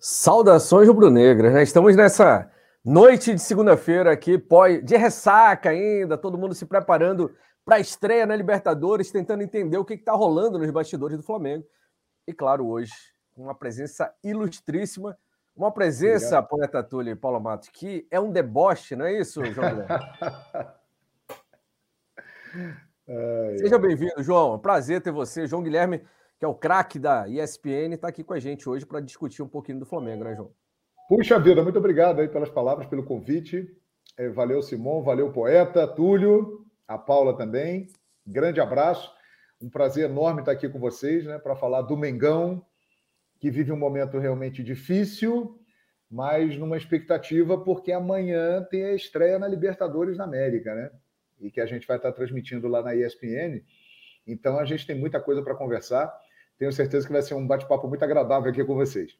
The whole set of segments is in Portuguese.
Saudações rubro-negras, né? Estamos nessa noite de segunda-feira aqui, pós, de ressaca ainda, todo mundo se preparando para a estreia na Libertadores, tentando entender o que está rolando nos bastidores do Flamengo. E claro, hoje, uma presença ilustríssima, uma presença, poeta Túlio e Paulo Matos, que é um deboche, não é isso, João Guilherme? Seja bem-vindo, João. Prazer ter você, João Guilherme que é o craque da ESPN, está aqui com a gente hoje para discutir um pouquinho do Flamengo, né, João? Puxa vida, muito obrigado aí pelas palavras, pelo convite. É, valeu, Simão, valeu, poeta, Túlio, a Paula também. Grande abraço. Um prazer enorme estar aqui com vocês, né, para falar do Mengão, que vive um momento realmente difícil, mas numa expectativa, porque amanhã tem a estreia na Libertadores na América, né? E que a gente vai estar transmitindo lá na ESPN. Então a gente tem muita coisa para conversar. Tenho certeza que vai ser um bate-papo muito agradável aqui com vocês.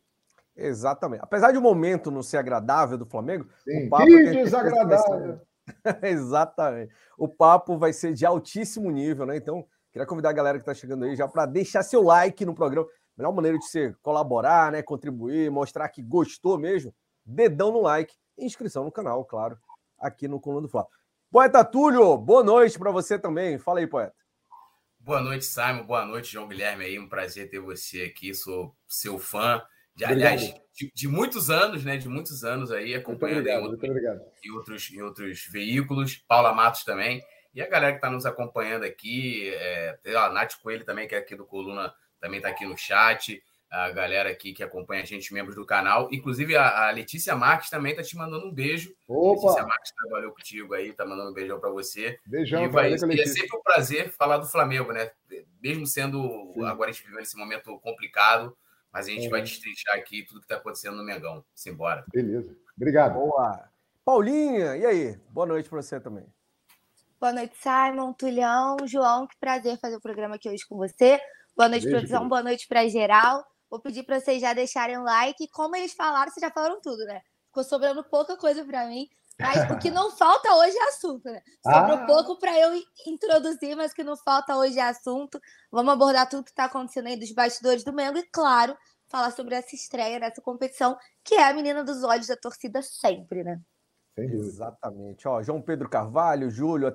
Exatamente. Apesar de o momento não ser agradável do Flamengo, Sim, o papo que é desagradável. Exatamente. O papo vai ser de altíssimo nível, né? Então, queria convidar a galera que está chegando aí já para deixar seu like no programa. Melhor maneira de você colaborar, né? Contribuir, mostrar que gostou mesmo. Dedão no like e inscrição no canal, claro, aqui no Coluna do Fla. Poeta Túlio, boa noite para você também. Fala aí, poeta. Boa noite, Simon. Boa noite, João Guilherme. Aí, um prazer ter você aqui. Sou seu fã. De, aliás, de, de, muitos anos, né? De muitos anos aí, acompanhando obrigado, em, outro, em, outros, em outros veículos. Paula Matos também. E a galera que está nos acompanhando aqui, é, a Nath Coelho também, que é aqui do Coluna, também está aqui no chat a galera aqui que acompanha a gente, membros do canal. Inclusive, a, a Letícia Marques também tá te mandando um beijo. Opa! Letícia Marques trabalhou contigo aí, tá mandando um beijão para você. Beijão, e vai, e é sempre um prazer falar do Flamengo, né? Mesmo sendo Sim. agora a gente vivendo esse momento complicado, mas a gente vai destrinchar aqui tudo que tá acontecendo no Mengão. Simbora. Beleza. Obrigado. Boa. Paulinha, e aí? Boa noite para você também. Boa noite, Simon, Tulhão, João. Que prazer fazer o programa aqui hoje com você. Boa noite, Beijo, produção. Boa noite para geral. Vou pedir para vocês já deixarem um like. Como eles falaram, vocês já falaram tudo, né? Ficou sobrando pouca coisa para mim. Mas o que não falta hoje é assunto, né? Sobrou ah. pouco para eu introduzir, mas o que não falta hoje é assunto. Vamos abordar tudo que está acontecendo aí dos bastidores do Mengo e, claro, falar sobre essa estreia nessa competição, que é a menina dos olhos da torcida sempre, né? Exatamente. Ó, João Pedro Carvalho, Júlio,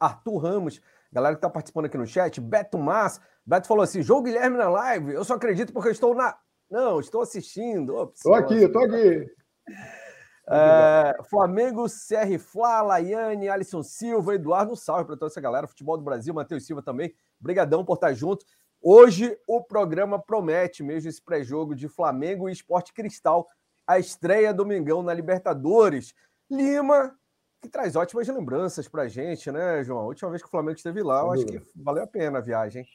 Arthur Ramos, galera que está participando aqui no chat, Beto Mas, Beto falou assim: João Guilherme na live, eu só acredito porque eu estou na. Não, estou assistindo. Estou aqui, estou aqui. É, Flamengo, CR Flá, Laiane, Alisson Silva, Eduardo, salve para toda essa galera. Futebol do Brasil, Matheus Silva também. Brigadão por estar junto. Hoje o programa promete mesmo esse pré-jogo de Flamengo e Esporte Cristal, a estreia domingão na Libertadores. Lima, que traz ótimas lembranças para a gente, né, João? A última vez que o Flamengo esteve lá, eu acho que valeu a pena a viagem.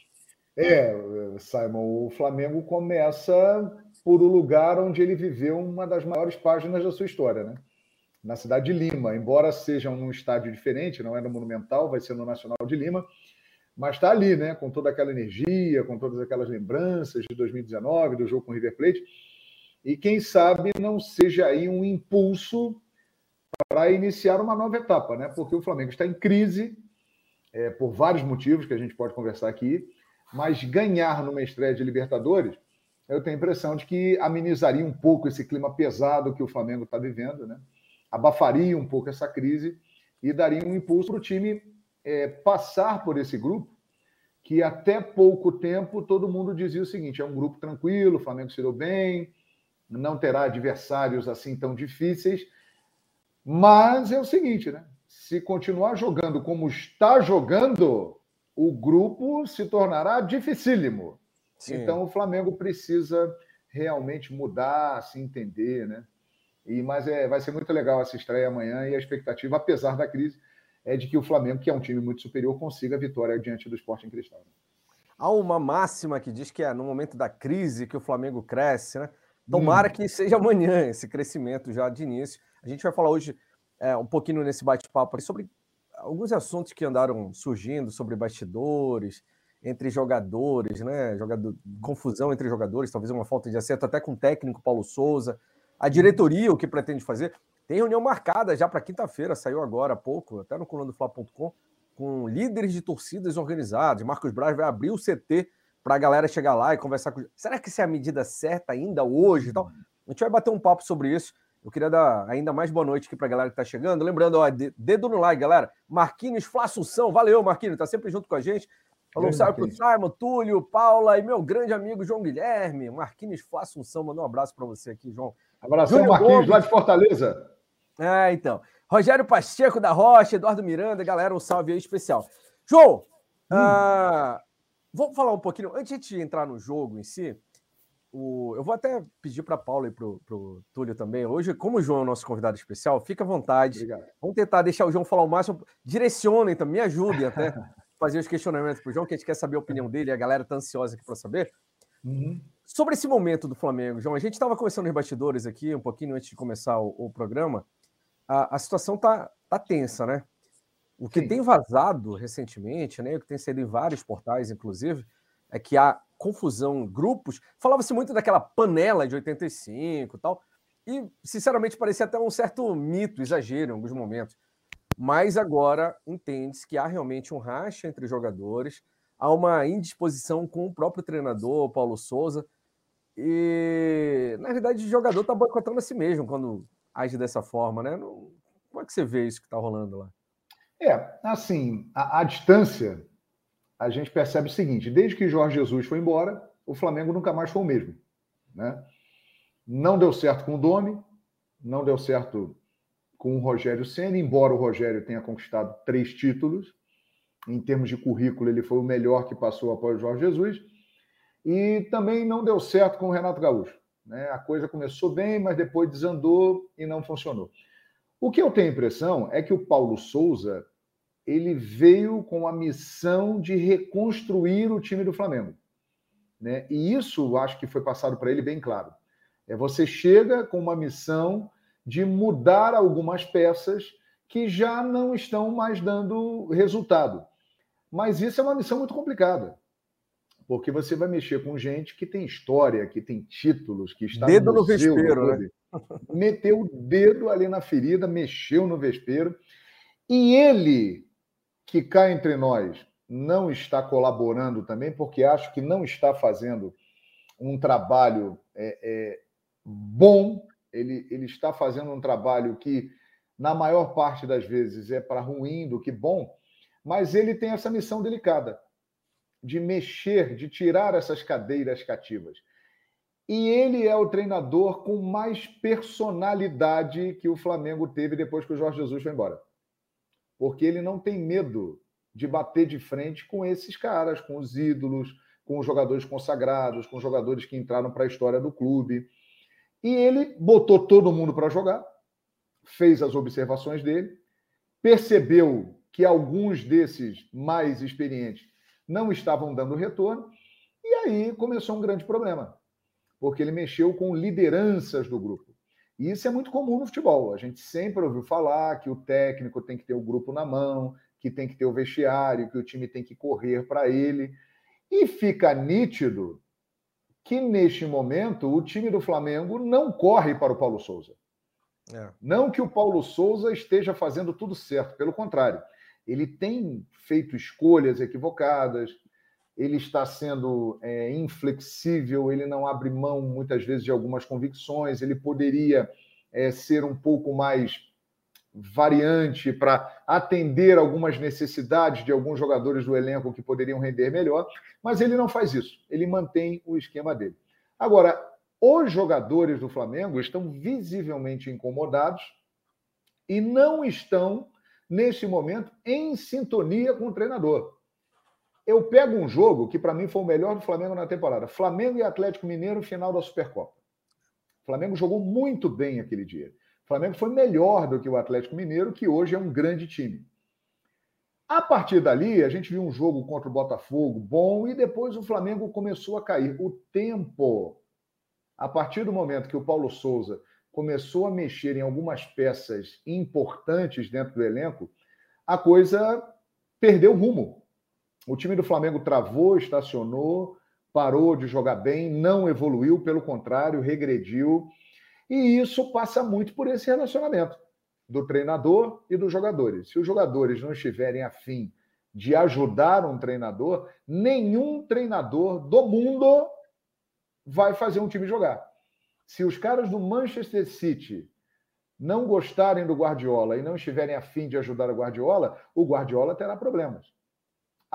É, Simon, o Flamengo começa por o lugar onde ele viveu uma das maiores páginas da sua história, né? Na cidade de Lima, embora seja num estádio diferente, não é no Monumental, vai ser no Nacional de Lima, mas está ali, né? Com toda aquela energia, com todas aquelas lembranças de 2019, do jogo com o River Plate, e quem sabe não seja aí um impulso para iniciar uma nova etapa, né? Porque o Flamengo está em crise é, por vários motivos que a gente pode conversar aqui mas ganhar numa estreia de Libertadores, eu tenho a impressão de que amenizaria um pouco esse clima pesado que o Flamengo está vivendo, né? abafaria um pouco essa crise e daria um impulso para o time é, passar por esse grupo, que até pouco tempo todo mundo dizia o seguinte: é um grupo tranquilo, o Flamengo se deu bem, não terá adversários assim tão difíceis. Mas é o seguinte, né? Se continuar jogando como está jogando, o grupo se tornará dificílimo. Sim. Então o Flamengo precisa realmente mudar, se entender, né? E, mas é, vai ser muito legal essa estreia amanhã e a expectativa, apesar da crise, é de que o Flamengo, que é um time muito superior, consiga a vitória diante do Sporting Cristal. Há uma máxima que diz que é no momento da crise que o Flamengo cresce, né? Tomara hum. que seja amanhã esse crescimento já de início. A gente vai falar hoje é, um pouquinho nesse bate-papo sobre alguns assuntos que andaram surgindo sobre bastidores, entre jogadores, né? Jogador, confusão entre jogadores, talvez uma falta de acerto até com o técnico Paulo Souza. A diretoria, o que pretende fazer? Tem reunião marcada já para quinta-feira, saiu agora há pouco, até no colunadofla.com, com líderes de torcidas organizadas. Marcos Braz vai abrir o CT para a galera chegar lá e conversar com. Será que isso é a medida certa ainda hoje? Então, A gente vai bater um papo sobre isso. Eu queria dar ainda mais boa noite aqui para a galera que está chegando. Lembrando, ó, dedo no like, galera. Marquinhos Flá Assunção, valeu, Marquinhos, tá sempre junto com a gente. Falou salve pro Simon, Túlio, Paula e meu grande amigo João Guilherme. Marquinhos Flá Assunção, mandou um abraço para você aqui, João. Abração, Júlio Marquinhos, Gomes. lá de Fortaleza. É, então. Rogério Pacheco da Rocha, Eduardo Miranda, galera, um salve aí especial. João, hum. uh, vamos falar um pouquinho, antes de entrar no jogo em si, o, eu vou até pedir para Paulo e para o Túlio também. Hoje, como o João é o nosso convidado especial, fica à vontade. Obrigado. Vamos tentar deixar o João falar o máximo. Direcionem também, me ajudem até fazer os questionamentos para o João, que a gente quer saber a opinião dele a galera está ansiosa aqui para saber. Uhum. Sobre esse momento do Flamengo, João, a gente estava conversando nos bastidores aqui, um pouquinho antes de começar o, o programa. A, a situação tá, tá tensa, né? O que Sim. tem vazado recentemente, né, o que tem saído em vários portais, inclusive, é que há confusão, grupos. Falava-se muito daquela panela de 85 e tal. E, sinceramente, parecia até um certo mito, exagero em alguns momentos. Mas agora entende-se que há realmente um racha entre jogadores, há uma indisposição com o próprio treinador, Paulo Souza. E, na verdade, o jogador está boicotando a si mesmo quando age dessa forma, né? Como é que você vê isso que está rolando lá? É, assim, a, a distância a gente percebe o seguinte: desde que Jorge Jesus foi embora, o Flamengo nunca mais foi o mesmo. Né? Não deu certo com o Domi, não deu certo com o Rogério Senna, embora o Rogério tenha conquistado três títulos. Em termos de currículo, ele foi o melhor que passou após o Jorge Jesus. E também não deu certo com o Renato Gaúcho. Né? A coisa começou bem, mas depois desandou e não funcionou. O que eu tenho impressão é que o Paulo Souza ele veio com a missão de reconstruir o time do Flamengo. Né? E isso acho que foi passado para ele bem claro. É você chega com uma missão de mudar algumas peças que já não estão mais dando resultado. Mas isso é uma missão muito complicada. Porque você vai mexer com gente que tem história, que tem títulos, que está dedo no, no vespeiro, né? Meteu o dedo ali na ferida, mexeu no vespeiro. E ele que cá entre nós não está colaborando também, porque acho que não está fazendo um trabalho é, é, bom, ele, ele está fazendo um trabalho que, na maior parte das vezes, é para ruim do que bom, mas ele tem essa missão delicada de mexer, de tirar essas cadeiras cativas. E ele é o treinador com mais personalidade que o Flamengo teve depois que o Jorge Jesus foi embora porque ele não tem medo de bater de frente com esses caras, com os ídolos, com os jogadores consagrados, com os jogadores que entraram para a história do clube. E ele botou todo mundo para jogar, fez as observações dele, percebeu que alguns desses mais experientes não estavam dando retorno, e aí começou um grande problema, porque ele mexeu com lideranças do grupo. E isso é muito comum no futebol. A gente sempre ouviu falar que o técnico tem que ter o grupo na mão, que tem que ter o vestiário, que o time tem que correr para ele. E fica nítido que, neste momento, o time do Flamengo não corre para o Paulo Souza. É. Não que o Paulo Souza esteja fazendo tudo certo, pelo contrário. Ele tem feito escolhas equivocadas, ele está sendo é, inflexível, ele não abre mão muitas vezes de algumas convicções, ele poderia é, ser um pouco mais variante para atender algumas necessidades de alguns jogadores do elenco que poderiam render melhor, mas ele não faz isso, ele mantém o esquema dele. Agora, os jogadores do Flamengo estão visivelmente incomodados e não estão, neste momento, em sintonia com o treinador. Eu pego um jogo que para mim foi o melhor do Flamengo na temporada. Flamengo e Atlético Mineiro, final da Supercopa. O Flamengo jogou muito bem aquele dia. O Flamengo foi melhor do que o Atlético Mineiro, que hoje é um grande time. A partir dali, a gente viu um jogo contra o Botafogo bom e depois o Flamengo começou a cair. O tempo, a partir do momento que o Paulo Souza começou a mexer em algumas peças importantes dentro do elenco, a coisa perdeu rumo. O time do Flamengo travou, estacionou, parou de jogar bem, não evoluiu, pelo contrário, regrediu. E isso passa muito por esse relacionamento do treinador e dos jogadores. Se os jogadores não estiverem afim de ajudar um treinador, nenhum treinador do mundo vai fazer um time jogar. Se os caras do Manchester City não gostarem do Guardiola e não estiverem afim de ajudar o Guardiola, o Guardiola terá problemas.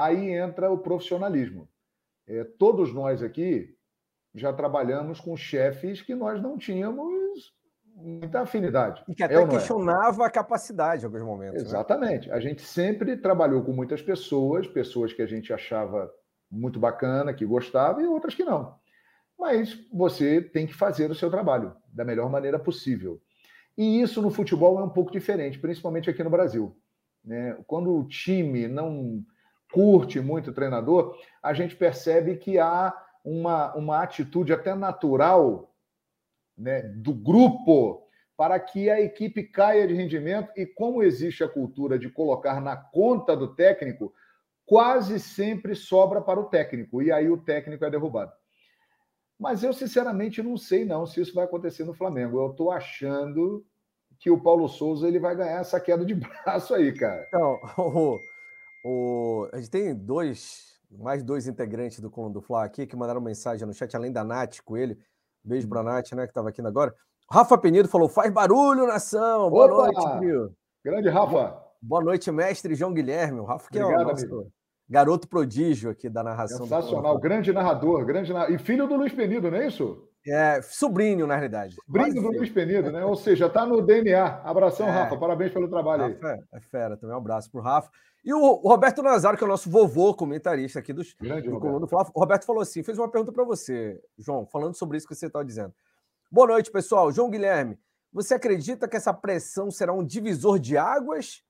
Aí entra o profissionalismo. É, todos nós aqui já trabalhamos com chefes que nós não tínhamos muita afinidade. E que até é questionava é? a capacidade em alguns momentos. Né? Exatamente. Né? A gente sempre trabalhou com muitas pessoas, pessoas que a gente achava muito bacana, que gostava, e outras que não. Mas você tem que fazer o seu trabalho da melhor maneira possível. E isso no futebol é um pouco diferente, principalmente aqui no Brasil. Né? Quando o time não curte muito o treinador, a gente percebe que há uma, uma atitude até natural né, do grupo para que a equipe caia de rendimento. E como existe a cultura de colocar na conta do técnico, quase sempre sobra para o técnico. E aí o técnico é derrubado. Mas eu, sinceramente, não sei não se isso vai acontecer no Flamengo. Eu estou achando que o Paulo Souza ele vai ganhar essa queda de braço aí, cara. Então, o, a gente tem dois, mais dois integrantes do Coluna do Fla aqui que mandaram mensagem no chat, além da Nath com ele. Beijo para a Nath, né, que estava aqui agora. Rafa Penido falou: faz barulho, nação. Boa Opa! noite, Frio. Grande Rafa. Boa noite, mestre João Guilherme. O Rafa, que Obrigado, é o nosso amigo. garoto prodígio aqui da narração. Sensacional, grande narrador, grande E filho do Luiz Penido, não é isso? É, sobrinho, na realidade. Sobrinho do Luiz Penido, né? Ou seja, está no DNA. Abração, é. Rafa. Parabéns pelo trabalho Rafa aí. É fera também. Um abraço para o Rafa. E o Roberto Nazaro, que é o nosso vovô comentarista aqui dos, Grande, do Coluna do Flávio. O Roberto falou assim: fez uma pergunta para você, João, falando sobre isso que você está dizendo. Boa noite, pessoal. João Guilherme, você acredita que essa pressão será um divisor de águas?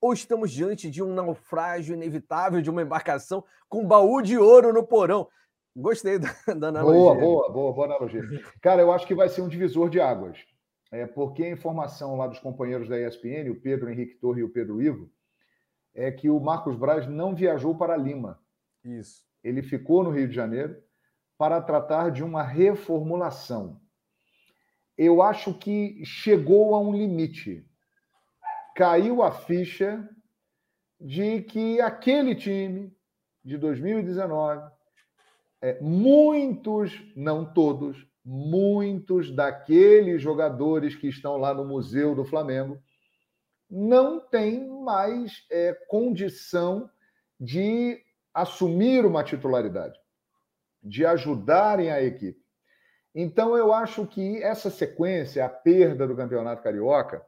Ou estamos diante de um naufrágio inevitável de uma embarcação com um baú de ouro no porão? Gostei da, da analogia. Boa, boa, boa, boa analogia. Cara, eu acho que vai ser um divisor de águas. É, porque a informação lá dos companheiros da ESPN, o Pedro Henrique Torre e o Pedro Ivo, é que o Marcos Braz não viajou para Lima. Isso. Ele ficou no Rio de Janeiro para tratar de uma reformulação. Eu acho que chegou a um limite. Caiu a ficha de que aquele time de 2019, é, muitos, não todos, muitos daqueles jogadores que estão lá no Museu do Flamengo não tem mais é, condição de assumir uma titularidade, de ajudarem a equipe. Então, eu acho que essa sequência, a perda do Campeonato Carioca,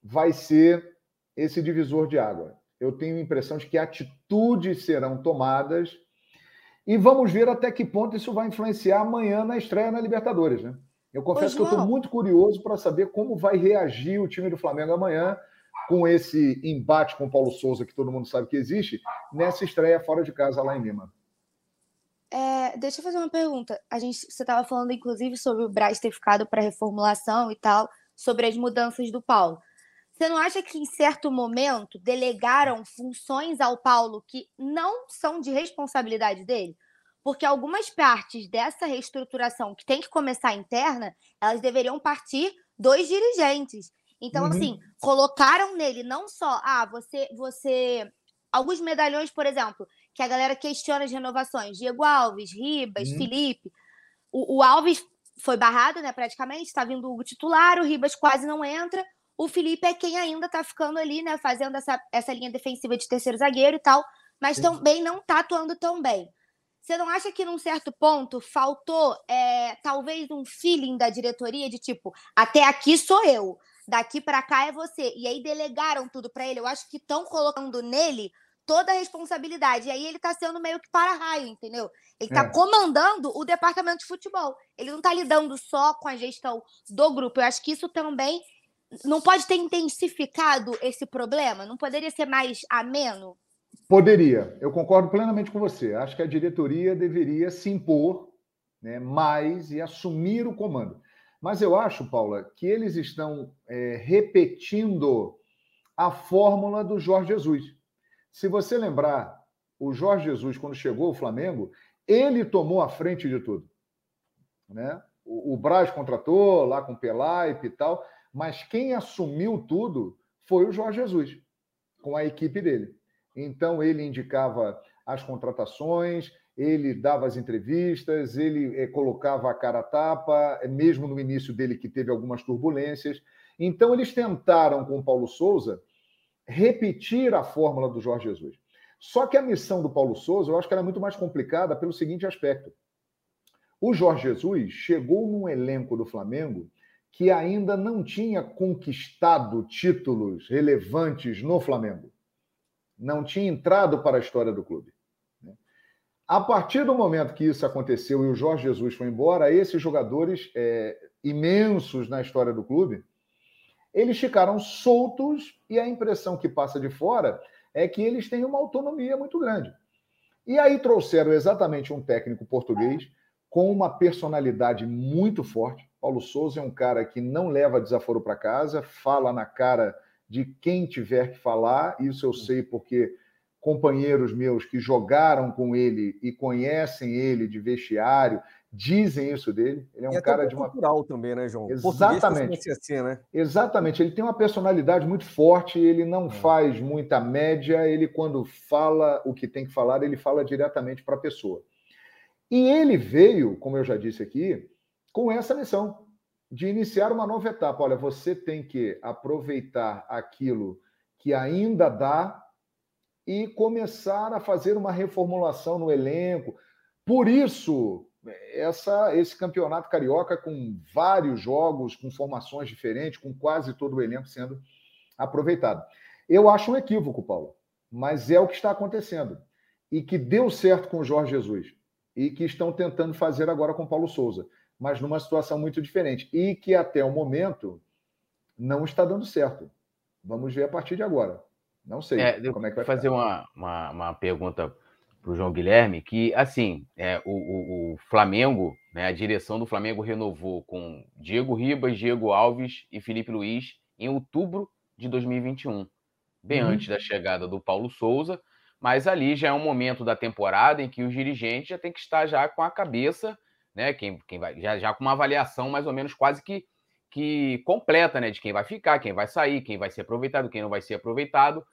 vai ser esse divisor de água. Eu tenho a impressão de que atitudes serão tomadas e vamos ver até que ponto isso vai influenciar amanhã na estreia na Libertadores. Né? Eu confesso que eu estou muito curioso para saber como vai reagir o time do Flamengo amanhã com esse embate com o Paulo Souza, que todo mundo sabe que existe, nessa estreia fora de casa lá em Lima. É, deixa eu fazer uma pergunta. A gente, você estava falando, inclusive, sobre o Braz ter ficado para reformulação e tal, sobre as mudanças do Paulo. Você não acha que, em certo momento, delegaram funções ao Paulo que não são de responsabilidade dele? Porque algumas partes dessa reestruturação que tem que começar interna, elas deveriam partir dos dirigentes. Então, uhum. assim, colocaram nele não só, ah, você, você. Alguns medalhões, por exemplo, que a galera questiona as renovações. Diego Alves, Ribas, uhum. Felipe. O, o, Alves foi barrado, né, praticamente, está vindo o titular, o Ribas quase não entra. O Felipe é quem ainda está ficando ali, né, fazendo essa, essa linha defensiva de terceiro zagueiro e tal, mas Sim. também não está atuando tão bem. Você não acha que num certo ponto faltou é, talvez um feeling da diretoria de tipo, até aqui sou eu, daqui para cá é você. E aí delegaram tudo para ele. Eu acho que estão colocando nele toda a responsabilidade. E aí ele está sendo meio que para-raio, entendeu? Ele está é. comandando o departamento de futebol. Ele não está lidando só com a gestão do grupo. Eu acho que isso também não pode ter intensificado esse problema? Não poderia ser mais ameno? Poderia. Eu concordo plenamente com você. Acho que a diretoria deveria se impor né, mais e assumir o comando. Mas eu acho, Paula, que eles estão é, repetindo a fórmula do Jorge Jesus. Se você lembrar, o Jorge Jesus, quando chegou ao Flamengo, ele tomou a frente de tudo. Né? O, o Braz contratou lá com Pelaipe e tal, mas quem assumiu tudo foi o Jorge Jesus, com a equipe dele. Então, ele indicava as contratações, ele dava as entrevistas, ele é, colocava a cara a tapa, mesmo no início dele que teve algumas turbulências. Então, eles tentaram com o Paulo Souza repetir a fórmula do Jorge Jesus. Só que a missão do Paulo Souza, eu acho que era muito mais complicada pelo seguinte aspecto. O Jorge Jesus chegou num elenco do Flamengo que ainda não tinha conquistado títulos relevantes no Flamengo. Não tinha entrado para a história do clube. Né? A partir do momento que isso aconteceu e o Jorge Jesus foi embora, esses jogadores é, imensos na história do clube, eles ficaram soltos e a impressão que passa de fora é que eles têm uma autonomia muito grande. E aí trouxeram exatamente um técnico português com uma personalidade muito forte. Paulo Souza é um cara que não leva desaforo para casa, fala na cara de quem tiver que falar. Isso eu sei porque companheiros meus que jogaram com ele e conhecem ele de vestiário dizem isso dele. Ele é um e cara de uma cultural também, né, João? Exatamente. Assim, né? Exatamente. Ele tem uma personalidade muito forte. Ele não é. faz muita média. Ele quando fala o que tem que falar, ele fala diretamente para a pessoa. E ele veio, como eu já disse aqui, com essa missão de iniciar uma nova etapa. Olha, você tem que aproveitar aquilo que ainda dá e começar a fazer uma reformulação no elenco. Por isso, essa, esse campeonato carioca com vários jogos, com formações diferentes, com quase todo o elenco sendo aproveitado. Eu acho um equívoco, Paulo, mas é o que está acontecendo. E que deu certo com o Jorge Jesus e que estão tentando fazer agora com Paulo Souza, mas numa situação muito diferente e que até o momento não está dando certo. Vamos ver a partir de agora. Não sei é, como é que vai fazer uma, uma, uma, pergunta para o João Guilherme, que assim, é, o, o, o, Flamengo, né, a direção do Flamengo renovou com Diego Ribas, Diego Alves e Felipe Luiz em outubro de 2021, bem uhum. antes da chegada do Paulo Souza mas ali já é um momento da temporada em que os dirigentes já tem que estar já com a cabeça, né? Quem, quem vai, já, já com uma avaliação mais ou menos quase que, que completa, né? De quem vai ficar, quem vai sair, quem vai ser aproveitado, quem não vai ser aproveitado.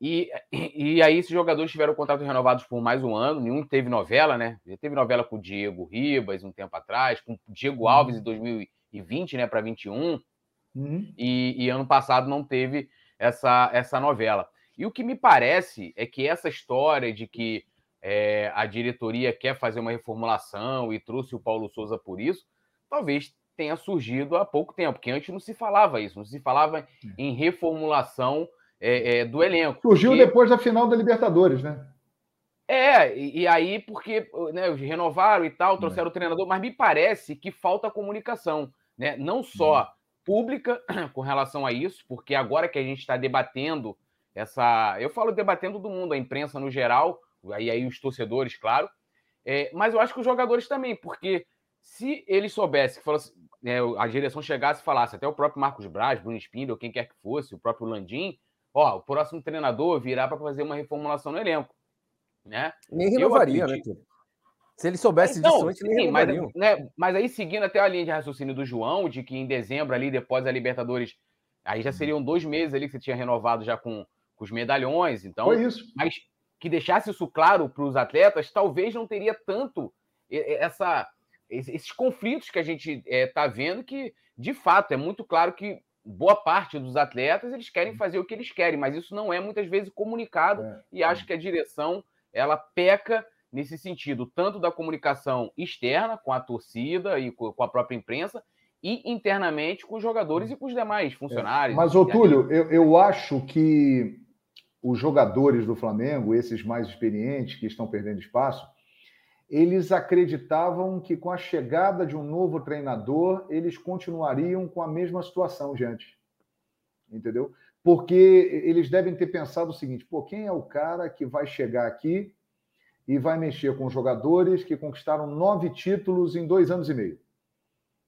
E, e aí esses jogadores tiveram contrato renovados por mais um ano, nenhum teve novela, né? Já teve novela com o Diego Ribas um tempo atrás, com o Diego uhum. Alves em 2020, né, para 21. Uhum. E, e ano passado não teve essa, essa novela. E o que me parece é que essa história de que é, a diretoria quer fazer uma reformulação e trouxe o Paulo Souza por isso, talvez tenha surgido há pouco tempo, porque antes não se falava isso, não se falava é. em reformulação é, é, do elenco. Surgiu porque... depois da final da Libertadores, né? É, e, e aí, porque né, renovaram e tal, trouxeram o treinador, mas me parece que falta comunicação, né? Não só uhum. pública com relação a isso, porque agora que a gente está debatendo essa. Eu falo debatendo do mundo, a imprensa no geral, aí, aí os torcedores, claro. É, mas eu acho que os jogadores também, porque se eles soubessem, que fosse, é, a direção chegasse e falasse, até o próprio Marcos Braz, Bruno Spindle, quem quer que fosse, o próprio Landim, ó, o próximo treinador virá para fazer uma reformulação no elenco. Né? Nem renovaria, né? Se ele soubesse então, disso antes, ele sim, mas, né, mas aí, seguindo até a linha de raciocínio do João, de que em dezembro, ali, depois da Libertadores, aí já seriam dois meses ali que você tinha renovado já com, com os medalhões. Então, Foi isso. Mas que deixasse isso claro para os atletas, talvez não teria tanto essa, esses conflitos que a gente está eh, é, vendo, que de fato é muito claro que boa parte dos atletas eles querem uhum. fazer o que eles querem, mas isso não é muitas vezes comunicado é, e acho é. que a direção ela peca nesse sentido, tanto da comunicação externa com a torcida e com a própria imprensa, e internamente com os jogadores e com os demais é. funcionários. Mas, Otúlio, eu, eu acho que os jogadores do Flamengo, esses mais experientes que estão perdendo espaço, eles acreditavam que com a chegada de um novo treinador, eles continuariam com a mesma situação de antes. Entendeu? Porque eles devem ter pensado o seguinte: pô, quem é o cara que vai chegar aqui e vai mexer com jogadores que conquistaram nove títulos em dois anos e meio?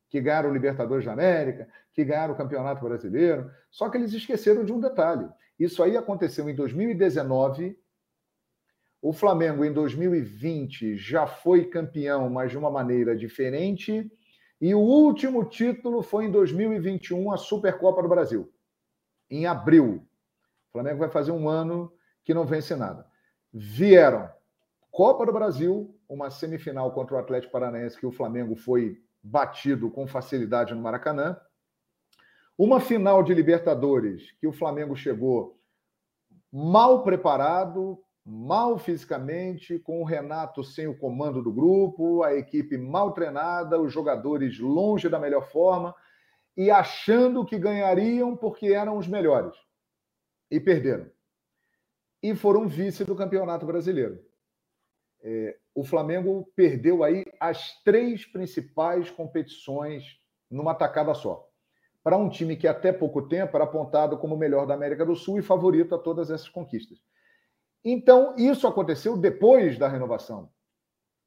Que ganharam o Libertadores da América, que ganharam o Campeonato Brasileiro. Só que eles esqueceram de um detalhe: isso aí aconteceu em 2019. O Flamengo, em 2020, já foi campeão, mas de uma maneira diferente. E o último título foi em 2021, a Supercopa do Brasil, em abril. O Flamengo vai fazer um ano que não vence nada. Vieram Copa do Brasil, uma semifinal contra o Atlético Paranaense que o Flamengo foi batido com facilidade no Maracanã. Uma final de Libertadores que o Flamengo chegou mal preparado, mal fisicamente, com o Renato sem o comando do grupo, a equipe mal treinada, os jogadores longe da melhor forma e achando que ganhariam porque eram os melhores. E perderam. E foram vice do Campeonato Brasileiro. É, o Flamengo perdeu aí as três principais competições numa tacada só. Para um time que até pouco tempo era apontado como o melhor da América do Sul e favorito a todas essas conquistas. Então, isso aconteceu depois da renovação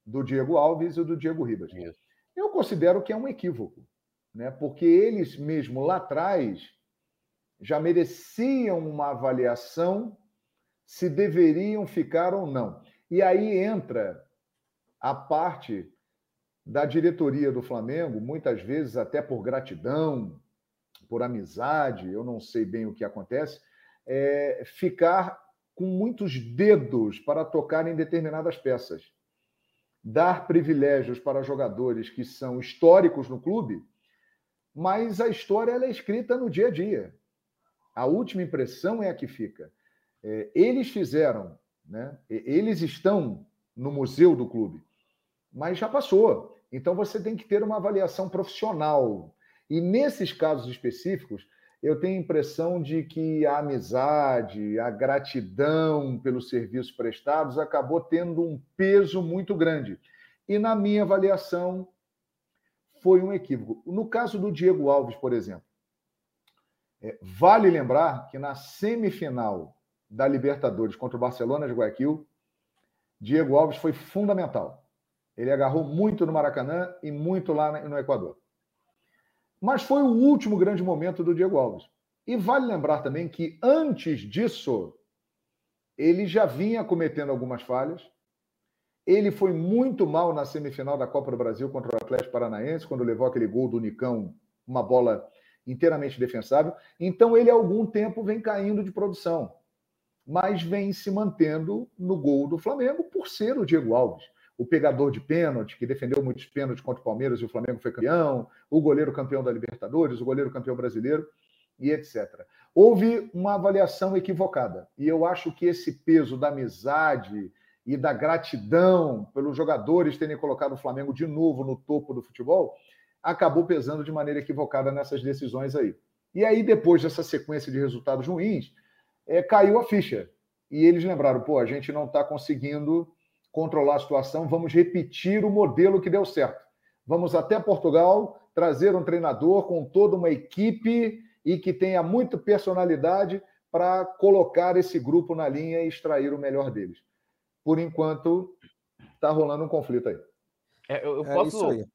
do Diego Alves e do Diego Ribas. Isso. Eu considero que é um equívoco né? porque eles mesmo lá atrás já mereciam uma avaliação se deveriam ficar ou não. E aí entra a parte da diretoria do Flamengo, muitas vezes até por gratidão, por amizade, eu não sei bem o que acontece, é ficar com muitos dedos para tocar em determinadas peças. Dar privilégios para jogadores que são históricos no clube mas a história é escrita no dia a dia. A última impressão é a que fica. É, eles fizeram, né? eles estão no museu do clube, mas já passou. Então você tem que ter uma avaliação profissional. E nesses casos específicos, eu tenho a impressão de que a amizade, a gratidão pelos serviços prestados acabou tendo um peso muito grande. E na minha avaliação, foi um equívoco. No caso do Diego Alves, por exemplo, é, vale lembrar que na semifinal da Libertadores contra o Barcelona de Guayaquil, Diego Alves foi fundamental. Ele agarrou muito no Maracanã e muito lá no Equador. Mas foi o último grande momento do Diego Alves. E vale lembrar também que antes disso, ele já vinha cometendo algumas falhas, ele foi muito mal na semifinal da Copa do Brasil contra o Atlético Paranaense, quando levou aquele gol do Nicão, uma bola inteiramente defensável. Então, ele há algum tempo vem caindo de produção, mas vem se mantendo no gol do Flamengo por ser o Diego Alves. O pegador de pênalti, que defendeu muitos pênaltis contra o Palmeiras e o Flamengo foi campeão, o goleiro campeão da Libertadores, o goleiro campeão brasileiro e etc. Houve uma avaliação equivocada. E eu acho que esse peso da amizade, e da gratidão pelos jogadores terem colocado o Flamengo de novo no topo do futebol, acabou pesando de maneira equivocada nessas decisões aí. E aí, depois dessa sequência de resultados ruins, é, caiu a ficha. E eles lembraram: pô, a gente não está conseguindo controlar a situação, vamos repetir o modelo que deu certo. Vamos até Portugal, trazer um treinador com toda uma equipe e que tenha muita personalidade para colocar esse grupo na linha e extrair o melhor deles por enquanto, está rolando um conflito aí. É, eu, eu é posso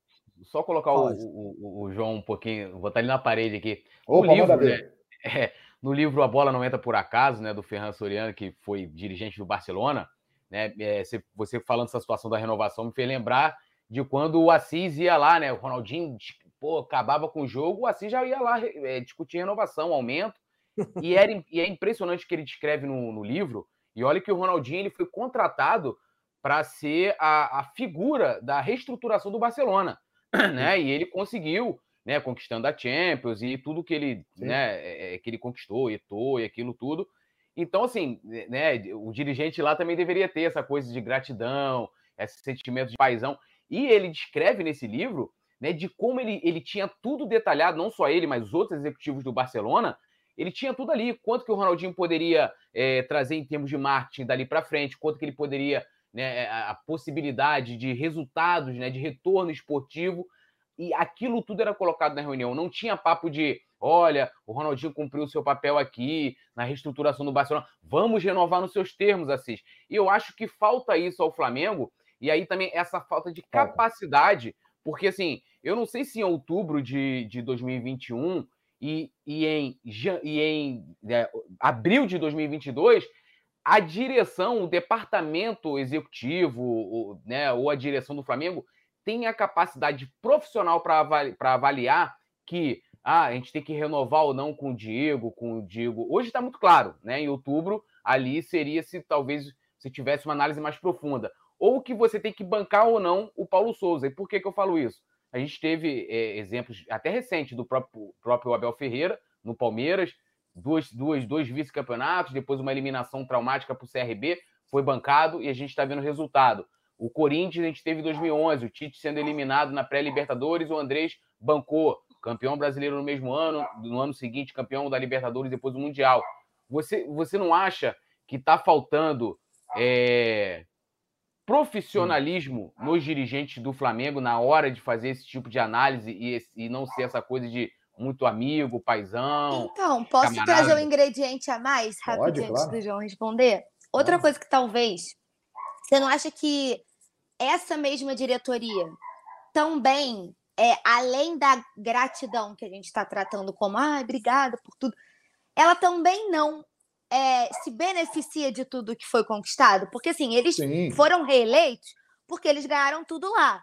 só colocar o, o, o, João um pouquinho, vou botar ele na parede aqui. No Opa, livro, né, é, no livro A Bola Não Entra Por Acaso, né, do Ferran Soriano, que foi dirigente do Barcelona, né, é, você falando essa situação da renovação me fez lembrar de quando o Assis ia lá, né, o Ronaldinho pô, acabava com o jogo, o Assis já ia lá é, discutir renovação, aumento, e, era, e é impressionante que ele descreve no, no livro, e olha que o Ronaldinho ele foi contratado para ser a, a, figura da reestruturação do Barcelona, né? E ele conseguiu, né? Conquistando a Champions e tudo que ele, né? É, é, que ele conquistou, Eto'o e aquilo tudo. Então, assim, né? O dirigente lá também deveria ter essa coisa de gratidão, esse sentimento de paisão. E ele descreve nesse livro, né? De como ele, ele tinha tudo detalhado, não só ele, mas os outros executivos do Barcelona, ele tinha tudo ali. Quanto que o Ronaldinho poderia é, trazer em termos de marketing dali para frente, quanto que ele poderia, né, eh, a possibilidade de resultados, né, de retorno esportivo. E aquilo tudo era colocado na reunião. Não tinha papo de, olha, o Ronaldinho cumpriu o seu papel aqui na reestruturação do Barcelona. Vamos renovar nos seus termos, Assis. E eu acho que falta isso ao Flamengo. E aí também essa falta de capacidade, porque assim, eu não sei se em outubro de, de 2021 e, e em, e em é, abril de 2022, a direção, o departamento executivo, o, né, ou a direção do Flamengo tem a capacidade profissional para avaliar que ah, a gente tem que renovar ou não com o Diego, com o Diego. Hoje está muito claro, né? Em outubro, ali seria se talvez se tivesse uma análise mais profunda. ou que você tem que bancar ou não o Paulo Souza. E por que, que eu falo isso? A gente teve é, exemplos até recentes do próprio, próprio Abel Ferreira no Palmeiras, duas, duas, dois vice-campeonatos, depois uma eliminação traumática para o CRB, foi bancado e a gente está vendo o resultado. O Corinthians a gente teve em 2011, o Tite sendo eliminado na pré-Libertadores, o Andrés bancou, campeão brasileiro no mesmo ano, no ano seguinte campeão da Libertadores, depois do Mundial. Você, você não acha que está faltando é, profissionalismo nos dirigentes do Flamengo na hora de fazer esse tipo de análise e, e não ser essa coisa de muito amigo, paizão. Então, posso camarada. trazer um ingrediente a mais, rapidinho, antes do João responder? Outra coisa que talvez. Você não acha que essa mesma diretoria também, é, além da gratidão que a gente está tratando como, ah, obrigada por tudo, ela também não é, se beneficia de tudo que foi conquistado? Porque, assim, eles Sim. foram reeleitos porque eles ganharam tudo lá.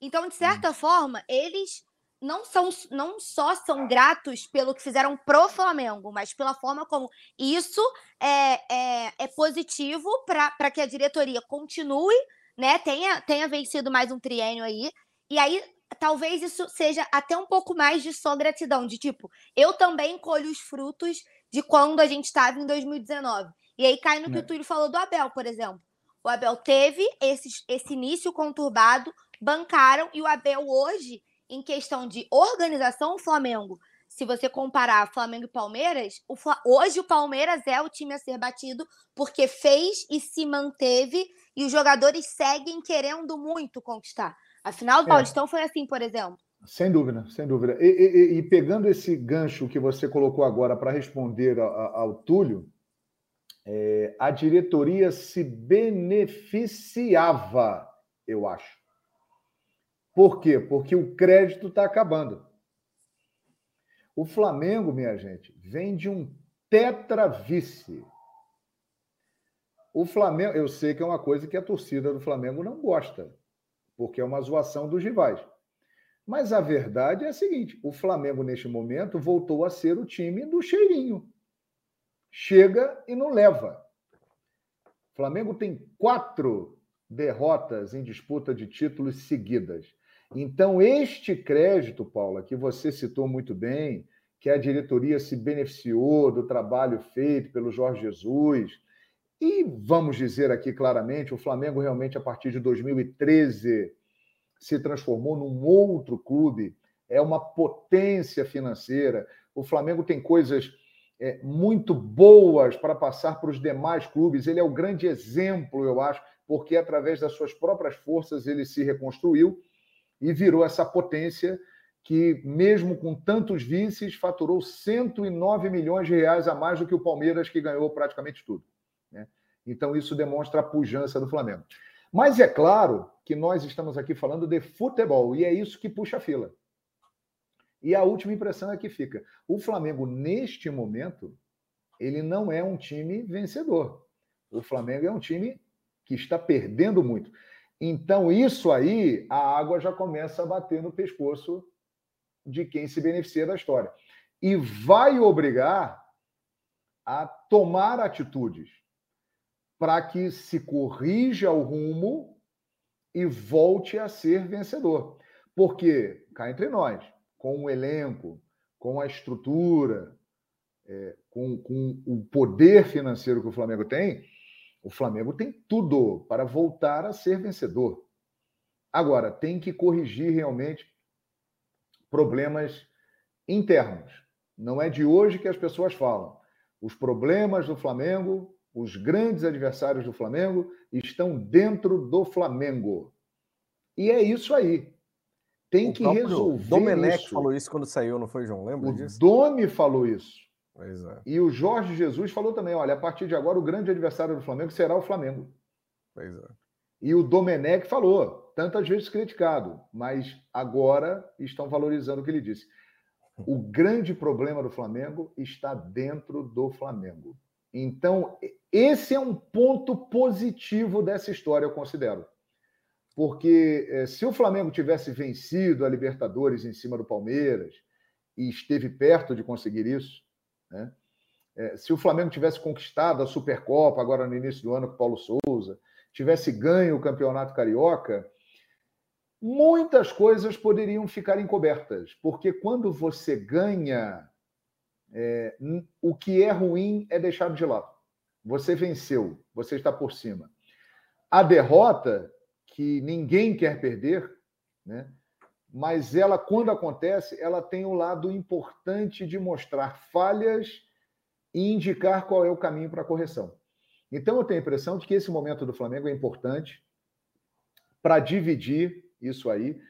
Então, de certa hum. forma, eles não, são, não só são gratos pelo que fizeram pro Flamengo, mas pela forma como isso é, é, é positivo para que a diretoria continue, né? Tenha, tenha vencido mais um triênio aí. E aí, talvez isso seja até um pouco mais de só gratidão, de tipo, eu também colho os frutos de quando a gente estava em 2019. E aí cai no que é. o Túlio falou do Abel, por exemplo. O Abel teve esse, esse início conturbado, bancaram, e o Abel hoje em questão de organização, o Flamengo, se você comparar Flamengo e Palmeiras, o, hoje o Palmeiras é o time a ser batido porque fez e se manteve e os jogadores seguem querendo muito conquistar. Afinal, o é. Paulistão foi assim, por exemplo. Sem dúvida, sem dúvida. E, e, e pegando esse gancho que você colocou agora para responder ao, ao Túlio, é, a diretoria se beneficiava, eu acho. Por quê? Porque o crédito está acabando. O Flamengo, minha gente, vem de um tetravice. O Flamengo, eu sei que é uma coisa que a torcida do Flamengo não gosta, porque é uma zoação dos rivais. Mas a verdade é a seguinte: o Flamengo, neste momento, voltou a ser o time do cheirinho. Chega e não leva. O Flamengo tem quatro derrotas em disputa de títulos seguidas. Então, este crédito, Paula, que você citou muito bem, que a diretoria se beneficiou do trabalho feito pelo Jorge Jesus, e vamos dizer aqui claramente, o Flamengo realmente, a partir de 2013, se transformou num outro clube, é uma potência financeira. O Flamengo tem coisas é, muito boas para passar para os demais clubes. Ele é o grande exemplo, eu acho, porque através das suas próprias forças ele se reconstruiu e virou essa potência que, mesmo com tantos vices, faturou 109 milhões de reais a mais do que o Palmeiras, que ganhou praticamente tudo. Né? Então, isso demonstra a pujança do Flamengo. Mas é claro que nós estamos aqui falando de futebol, e é isso que puxa a fila. E a última impressão é que fica: o Flamengo, neste momento, ele não é um time vencedor. O Flamengo é um time que está perdendo muito. Então, isso aí, a água já começa a bater no pescoço de quem se beneficia da história. E vai obrigar a tomar atitudes para que se corrija o rumo e volte a ser vencedor. Porque, cá entre nós, com o elenco, com a estrutura, é, com, com o poder financeiro que o Flamengo tem, o Flamengo tem tudo para voltar a ser vencedor. Agora, tem que corrigir realmente problemas internos. Não é de hoje que as pessoas falam. Os problemas do Flamengo, os grandes adversários do Flamengo, estão dentro do Flamengo. E é isso aí. Tem o que resolver. Domenech isso. falou isso quando saiu, não foi, João? Lembra o disso? Domi falou isso. É. E o Jorge Jesus falou também: olha, a partir de agora o grande adversário do Flamengo será o Flamengo. Pois é. E o Domenech falou, tantas vezes criticado, mas agora estão valorizando o que ele disse. O grande problema do Flamengo está dentro do Flamengo. Então, esse é um ponto positivo dessa história, eu considero. Porque eh, se o Flamengo tivesse vencido a Libertadores em cima do Palmeiras, e esteve perto de conseguir isso, né? É, se o Flamengo tivesse conquistado a Supercopa agora no início do ano com Paulo Souza, tivesse ganho o campeonato carioca, muitas coisas poderiam ficar encobertas, porque quando você ganha, é, o que é ruim é deixado de lado. Você venceu, você está por cima. A derrota, que ninguém quer perder, né? mas ela, quando acontece, ela tem o um lado importante de mostrar falhas e indicar qual é o caminho para a correção. Então, eu tenho a impressão de que esse momento do Flamengo é importante para dividir isso aí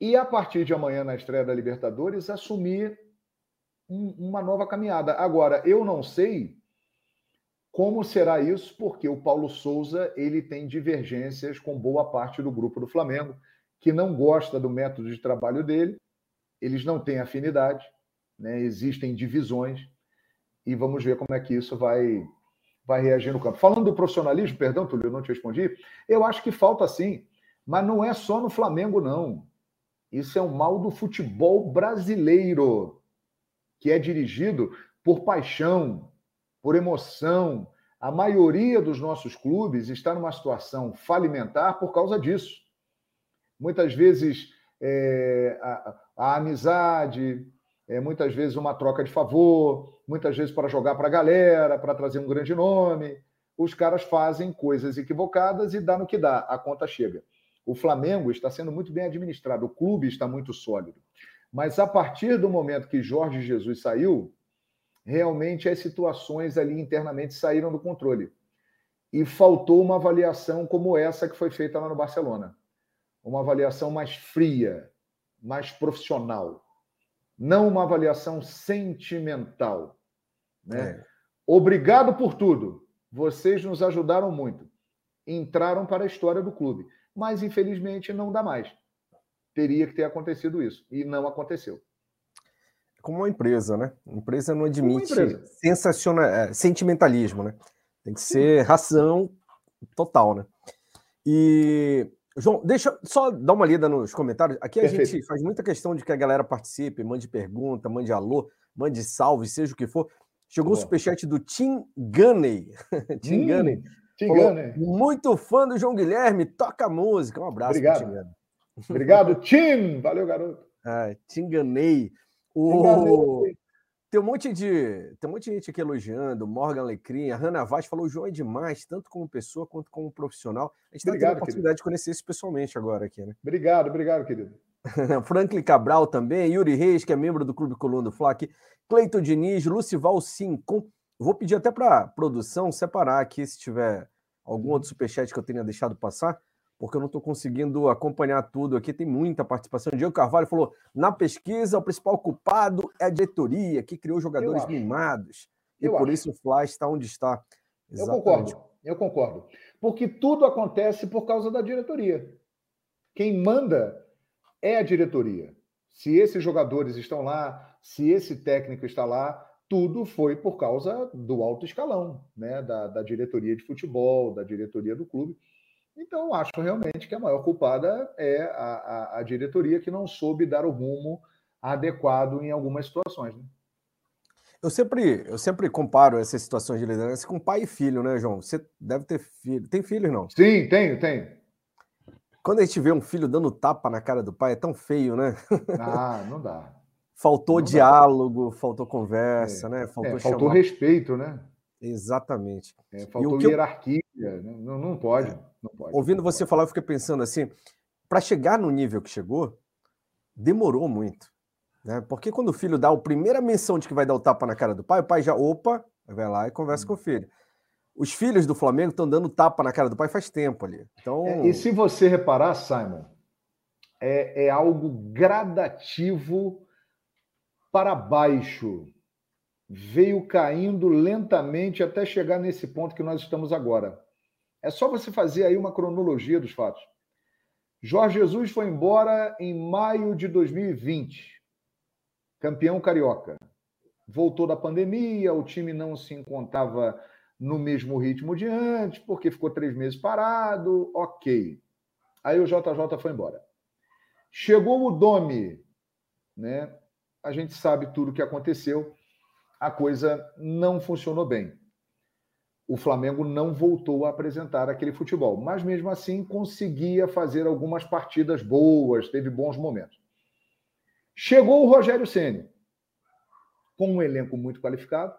e, a partir de amanhã, na estreia da Libertadores, assumir um, uma nova caminhada. Agora, eu não sei como será isso, porque o Paulo Souza ele tem divergências com boa parte do grupo do Flamengo que não gosta do método de trabalho dele, eles não têm afinidade, né? existem divisões, e vamos ver como é que isso vai, vai reagir no campo. Falando do profissionalismo, perdão, Túlio, eu não te respondi, eu acho que falta sim, mas não é só no Flamengo, não. Isso é um mal do futebol brasileiro, que é dirigido por paixão, por emoção. A maioria dos nossos clubes está numa situação falimentar por causa disso muitas vezes é, a, a, amizade, é, muitas vezes uma troca de favor, muitas vezes para jogar para a galera, para trazer um grande nome. Os caras fazem coisas equivocadas e dá no que dá, a conta chega. O Flamengo está sendo muito bem administrado, o clube está muito sólido. Mas a partir do momento que Jorge Jesus saiu, realmente as situações ali internamente saíram do controle. E faltou uma avaliação como essa que foi feita lá no Barcelona uma avaliação mais fria, mais profissional, não uma avaliação sentimental. Né? É. Obrigado por tudo. Vocês nos ajudaram muito. Entraram para a história do clube. Mas, infelizmente, não dá mais. Teria que ter acontecido isso. E não aconteceu. Como uma empresa, né? A empresa não admite sensacional, é, sentimentalismo, né? Tem que ser ração total, né? E João, deixa só dar uma lida nos comentários. Aqui a Perfeito. gente faz muita questão de que a galera participe, mande pergunta, mande alô, mande salve, seja o que for. Chegou o um superchat do Tim Gunney. Tim hum, Gunney. Tim Gunney. Muito fã do João Guilherme, toca música. Um abraço. Obrigado. Obrigado, Tim. Valeu, garoto. Ah, Tim Gunney. O... Tem um monte de tem um monte de gente aqui elogiando, Morgan Alecrim, a Hanna Vaz falou, o João é demais, tanto como pessoa quanto como profissional. A gente está tendo a oportunidade querido. de conhecer isso pessoalmente agora aqui, né? Obrigado, obrigado, querido. Franklin Cabral também, Yuri Reis, que é membro do Clube Coluna do Fla aqui, Cleiton Diniz, Lucival Sincon. Vou pedir até para a produção separar aqui, se tiver algum outro superchat que eu tenha deixado passar porque eu não estou conseguindo acompanhar tudo aqui. Tem muita participação. Diego Carvalho falou: na pesquisa, o principal culpado é a diretoria, que criou jogadores mimados. E eu por acho. isso o Fly está onde está. Exatamente. Eu concordo, eu concordo. Porque tudo acontece por causa da diretoria. Quem manda é a diretoria. Se esses jogadores estão lá, se esse técnico está lá, tudo foi por causa do alto escalão, né? da, da diretoria de futebol, da diretoria do clube. Então, acho realmente que a maior culpada é a, a, a diretoria que não soube dar o rumo adequado em algumas situações. Né? Eu sempre, eu sempre comparo essas situações de liderança com pai e filho, né, João? Você deve ter filho. Tem filho, não? Sim, tenho, tenho. Quando a gente vê um filho dando tapa na cara do pai, é tão feio, né? Ah, não dá. faltou não diálogo, dá. faltou conversa, é. né? Faltou, é, faltou respeito, né? Exatamente. É, faltou hierarquia. Eu... Não, não pode. Pode. Ouvindo você falar, eu fiquei pensando assim: para chegar no nível que chegou, demorou muito. Né? Porque quando o filho dá a primeira menção de que vai dar o tapa na cara do pai, o pai já, opa, vai lá e conversa hum. com o filho. Os filhos do Flamengo estão dando tapa na cara do pai faz tempo ali. Então... É, e se você reparar, Simon, é, é algo gradativo para baixo. Veio caindo lentamente até chegar nesse ponto que nós estamos agora. É só você fazer aí uma cronologia dos fatos. Jorge Jesus foi embora em maio de 2020, campeão carioca. Voltou da pandemia, o time não se encontrava no mesmo ritmo de antes, porque ficou três meses parado, ok. Aí o JJ foi embora. Chegou o Domi, né? A gente sabe tudo o que aconteceu, a coisa não funcionou bem. O Flamengo não voltou a apresentar aquele futebol, mas mesmo assim conseguia fazer algumas partidas boas, teve bons momentos. Chegou o Rogério Ceni, com um elenco muito qualificado,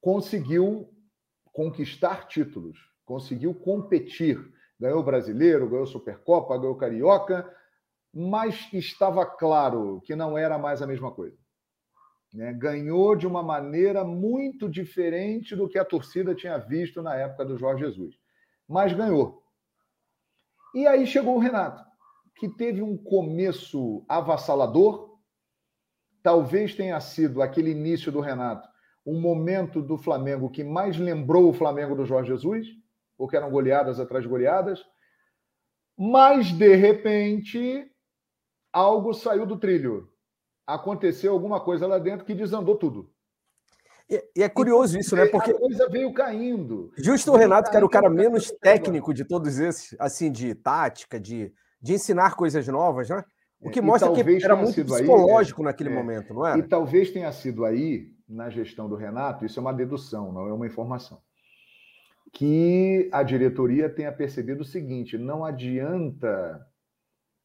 conseguiu conquistar títulos, conseguiu competir, ganhou Brasileiro, ganhou Supercopa, ganhou Carioca, mas estava claro que não era mais a mesma coisa. Né? Ganhou de uma maneira muito diferente do que a torcida tinha visto na época do Jorge Jesus. Mas ganhou. E aí chegou o Renato, que teve um começo avassalador. Talvez tenha sido aquele início do Renato um momento do Flamengo que mais lembrou o Flamengo do Jorge Jesus, porque eram goleadas atrás de goleadas. Mas, de repente, algo saiu do trilho aconteceu alguma coisa lá dentro que desandou tudo. E, e é curioso isso, né? Porque a coisa veio caindo. Justo o Renato, que era o cara menos técnico de todos esses, assim, de tática, de, de ensinar coisas novas, né? O que é, mostra que era muito psicológico aí, é, naquele é, momento, não é? E talvez tenha sido aí, na gestão do Renato, isso é uma dedução, não é uma informação, que a diretoria tenha percebido o seguinte: não adianta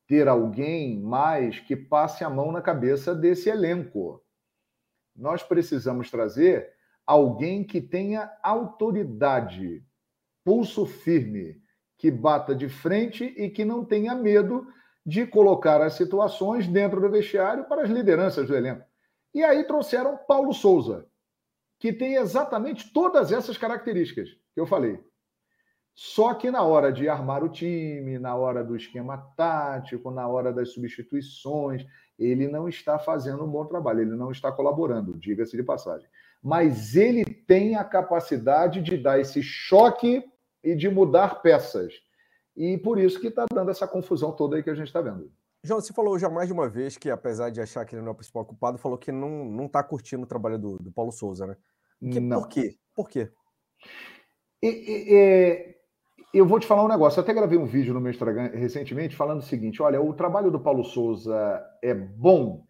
ter alguém mais que passe a mão na cabeça desse elenco. Nós precisamos trazer alguém que tenha autoridade, pulso firme, que bata de frente e que não tenha medo de colocar as situações dentro do vestiário para as lideranças do elenco. E aí trouxeram Paulo Souza, que tem exatamente todas essas características que eu falei. Só que na hora de armar o time, na hora do esquema tático, na hora das substituições, ele não está fazendo um bom trabalho, ele não está colaborando, diga-se de passagem. Mas ele tem a capacidade de dar esse choque e de mudar peças. E por isso que está dando essa confusão toda aí que a gente está vendo. João, você falou já mais de uma vez que, apesar de achar que ele não é o principal culpado, falou que não está curtindo o trabalho do, do Paulo Souza, né? Que, não. Por quê? Por quê? E, e, eu vou te falar um negócio. Eu até gravei um vídeo no meu Instagram recentemente falando o seguinte: olha, o trabalho do Paulo Souza é bom?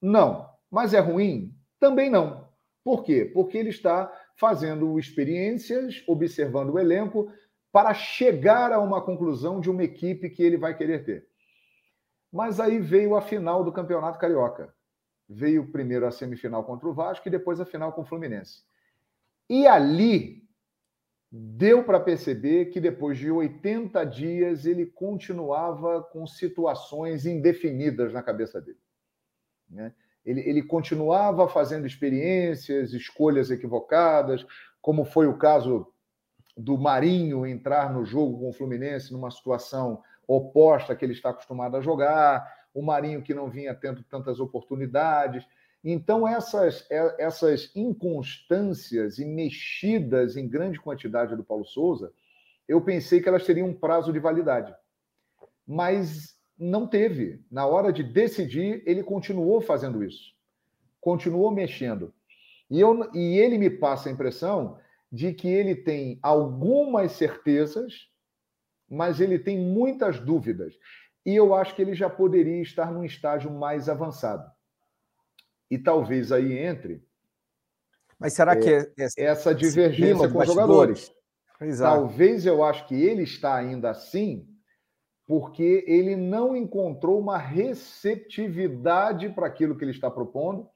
Não. Mas é ruim? Também não. Por quê? Porque ele está fazendo experiências, observando o elenco, para chegar a uma conclusão de uma equipe que ele vai querer ter. Mas aí veio a final do Campeonato Carioca. Veio primeiro a semifinal contra o Vasco e depois a final com o Fluminense. E ali deu para perceber que depois de 80 dias ele continuava com situações indefinidas na cabeça dele. Né? Ele, ele continuava fazendo experiências, escolhas equivocadas, como foi o caso do Marinho entrar no jogo com o Fluminense numa situação oposta que ele está acostumado a jogar, o Marinho que não vinha tendo tantas oportunidades. Então, essas, é, essas inconstâncias e mexidas em grande quantidade do Paulo Souza, eu pensei que elas teriam um prazo de validade. Mas não teve. Na hora de decidir, ele continuou fazendo isso. Continuou mexendo. E, eu, e ele me passa a impressão de que ele tem algumas certezas, mas ele tem muitas dúvidas. E eu acho que ele já poderia estar num estágio mais avançado e talvez aí entre. Mas será que é, é, essa divergência com os jogadores? Exato. Talvez eu acho que ele está ainda assim porque ele não encontrou uma receptividade para aquilo que ele está propondo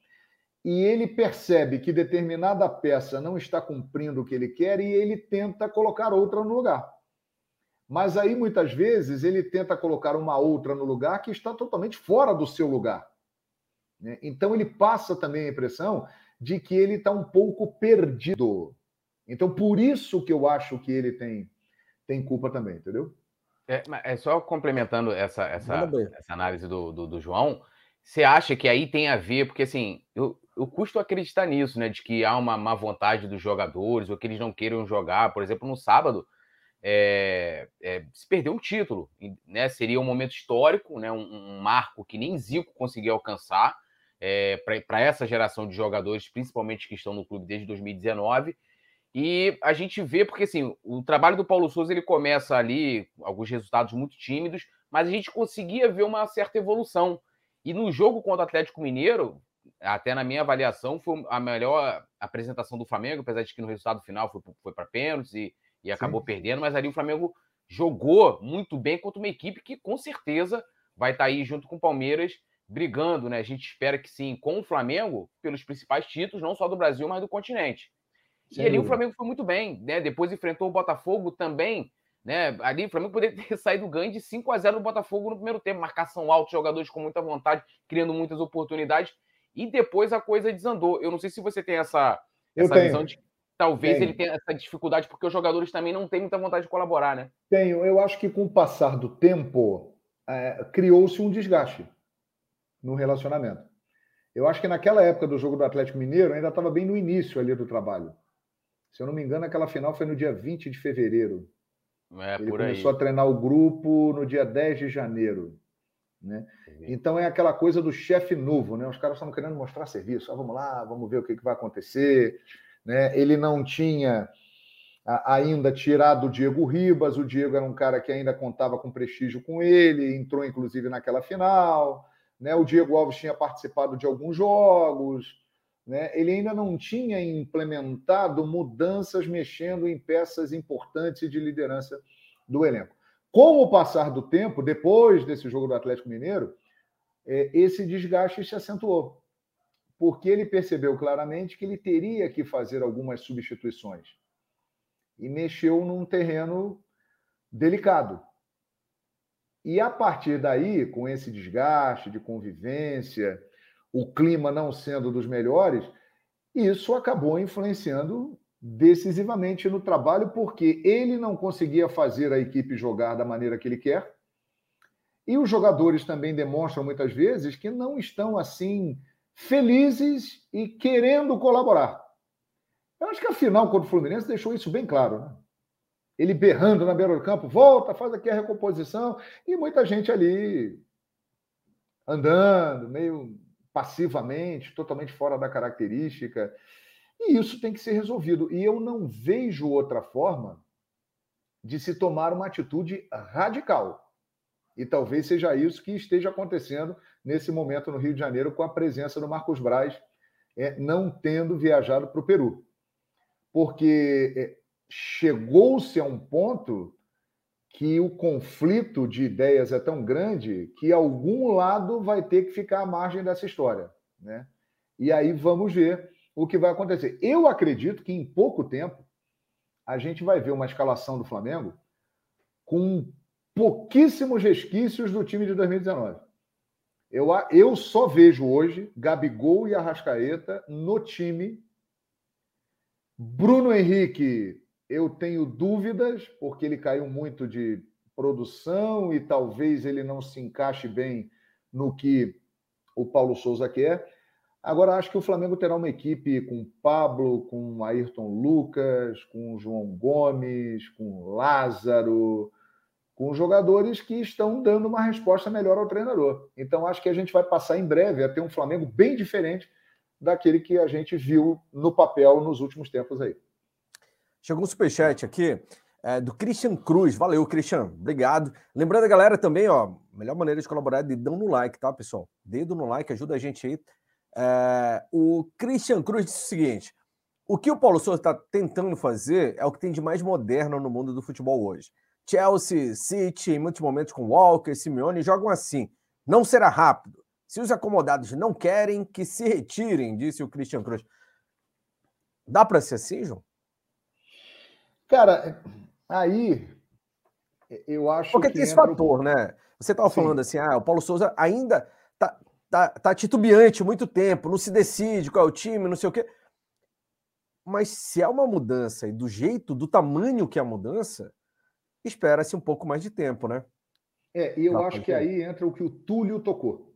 e ele percebe que determinada peça não está cumprindo o que ele quer e ele tenta colocar outra no lugar. Mas aí muitas vezes ele tenta colocar uma outra no lugar que está totalmente fora do seu lugar. Né? Então ele passa também a impressão de que ele está um pouco perdido. Então por isso que eu acho que ele tem, tem culpa também, entendeu? É, é só complementando essa, essa, essa análise do, do, do, João, você acha que aí tem a ver, porque assim, eu, eu custo acreditar nisso, né? De que há uma má vontade dos jogadores, ou que eles não queiram jogar. Por exemplo, no sábado, é, é, se perdeu um título, né? Seria um momento histórico, né? Um, um marco que nem Zico conseguiu alcançar é, para essa geração de jogadores, principalmente que estão no clube desde 2019. E a gente vê, porque assim, o trabalho do Paulo Souza ele começa ali, alguns resultados muito tímidos, mas a gente conseguia ver uma certa evolução. E no jogo contra o Atlético Mineiro, até na minha avaliação, foi a melhor apresentação do Flamengo, apesar de que no resultado final foi, foi para pênaltis e, e acabou Sim. perdendo, mas ali o Flamengo jogou muito bem contra uma equipe que com certeza vai estar tá aí junto com o Palmeiras brigando, né? A gente espera que sim, com o Flamengo, pelos principais títulos, não só do Brasil, mas do continente. Sem e ali dúvida. o Flamengo foi muito bem, né? Depois enfrentou o Botafogo também, né? Ali o Flamengo poderia ter saído ganho de 5 a 0 do Botafogo no primeiro tempo, marcação alta, jogadores com muita vontade, criando muitas oportunidades, e depois a coisa desandou. Eu não sei se você tem essa, essa visão de que talvez tenho. ele tenha essa dificuldade, porque os jogadores também não têm muita vontade de colaborar, né? Tenho. Eu acho que com o passar do tempo, é, criou-se um desgaste no relacionamento. Eu acho que naquela época do jogo do Atlético Mineiro, ainda estava bem no início ali do trabalho. Se eu não me engano, aquela final foi no dia 20 de fevereiro. É, Ele começou a treinar o grupo no dia 10 de janeiro. Né? Então é aquela coisa do chefe novo, né? Os caras estão querendo mostrar serviço. Ah, vamos lá, vamos ver o que, que vai acontecer. Né? Ele não tinha ainda tirado o Diego Ribas. O Diego era um cara que ainda contava com prestígio com ele, entrou inclusive naquela final. Né? O Diego Alves tinha participado de alguns jogos né, ele ainda não tinha implementado mudanças mexendo em peças importantes de liderança do elenco. Com o passar do tempo, depois desse jogo do Atlético Mineiro, é, esse desgaste se acentuou, porque ele percebeu claramente que ele teria que fazer algumas substituições e mexeu num terreno delicado. E a partir daí, com esse desgaste de convivência, o clima não sendo dos melhores, isso acabou influenciando decisivamente no trabalho, porque ele não conseguia fazer a equipe jogar da maneira que ele quer. E os jogadores também demonstram muitas vezes que não estão assim felizes e querendo colaborar. Eu acho que a final contra o Fluminense deixou isso bem claro. Né? Ele berrando na beira do campo, volta, faz aqui a recomposição, e muita gente ali andando, meio passivamente, totalmente fora da característica. E isso tem que ser resolvido. E eu não vejo outra forma de se tomar uma atitude radical. E talvez seja isso que esteja acontecendo nesse momento no Rio de Janeiro com a presença do Marcos Braz é, não tendo viajado para o Peru. Porque é, chegou-se a um ponto que o conflito de ideias é tão grande que algum lado vai ter que ficar à margem dessa história. Né? E aí vamos ver o que vai acontecer. Eu acredito que em pouco tempo a gente vai ver uma escalação do Flamengo com pouquíssimos resquícios do time de 2019. Eu, eu só vejo hoje Gabigol e Arrascaeta no time. Bruno Henrique eu tenho dúvidas, porque ele caiu muito de produção e talvez ele não se encaixe bem no que o Paulo Souza quer. Agora, acho que o Flamengo terá uma equipe com Pablo, com Ayrton Lucas, com João Gomes, com Lázaro, com jogadores que estão dando uma resposta melhor ao treinador. Então, acho que a gente vai passar em breve a ter um Flamengo bem diferente daquele que a gente viu no papel nos últimos tempos aí. Chegou um superchat aqui é, do Christian Cruz. Valeu, Christian. Obrigado. Lembrando a galera também, ó, melhor maneira de colaborar é dedão no like, tá, pessoal? Dedo no like, ajuda a gente aí. É, o Christian Cruz disse o seguinte: o que o Paulo Souza está tentando fazer é o que tem de mais moderno no mundo do futebol hoje. Chelsea, City, em muitos momentos com Walker, Simeone, jogam assim. Não será rápido. Se os acomodados não querem, que se retirem, disse o Christian Cruz. Dá para ser assim, João? Cara, aí eu acho Porque que. tem esse fator, né? Você estava falando assim, ah, o Paulo Souza ainda tá, tá, tá titubeante muito tempo, não se decide qual é o time, não sei o quê. Mas se é uma mudança e do jeito, do tamanho que é a mudança, espera-se um pouco mais de tempo, né? É, e eu acho que aí entra o que o Túlio tocou.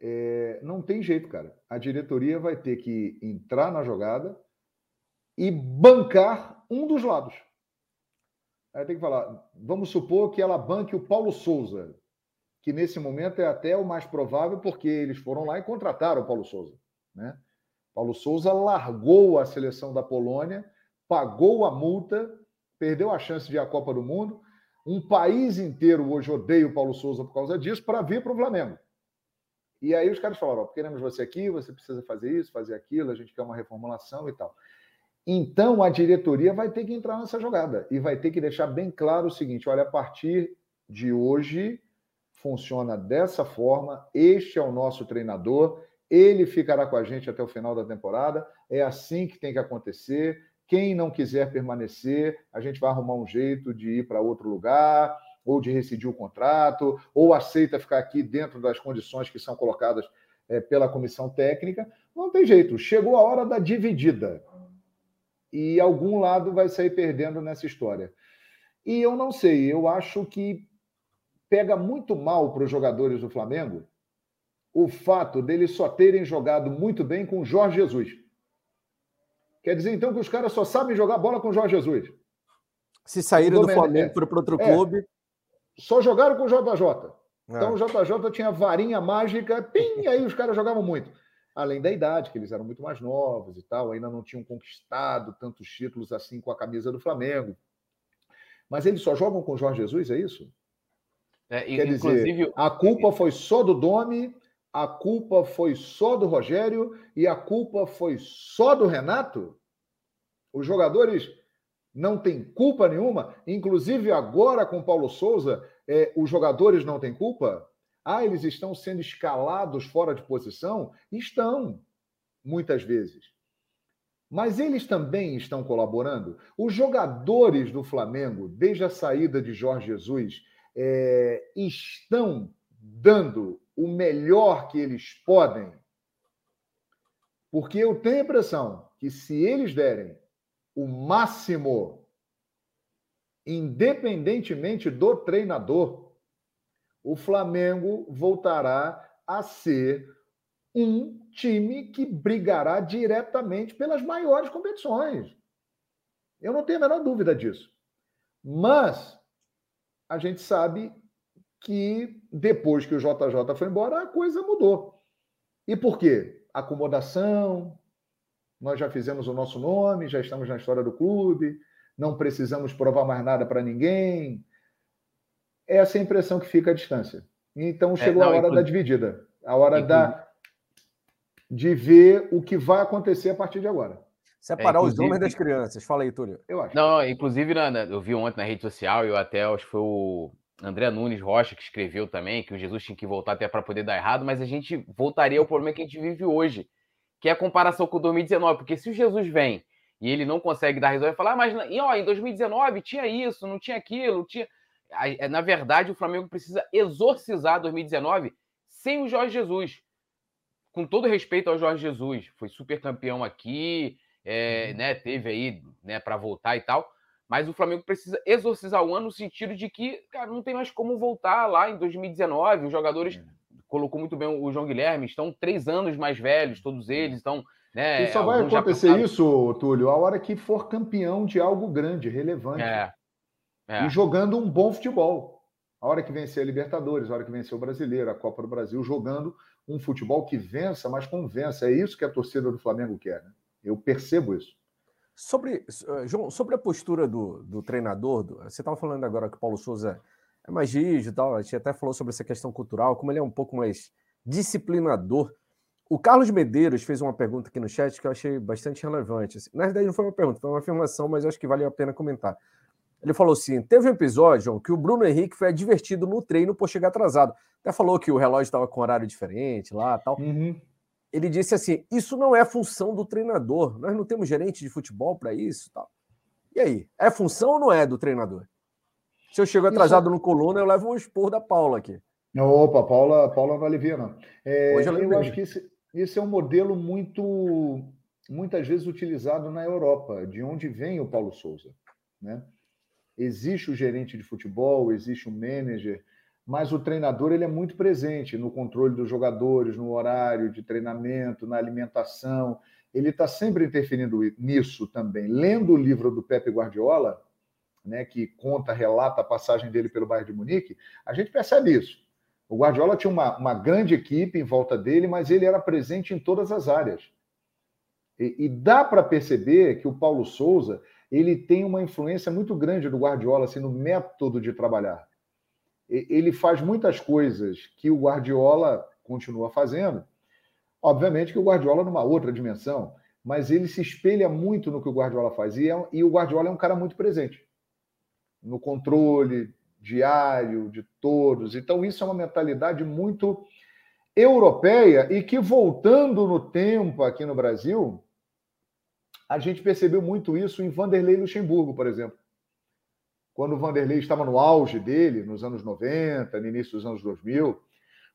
É, não tem jeito, cara. A diretoria vai ter que entrar na jogada e bancar um dos lados. Aí tem que falar, vamos supor que ela banque o Paulo Souza, que nesse momento é até o mais provável, porque eles foram lá e contrataram o Paulo Souza. Né? Paulo Souza largou a seleção da Polônia, pagou a multa, perdeu a chance de ir à Copa do Mundo. Um país inteiro hoje odeia o Paulo Souza por causa disso, para vir para o Flamengo. E aí os caras falaram: queremos você aqui, você precisa fazer isso, fazer aquilo, a gente quer uma reformulação e tal. Então a diretoria vai ter que entrar nessa jogada e vai ter que deixar bem claro o seguinte: olha, a partir de hoje funciona dessa forma, este é o nosso treinador, ele ficará com a gente até o final da temporada, é assim que tem que acontecer. Quem não quiser permanecer, a gente vai arrumar um jeito de ir para outro lugar ou de rescindir o contrato, ou aceita ficar aqui dentro das condições que são colocadas é, pela comissão técnica. Não tem jeito. Chegou a hora da dividida. E algum lado vai sair perdendo nessa história. E eu não sei, eu acho que pega muito mal para os jogadores do Flamengo o fato deles só terem jogado muito bem com Jorge Jesus. Quer dizer, então, que os caras só sabem jogar bola com Jorge Jesus. Se saíram do Flamengo para outro é, clube só jogaram com o JJ. Então é. o JJ tinha varinha mágica, pim, aí os caras jogavam muito. Além da idade, que eles eram muito mais novos e tal, ainda não tinham conquistado tantos títulos assim com a camisa do Flamengo. Mas eles só jogam com o Jorge Jesus, é isso? É, Quer dizer, a culpa foi só do Domi, a culpa foi só do Rogério e a culpa foi só do Renato? Os jogadores não tem culpa nenhuma, inclusive agora com Paulo Souza, é, os jogadores não têm culpa? Ah, eles estão sendo escalados fora de posição? Estão, muitas vezes. Mas eles também estão colaborando. Os jogadores do Flamengo, desde a saída de Jorge Jesus, é, estão dando o melhor que eles podem. Porque eu tenho a impressão que se eles derem o máximo, independentemente do treinador, o Flamengo voltará a ser um time que brigará diretamente pelas maiores competições. Eu não tenho a menor dúvida disso. Mas a gente sabe que depois que o JJ foi embora, a coisa mudou. E por quê? Acomodação, nós já fizemos o nosso nome, já estamos na história do clube, não precisamos provar mais nada para ninguém. Essa é a impressão que fica à distância. Então chegou é, não, a hora inclusive... da dividida, a hora inclusive... da de ver o que vai acontecer a partir de agora. Separar é, os homens das crianças. Fala aí, Túlio. Eu acho. Não, inclusive, eu vi ontem na rede social, eu até acho que foi o André Nunes Rocha que escreveu também, que o Jesus tinha que voltar até para poder dar errado, mas a gente voltaria ao problema que a gente vive hoje que é a comparação com 2019, porque se o Jesus vem e ele não consegue dar risada falar, ah, mas ó, em 2019 tinha isso, não tinha aquilo, tinha. É, na verdade, o Flamengo precisa exorcizar 2019 sem o Jorge Jesus. Com todo respeito ao Jorge Jesus, foi super campeão aqui, é, uhum. né, teve aí né, para voltar e tal. Mas o Flamengo precisa exorcizar o ano no sentido de que, cara, não tem mais como voltar lá em 2019. Os jogadores é colocou muito bem o João Guilherme, estão três anos mais velhos, todos eles, estão. Né, e só vai acontecer isso, Túlio, a hora que for campeão de algo grande, relevante. É, é. E jogando um bom futebol. A hora que vencer a Libertadores, a hora que vencer o Brasileiro, a Copa do Brasil, jogando um futebol que vença, mas convença. É isso que a torcida do Flamengo quer. Né? Eu percebo isso. Sobre, eh, João, sobre a postura do, do treinador, do, você estava falando agora que o Paulo Souza é mais rígido e tal. A gente até falou sobre essa questão cultural, como ele é um pouco mais disciplinador. O Carlos Medeiros fez uma pergunta aqui no chat que eu achei bastante relevante. Assim. Na verdade, não foi uma pergunta, foi uma afirmação, mas acho que valeu a pena comentar. Ele falou assim: teve um episódio, João, que o Bruno Henrique foi advertido no treino por chegar atrasado. Até falou que o relógio estava com horário diferente lá tal. Uhum. Ele disse assim: isso não é função do treinador. Nós não temos gerente de futebol para isso tal. E aí? É função ou não é do treinador? Se eu chego atrasado Isso... no coluna, eu levo um expor da Paula aqui. Opa, Paula, Paula não alivia, não. É, Hoje eu acho que esse, esse é um modelo muito, muitas vezes utilizado na Europa, de onde vem o Paulo Souza. Né? Existe o gerente de futebol, existe o manager, mas o treinador ele é muito presente no controle dos jogadores, no horário de treinamento, na alimentação. Ele está sempre interferindo nisso também. Lendo o livro do Pepe Guardiola, né, que conta, relata a passagem dele pelo bairro de Munique, a gente percebe isso. O Guardiola tinha uma, uma grande equipe em volta dele, mas ele era presente em todas as áreas. E, e dá para perceber que o Paulo Souza ele tem uma influência muito grande do Guardiola assim, no método de trabalhar. Ele faz muitas coisas que o Guardiola, continua fazendo. Obviamente que o Guardiola numa outra dimensão, mas ele se espelha muito no que o Guardiola faz. E, é, e o Guardiola é um cara muito presente no controle diário de todos. Então, isso é uma mentalidade muito europeia e que, voltando no tempo aqui no Brasil, a gente percebeu muito isso em Vanderlei Luxemburgo, por exemplo. Quando o Vanderlei estava no auge dele, nos anos 90, no início dos anos 2000,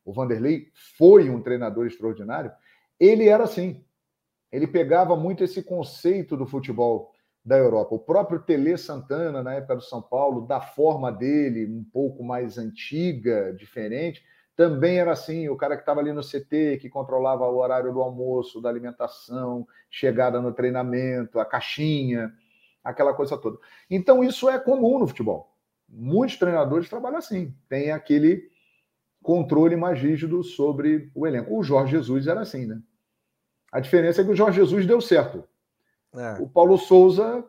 o Vanderlei foi um treinador extraordinário. Ele era assim. Ele pegava muito esse conceito do futebol da Europa. O próprio Tele Santana, na época do São Paulo, da forma dele, um pouco mais antiga, diferente, também era assim. O cara que estava ali no CT, que controlava o horário do almoço, da alimentação, chegada no treinamento, a caixinha, aquela coisa toda. Então, isso é comum no futebol. Muitos treinadores trabalham assim. Tem aquele controle mais rígido sobre o elenco. O Jorge Jesus era assim, né? A diferença é que o Jorge Jesus deu certo. É. O Paulo Souza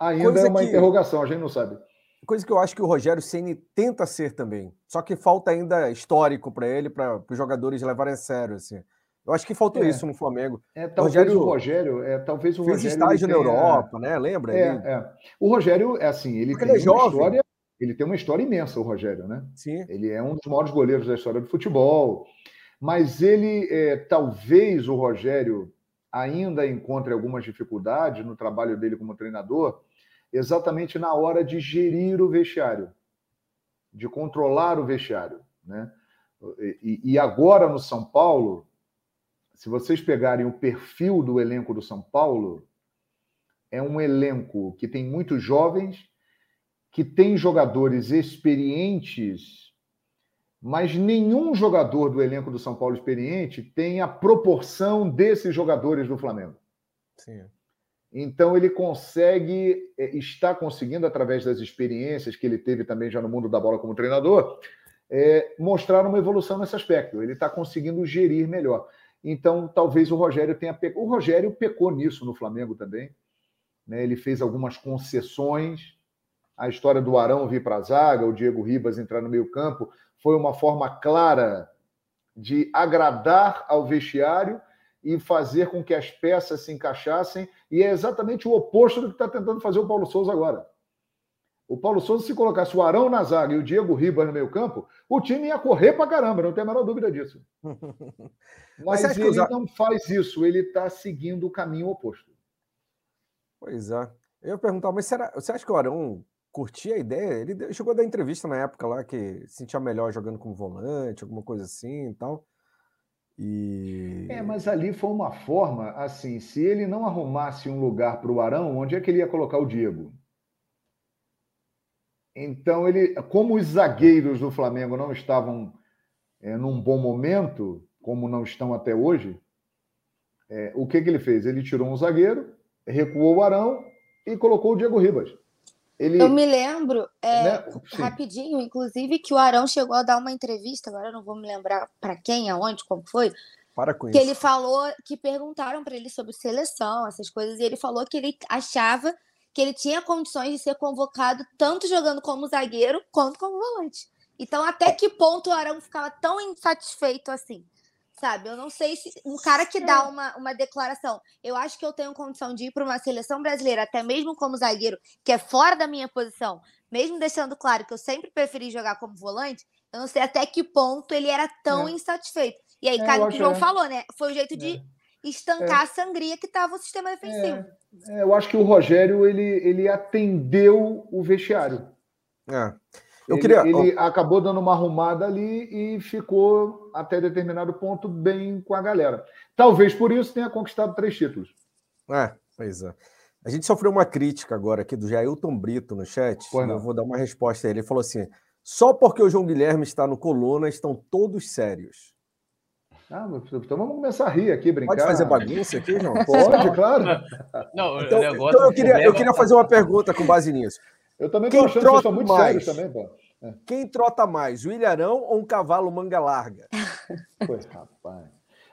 ainda é uma que... interrogação, a gente não sabe. Coisa que eu acho que o Rogério Ceni tenta ser também. Só que falta ainda histórico para ele, para os jogadores levarem a sério. Assim. Eu acho que faltou é. isso no Flamengo. É, talvez o Rogério, o Rogério é, talvez o fez Rogério estágio na Europa, né? Lembra? É, ele... é. O Rogério é assim, ele Porque tem ele é uma jovem. história, ele tem uma história imensa, o Rogério, né? Sim. Ele é um dos maiores goleiros da história do futebol. Mas ele, é, talvez o Rogério ainda encontre algumas dificuldades no trabalho dele como treinador, exatamente na hora de gerir o vestiário, de controlar o vestiário. Né? E, e agora no São Paulo, se vocês pegarem o perfil do elenco do São Paulo, é um elenco que tem muitos jovens, que tem jogadores experientes mas nenhum jogador do elenco do São Paulo experiente tem a proporção desses jogadores do Flamengo. Sim. Então ele consegue, é, está conseguindo, através das experiências que ele teve também já no mundo da bola como treinador, é, mostrar uma evolução nesse aspecto. Ele está conseguindo gerir melhor. Então, talvez o Rogério tenha pecado. O Rogério pecou nisso no Flamengo também. Né? Ele fez algumas concessões. A história do Arão vir para a zaga, o Diego Ribas entrar no meio-campo, foi uma forma clara de agradar ao vestiário e fazer com que as peças se encaixassem, e é exatamente o oposto do que está tentando fazer o Paulo Souza agora. O Paulo Souza, se colocasse o Arão na zaga e o Diego Ribas no meio campo, o time ia correr para caramba, não tem a menor dúvida disso. Mas, Mas ele usa... não faz isso, ele está seguindo o caminho oposto. Pois é. Eu ia perguntar, mas será, você acha que o Arão curti a ideia. Ele chegou a dar entrevista na época lá que se sentia melhor jogando como volante, alguma coisa assim e tal. E... É, mas ali foi uma forma, assim, se ele não arrumasse um lugar para o Arão, onde é que ele ia colocar o Diego? Então, ele, como os zagueiros do Flamengo não estavam é, num bom momento, como não estão até hoje, é, o que, que ele fez? Ele tirou um zagueiro, recuou o Arão e colocou o Diego Ribas. Ele... Eu me lembro, é, né? rapidinho, inclusive, que o Arão chegou a dar uma entrevista, agora eu não vou me lembrar para quem, aonde, como foi. Para com que isso. ele falou que perguntaram para ele sobre seleção, essas coisas, e ele falou que ele achava que ele tinha condições de ser convocado tanto jogando como zagueiro quanto como volante. Então, até que ponto o Arão ficava tão insatisfeito assim? Sabe? Eu não sei se um cara que dá uma, uma declaração, eu acho que eu tenho condição de ir para uma seleção brasileira, até mesmo como zagueiro, que é fora da minha posição, mesmo deixando claro que eu sempre preferi jogar como volante, eu não sei até que ponto ele era tão é. insatisfeito. E aí, é, cara, o que o João é. falou, né? Foi o jeito de é. estancar a sangria que estava o sistema defensivo. É. eu acho que o Rogério ele, ele atendeu o vestiário. É. Eu ele, queria... ele acabou dando uma arrumada ali e ficou, até determinado ponto, bem com a galera. Talvez por isso tenha conquistado três títulos. É, pois é. A gente sofreu uma crítica agora aqui do Jailton Brito no chat. Eu vou dar uma resposta a ele. Ele falou assim: só porque o João Guilherme está no coluna estão todos sérios. Ah, então vamos começar a rir aqui, brincar. Pode fazer bagunça aqui, João? Pode, claro. Não, então, então eu, queria, eu queria fazer uma pergunta com base nisso. Eu também estou achando que vocês são muito mais? sérios também, pô. É. Quem trota mais, o Ilharão ou um cavalo manga larga? Pois, rapaz.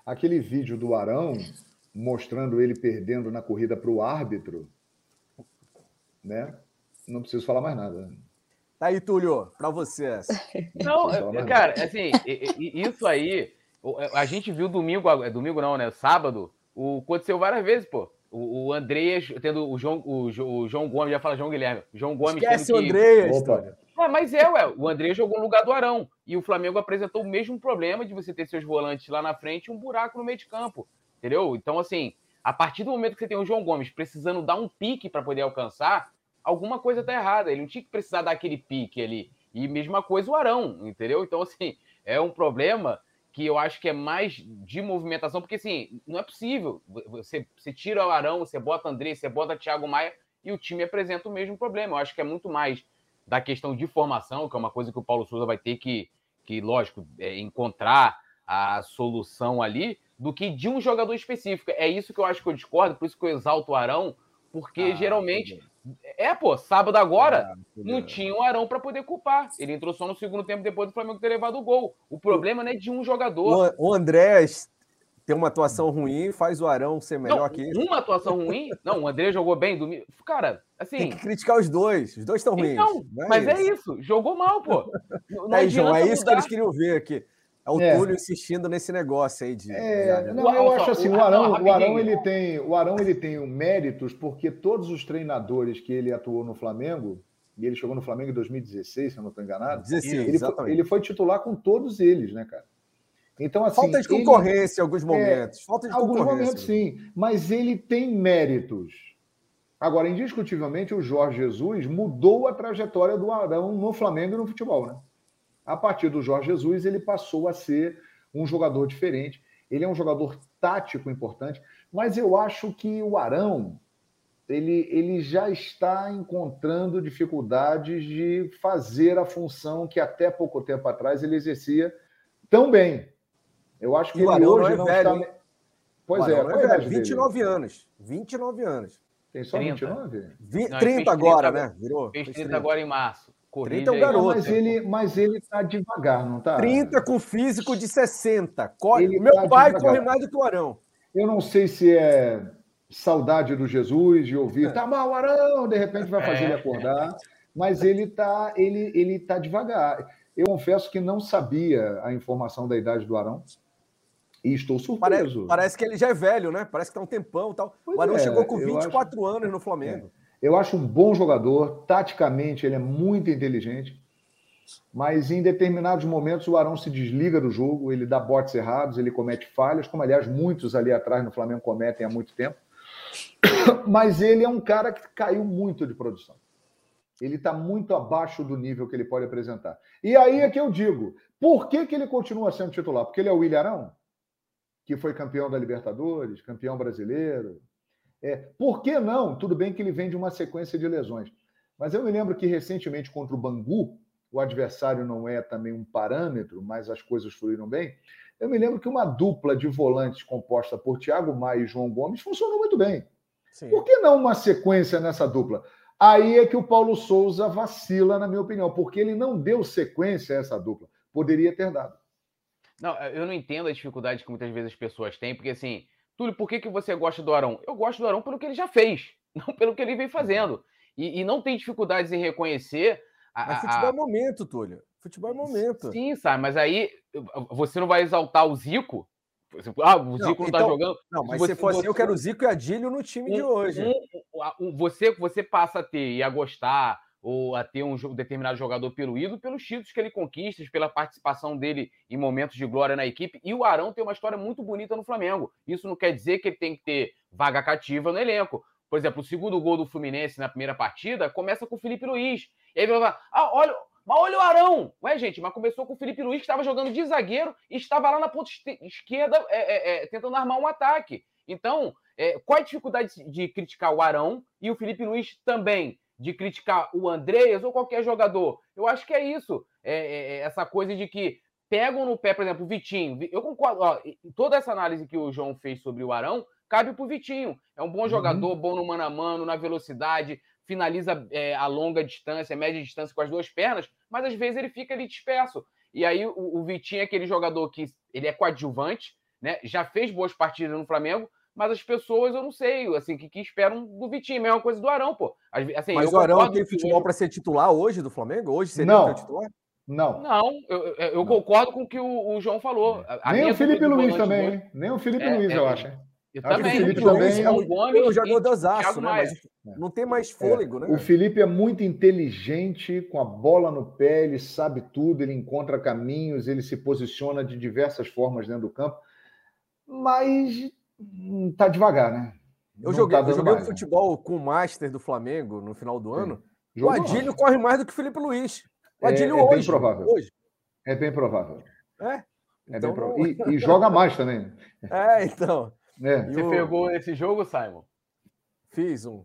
Aquele vídeo do Arão mostrando ele perdendo na corrida para o árbitro, né? Não preciso falar mais nada. Tá aí, Túlio, para você. Não, cara, assim, isso aí A gente viu domingo, é domingo não, né? Sábado, o aconteceu várias vezes, pô. O, o Andreas tendo o João, o, o João Gomes, já fala João Guilherme. João Gomes Esquece o Andreas. Ah, mas é, ué, o André jogou no lugar do Arão. E o Flamengo apresentou o mesmo problema de você ter seus volantes lá na frente e um buraco no meio de campo. Entendeu? Então, assim, a partir do momento que você tem o João Gomes precisando dar um pique para poder alcançar, alguma coisa está errada. Ele não tinha que precisar dar aquele pique ali. E mesma coisa o Arão, entendeu? Então, assim, é um problema que eu acho que é mais de movimentação, porque assim, não é possível. Você, você tira o Arão, você bota André, você bota Thiago Maia e o time apresenta o mesmo problema. Eu acho que é muito mais da questão de formação, que é uma coisa que o Paulo Souza vai ter que, que lógico, é, encontrar a solução ali, do que de um jogador específico. É isso que eu acho que eu discordo, por isso que eu exalto o Arão, porque ah, geralmente. É, pô, sábado agora ah, não tinha o Arão para poder culpar. Ele entrou só no segundo tempo depois do Flamengo ter levado o gol. O problema não é de um jogador. O, o André tem uma atuação ruim, faz o Arão ser melhor não, que Uma atuação ruim? Não, o André jogou bem. Do... Cara, assim. Tem que criticar os dois. Os dois estão ruins. Então, é mas é isso. é isso. Jogou mal, pô. Não é, João, é isso mudar. que eles queriam ver aqui. É o é. Túlio insistindo nesse negócio aí de. É, não, eu acho assim, o Arão, o Arão ele tem, o Arão ele tem méritos porque todos os treinadores que ele atuou no Flamengo e ele chegou no Flamengo em 2016, se eu não estou enganado. 16, ele, foi, ele foi titular com todos eles, né, cara? Então, assim, falta de concorrência em alguns momentos. É, falta de alguns momentos, sim. Mas ele tem méritos. Agora, indiscutivelmente, o Jorge Jesus mudou a trajetória do Arão no Flamengo e no futebol, né? A partir do Jorge Jesus, ele passou a ser um jogador diferente. Ele é um jogador tático importante, mas eu acho que o Arão ele, ele já está encontrando dificuldades de fazer a função que até pouco tempo atrás ele exercia tão bem. Eu acho que ele Arão hoje não, é velho, está. Pois é, é velho, 29 dele? anos. 29 anos. Tem só 30. 29? Vi, não, 30 agora, 30, né? Virou. Fez 30 agora em março. Corrija 30 é o garoto. Mas ele, mas ele tá devagar, não tá? 30 com físico de 60. Corre... Meu tá pai devagar. corre mais do que o Arão. Eu não sei se é saudade do Jesus, de ouvir, é. tá mal, Arão, de repente vai fazer é. ele acordar. Mas ele tá, ele, ele tá devagar. Eu confesso que não sabia a informação da idade do Arão. E estou surpreso. Parece, parece que ele já é velho, né? Parece que tá um tempão tal. Pois o Arão é, chegou com 24 acho... anos no Flamengo. Eu acho um bom jogador, taticamente ele é muito inteligente, mas em determinados momentos o Arão se desliga do jogo, ele dá botes errados, ele comete falhas, como aliás muitos ali atrás no Flamengo cometem há muito tempo. Mas ele é um cara que caiu muito de produção. Ele está muito abaixo do nível que ele pode apresentar. E aí é que eu digo: por que, que ele continua sendo titular? Porque ele é o William Arão, que foi campeão da Libertadores, campeão brasileiro, é, por que não? Tudo bem que ele vem de uma sequência de lesões. Mas eu me lembro que recentemente contra o Bangu, o adversário não é também um parâmetro, mas as coisas fluíram bem. Eu me lembro que uma dupla de volantes composta por Thiago Maia e João Gomes funcionou muito bem. Sim. Por que não uma sequência nessa dupla? Aí é que o Paulo Souza vacila, na minha opinião, porque ele não deu sequência a essa dupla. Poderia ter dado. Não, eu não entendo a dificuldade que muitas vezes as pessoas têm, porque assim, Túlio, por que, que você gosta do Arão? Eu gosto do Arão pelo que ele já fez, não pelo que ele vem fazendo. E, e não tem dificuldades em reconhecer. A, mas futebol a... é momento, Túlio. Futebol é momento. Sim, sabe, mas aí você não vai exaltar o Zico. Ah, o Zico não, está então, jogando. Não, mas se, você, se fosse você... eu quero o Zico e Adílio no time um, de hoje. Um, um, você, você passa a ter e a gostar ou a ter um determinado jogador pelo ídolo, pelos títulos que ele conquista, pela participação dele em momentos de glória na equipe. E o Arão tem uma história muito bonita no Flamengo. Isso não quer dizer que ele tem que ter vaga cativa no elenco. Por exemplo, o segundo gol do Fluminense na primeira partida começa com o Felipe Luiz. E aí vai falar: ah, olha, mas olha o Arão! Ué, gente, mas começou com o Felipe Luiz, que estava jogando de zagueiro e estava lá na ponta esquerda é, é, é, tentando armar um ataque. Então, é, qual a dificuldade de criticar o Arão e o Felipe Luiz também? De criticar o Andreas ou qualquer jogador. Eu acho que é isso. É, é, é essa coisa de que pegam no pé, por exemplo, o Vitinho. Eu concordo. Ó, toda essa análise que o João fez sobre o Arão cabe para o Vitinho. É um bom uhum. jogador, bom no mano a mano, na velocidade, finaliza é, a longa distância, média distância com as duas pernas, mas às vezes ele fica ali disperso. E aí o, o Vitinho é aquele jogador que ele é coadjuvante, né? Já fez boas partidas no Flamengo, mas as pessoas, eu não sei, assim, que, que esperam do Vitinho, mesma coisa do Arão, pô. Assim, mas o Arão tem futebol para ser titular hoje do Flamengo? Hoje seria não. titular? Não. Não, eu, eu não. concordo com o que o, o João falou. A Nem o Felipe Luiz também, hein? Nem o Felipe é, Luiz, é, eu acho. Eu acho também. O Felipe também é um Gomes, jogador aço, né? Mas não tem mais é. fôlego, né? O Felipe é muito inteligente, com a bola no pé, ele sabe tudo, ele encontra caminhos, ele se posiciona de diversas formas dentro do campo, mas tá devagar, né? Eu não joguei, tá eu joguei mais, futebol né? com o Master do Flamengo no final do ano. O Adílio corre mais do que o Felipe Luiz. O Adílio é, é hoje. Bem provável. Hoje. É bem provável. É? É então, bem provável. E, e, joga mais também. É, então. É. Você o... pegou esse jogo, Simon? Fiz um.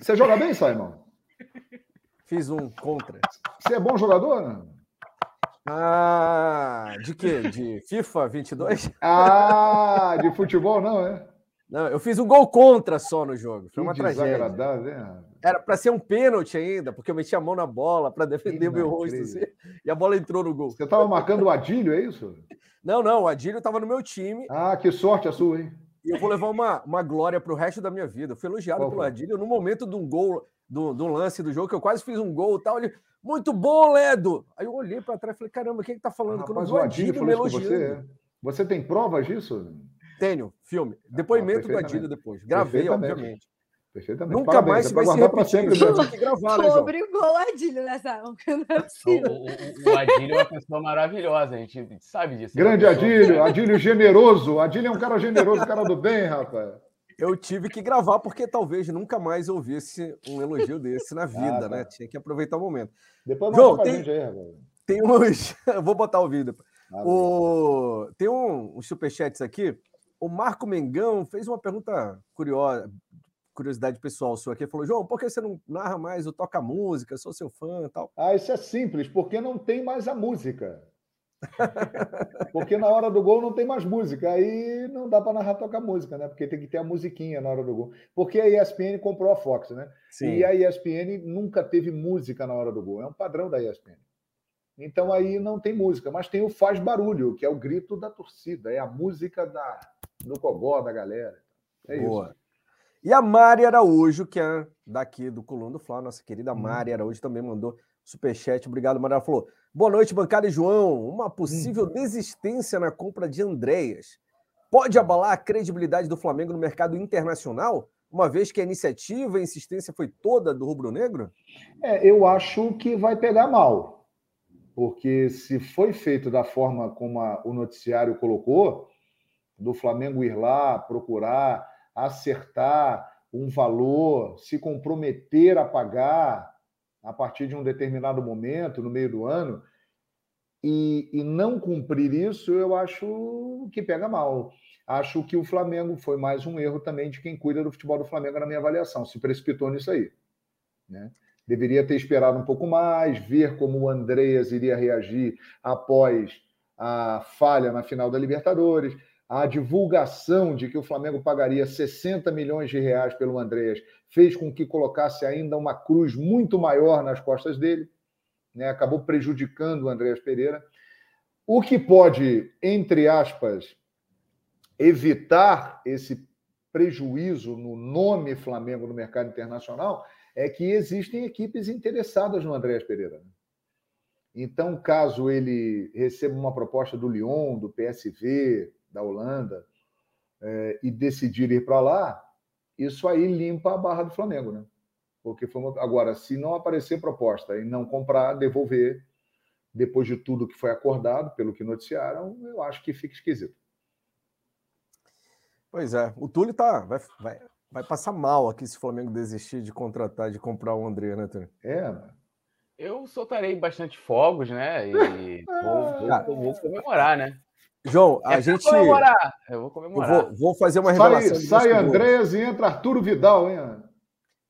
Você joga bem, Simon? Fiz um contra. Você é bom jogador? Né? Ah, de quê? De FIFA 22? Ah, de futebol não, é? Não, eu fiz um gol contra só no jogo. Foi uma tragédia. Hein? Era para ser um pênalti ainda, porque eu meti a mão na bola para defender o meu rosto assim, e a bola entrou no gol. Você estava marcando o Adílio, é isso? Não, não, o Adílio estava no meu time. Ah, que sorte a sua, hein? E eu vou levar uma, uma glória para o resto da minha vida. Eu fui elogiado Qual pelo Adílio no momento de um gol, do, um lance do jogo, que eu quase fiz um gol e tal. Ele, muito bom, Ledo! Aí eu olhei para trás e falei: caramba, quem é que tá falando? Ah, o Adílio me elogiando. Você, é? você tem provas disso? Tenho, filme. Depoimento ah, do Adílio depois. Gravei, obviamente. Perfeitamente. Nunca Parabéns. mais é vai se repetir. Sempre, né? que gravar, né, Obrigou o Adílio nessa Não é. O, o, o, Adílio é uma pessoa maravilhosa, a gente sabe disso. Grande Adílio, Adílio generoso. Adílio é um cara generoso, cara do bem, rapaz. Eu tive que gravar porque talvez nunca mais ouvisse um elogio desse na vida, ah, tá. né? Tinha que aproveitar o momento. Depois João, tem, aí, tem uns. Eu vou botar o vídeo. Ah, o... Tem um, uns superchats aqui. O Marco Mengão fez uma pergunta curiosa, curiosidade pessoal sua aqui. Falou, João, por que você não narra mais o Toca Música? Sou seu fã e tal. Ah, isso é simples, porque não tem mais a música. porque na hora do gol não tem mais música. Aí não dá para narrar tocar música, né? Porque tem que ter a musiquinha na hora do gol. Porque a ESPN comprou a Fox, né? Sim. E a ESPN nunca teve música na hora do gol. É um padrão da ESPN. Então aí não tem música, mas tem o faz barulho, que é o grito da torcida, é a música da no cogó da galera. É Boa. isso. E a Mari Araújo, que é daqui do Coluna do Fla, nossa querida. Mari Araújo também mandou superchat. Obrigado, Mari. Ela falou: Boa noite, bancada e João. Uma possível hum. desistência na compra de Andréas pode abalar a credibilidade do Flamengo no mercado internacional, uma vez que a iniciativa e a insistência foi toda do rubro-negro? É, eu acho que vai pegar mal. Porque se foi feito da forma como a, o noticiário colocou, do Flamengo ir lá, procurar, acertar um valor, se comprometer a pagar a partir de um determinado momento, no meio do ano, e, e não cumprir isso, eu acho que pega mal. Acho que o Flamengo foi mais um erro também de quem cuida do futebol do Flamengo, na minha avaliação. Se precipitou nisso aí. Né? Deveria ter esperado um pouco mais, ver como o Andreas iria reagir após a falha na final da Libertadores a divulgação de que o Flamengo pagaria 60 milhões de reais pelo Andreas fez com que colocasse ainda uma cruz muito maior nas costas dele, né? acabou prejudicando o Andreas Pereira. O que pode, entre aspas, evitar esse prejuízo no nome Flamengo no mercado internacional é que existem equipes interessadas no Andreas Pereira. Né? Então, caso ele receba uma proposta do Lyon, do PSV, da Holanda, é, e decidir ir para lá, isso aí limpa a barra do Flamengo, né? Porque foi uma... agora, se não aparecer proposta e não comprar, devolver, depois de tudo que foi acordado, pelo que noticiaram, eu acho que fica esquisito. Pois é, o Túlio tá, vai, vai, vai passar mal aqui se o Flamengo desistir de contratar, de comprar o André, né, Túlio? É, mano. Eu soltarei bastante fogos, né? E vou, vou, vou comemorar, né? João, a é gente. Comemorar. Eu vou comemorar. Vou, vou, fazer uma revelação. Sai, sai Andréas e entra Arturo Vidal, hein?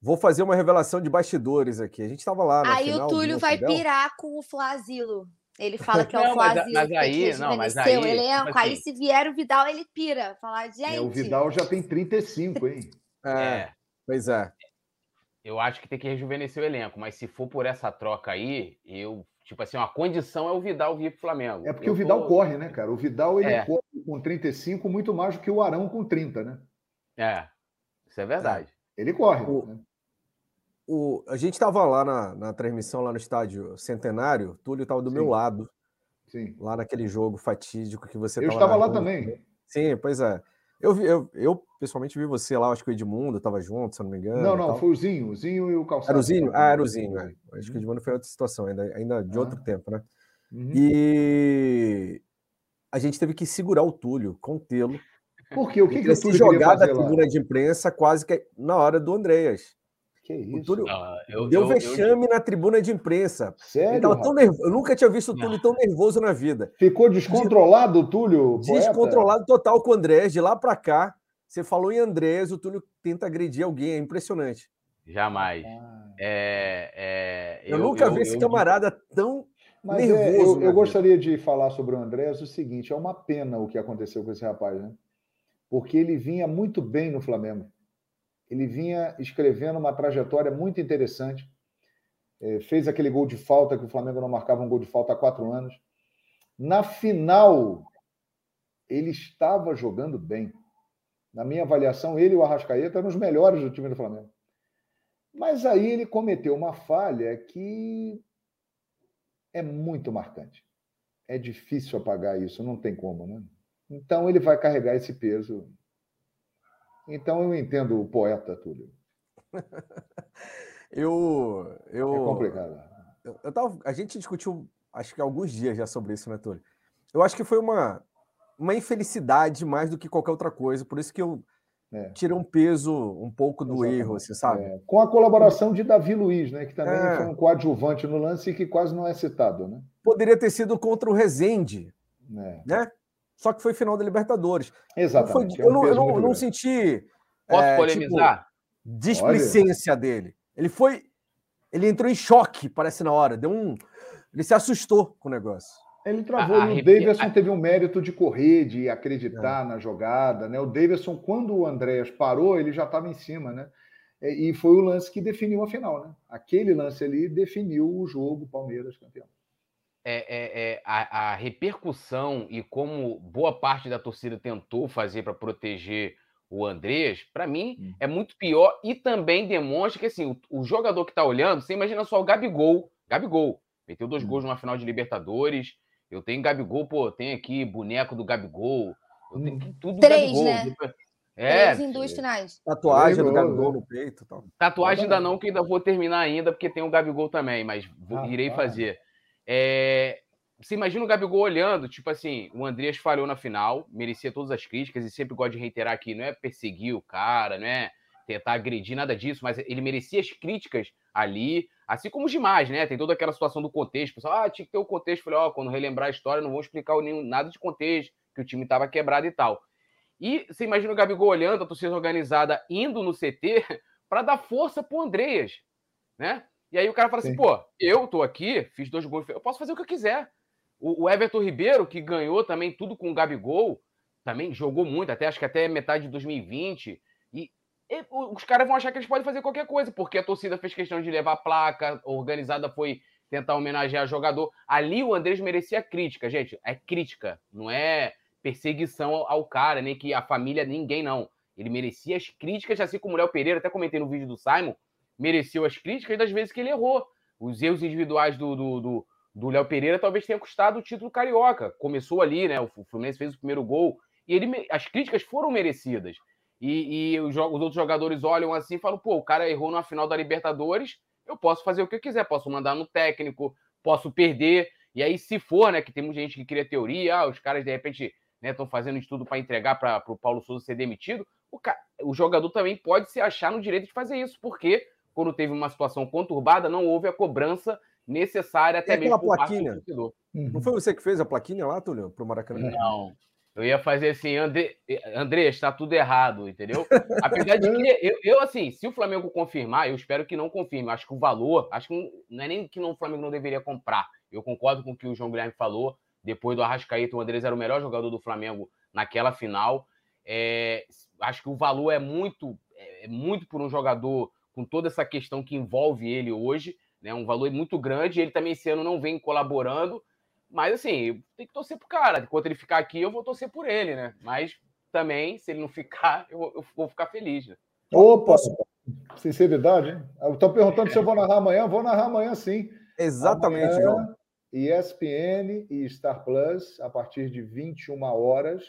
Vou fazer uma revelação de bastidores aqui. A gente estava lá. Aí final, o Túlio vai pirar com o Flazilo. Ele fala que é o Flazilo. Mas, mas aí, não, mas aí. O elenco. Tipo aí, assim, se vier o Vidal, ele pira. Falar, gente. É, o Vidal já tem 35, hein? é, é. Pois é. Eu acho que tem que rejuvenescer o elenco, mas se for por essa troca aí, eu Tipo assim, a condição é o Vidal vir para o Flamengo. É porque eu o Vidal tô... corre, né, cara? O Vidal ele é. corre com 35 muito mais do que o Arão com 30, né? É, isso é verdade. É. Ele corre. O, né? o, a gente estava lá na, na, transmissão, lá no estádio Centenário, Túlio estava do Sim. meu lado. Sim. Lá naquele jogo fatídico que você Eu estava lá também. Sim, pois é. Eu, eu, eu, pessoalmente vi você lá, acho que o Edmundo estava junto, se eu não me engano. Não, não, foi o Zinho, o Zinho e o Calçado. Era o Zinho? Ah, era o Zinho, é. Acho que o Edmundo foi outra situação, ainda, ainda de ah. outro tempo, né? Uhum. E a gente teve que segurar o Túlio, contê-lo. Por quê? O que, que o Túlio jogar da tribuna de imprensa quase que na hora do Andreas. Que isso? O Túlio ah, eu, deu eu, vexame eu... na tribuna de imprensa. Sério? tão nervo... Eu nunca tinha visto o Túlio tão nervoso na vida. Ficou descontrolado o Túlio? Descontrolado poeta? total com o Andrés, de lá para cá. Você falou em Andrés, o Túlio tenta agredir alguém, é impressionante. Jamais. Ah. É, é, eu, nunca vi esse camarada tão Mas nervoso. É, eu, eu gostaria de falar sobre o Andrés o seguinte: é uma pena o que aconteceu com esse rapaz, né? Porque ele vinha muito bem no Flamengo ele vinha escrevendo uma trajetória muito interessante. É, fez aquele gol de falta que o Flamengo não marcava um gol de falta há quatro anos. Na final, ele estava jogando bem. Na minha avaliação, ele e o Arrascaeta eram os melhores do time do Flamengo. Mas aí ele cometeu uma falha que é muito marcante. É difícil apagar isso, não tem como, né? Então ele vai carregar esse peso então eu entendo o poeta, Túlio. eu, eu. É complicado. Eu, eu tava, a gente discutiu, acho que alguns dias já sobre isso, né, Túlio? Eu acho que foi uma, uma infelicidade mais do que qualquer outra coisa, por isso que eu é. um peso um pouco do Exatamente. erro, assim, sabe? É. Com a colaboração de Davi Luiz, né, que também é. foi um coadjuvante no lance e que quase não é citado, né? Poderia ter sido contra o Rezende, é. né? Só que foi final da Libertadores. Exatamente. Foi, é eu não, eu não, não senti. Posso é, polemizar? Tipo, displicência Olha. dele. Ele foi. Ele entrou em choque, parece na hora. Deu um. Ele se assustou com o negócio. Ele travou. A, a, o Davidson a... teve um mérito de correr, de acreditar é. na jogada. Né? O Davidson, quando o Andréas parou, ele já estava em cima, né? E foi o lance que definiu a final, né? Aquele lance ali definiu o jogo, Palmeiras campeão é, é, é a, a, repercussão e como boa parte da torcida tentou fazer para proteger o Andrés, para mim hum. é muito pior e também demonstra que assim, o, o jogador que está olhando, você imagina só o Gabigol, Gabigol, meteu dois hum. gols numa final de Libertadores, eu tenho Gabigol, pô, tem aqui boneco do Gabigol, eu tenho hum. tudo Três, Gabigol. Né? É, Três em duas finais. Tatuagem do Gabigol no peito. Tal. Tatuagem ainda não, que ainda vou terminar ainda, porque tem o Gabigol também, mas vou, ah, irei fazer. É, você imagina o Gabigol olhando, tipo assim, o Andreas falhou na final, merecia todas as críticas, e sempre gosto de reiterar aqui, não é perseguir o cara, não é tentar agredir, nada disso, mas ele merecia as críticas ali, assim como os demais, né? Tem toda aquela situação do contexto, pessoal, ah, tinha que ter o contexto, falei, ó, oh, quando relembrar a história, não vou explicar nenhum, nada de contexto, que o time estava quebrado e tal. E você imagina o Gabigol olhando, a torcida organizada indo no CT para dar força pro Andreas, né? E aí o cara fala assim, Sim. assim, pô, eu tô aqui, fiz dois gols, eu posso fazer o que eu quiser. O, o Everton Ribeiro, que ganhou também tudo com o Gabigol, também jogou muito, até acho que até metade de 2020. E, e os caras vão achar que eles podem fazer qualquer coisa, porque a torcida fez questão de levar placa, organizada foi tentar homenagear jogador. Ali o Andrés merecia crítica, gente. É crítica, não é perseguição ao cara, nem que a família, ninguém, não. Ele merecia as críticas, assim como o Léo Pereira, até comentei no vídeo do Simon, mereceu as críticas das vezes que ele errou. Os erros individuais do, do, do, do Léo Pereira talvez tenha custado o título carioca. Começou ali, né? O Fluminense fez o primeiro gol e ele, as críticas foram merecidas. E, e os, os, outros jogadores olham assim e falam: pô, o cara errou na final da Libertadores, eu posso fazer o que eu quiser, posso mandar no técnico, posso perder. E aí, se for, né, que tem muita gente que cria teoria, ah, os caras de repente estão né, fazendo estudo para entregar para o Paulo Souza ser demitido, o, o jogador também pode se achar no direito de fazer isso, porque quando teve uma situação conturbada, não houve a cobrança necessária até mesmo por plaquinha. parte do uhum. Não foi você que fez a plaquinha lá, Túlio, para o Maracanã? Não. Eu ia fazer assim, André, André está tudo errado, entendeu? Apesar de que, eu, eu, assim, se o Flamengo confirmar, eu espero que não confirme. Acho que o valor, acho que não é nem que não, o Flamengo não deveria comprar. Eu concordo com o que o João Guilherme falou. Depois do Arrascaeta, o Andrés era o melhor jogador do Flamengo naquela final. É, acho que o valor é muito, é, é muito por um jogador com toda essa questão que envolve ele hoje, né? Um valor muito grande. Ele também esse ano não vem colaborando, mas assim, tem que torcer pro cara. Enquanto ele ficar aqui, eu vou torcer por ele, né? Mas também, se ele não ficar, eu, eu vou ficar feliz. Né? Opa! sinceridade, hein? Estou perguntando se eu vou narrar amanhã. Vou narrar amanhã, sim. Exatamente, amanhã, João. ESPN e Star Plus, a partir de 21 horas.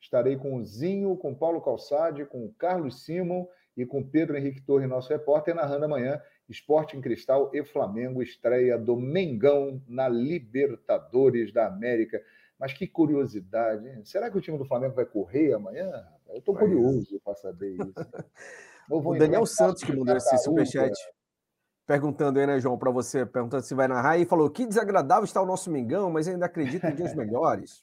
Estarei com o Zinho, com o Paulo Calçade, com o Carlos Simon e com Pedro Henrique Torre, nosso repórter, narrando amanhã Esporte em Cristal e Flamengo, estreia do Mengão na Libertadores da América. Mas que curiosidade, hein? Será que o time do Flamengo vai correr amanhã? Eu estou curioso para saber isso. o Daniel Santos que mandou esse superchat perguntando aí, né, João, para você, perguntando se vai narrar, e falou: que desagradável está o nosso Mengão, mas ainda acredita em dias melhores.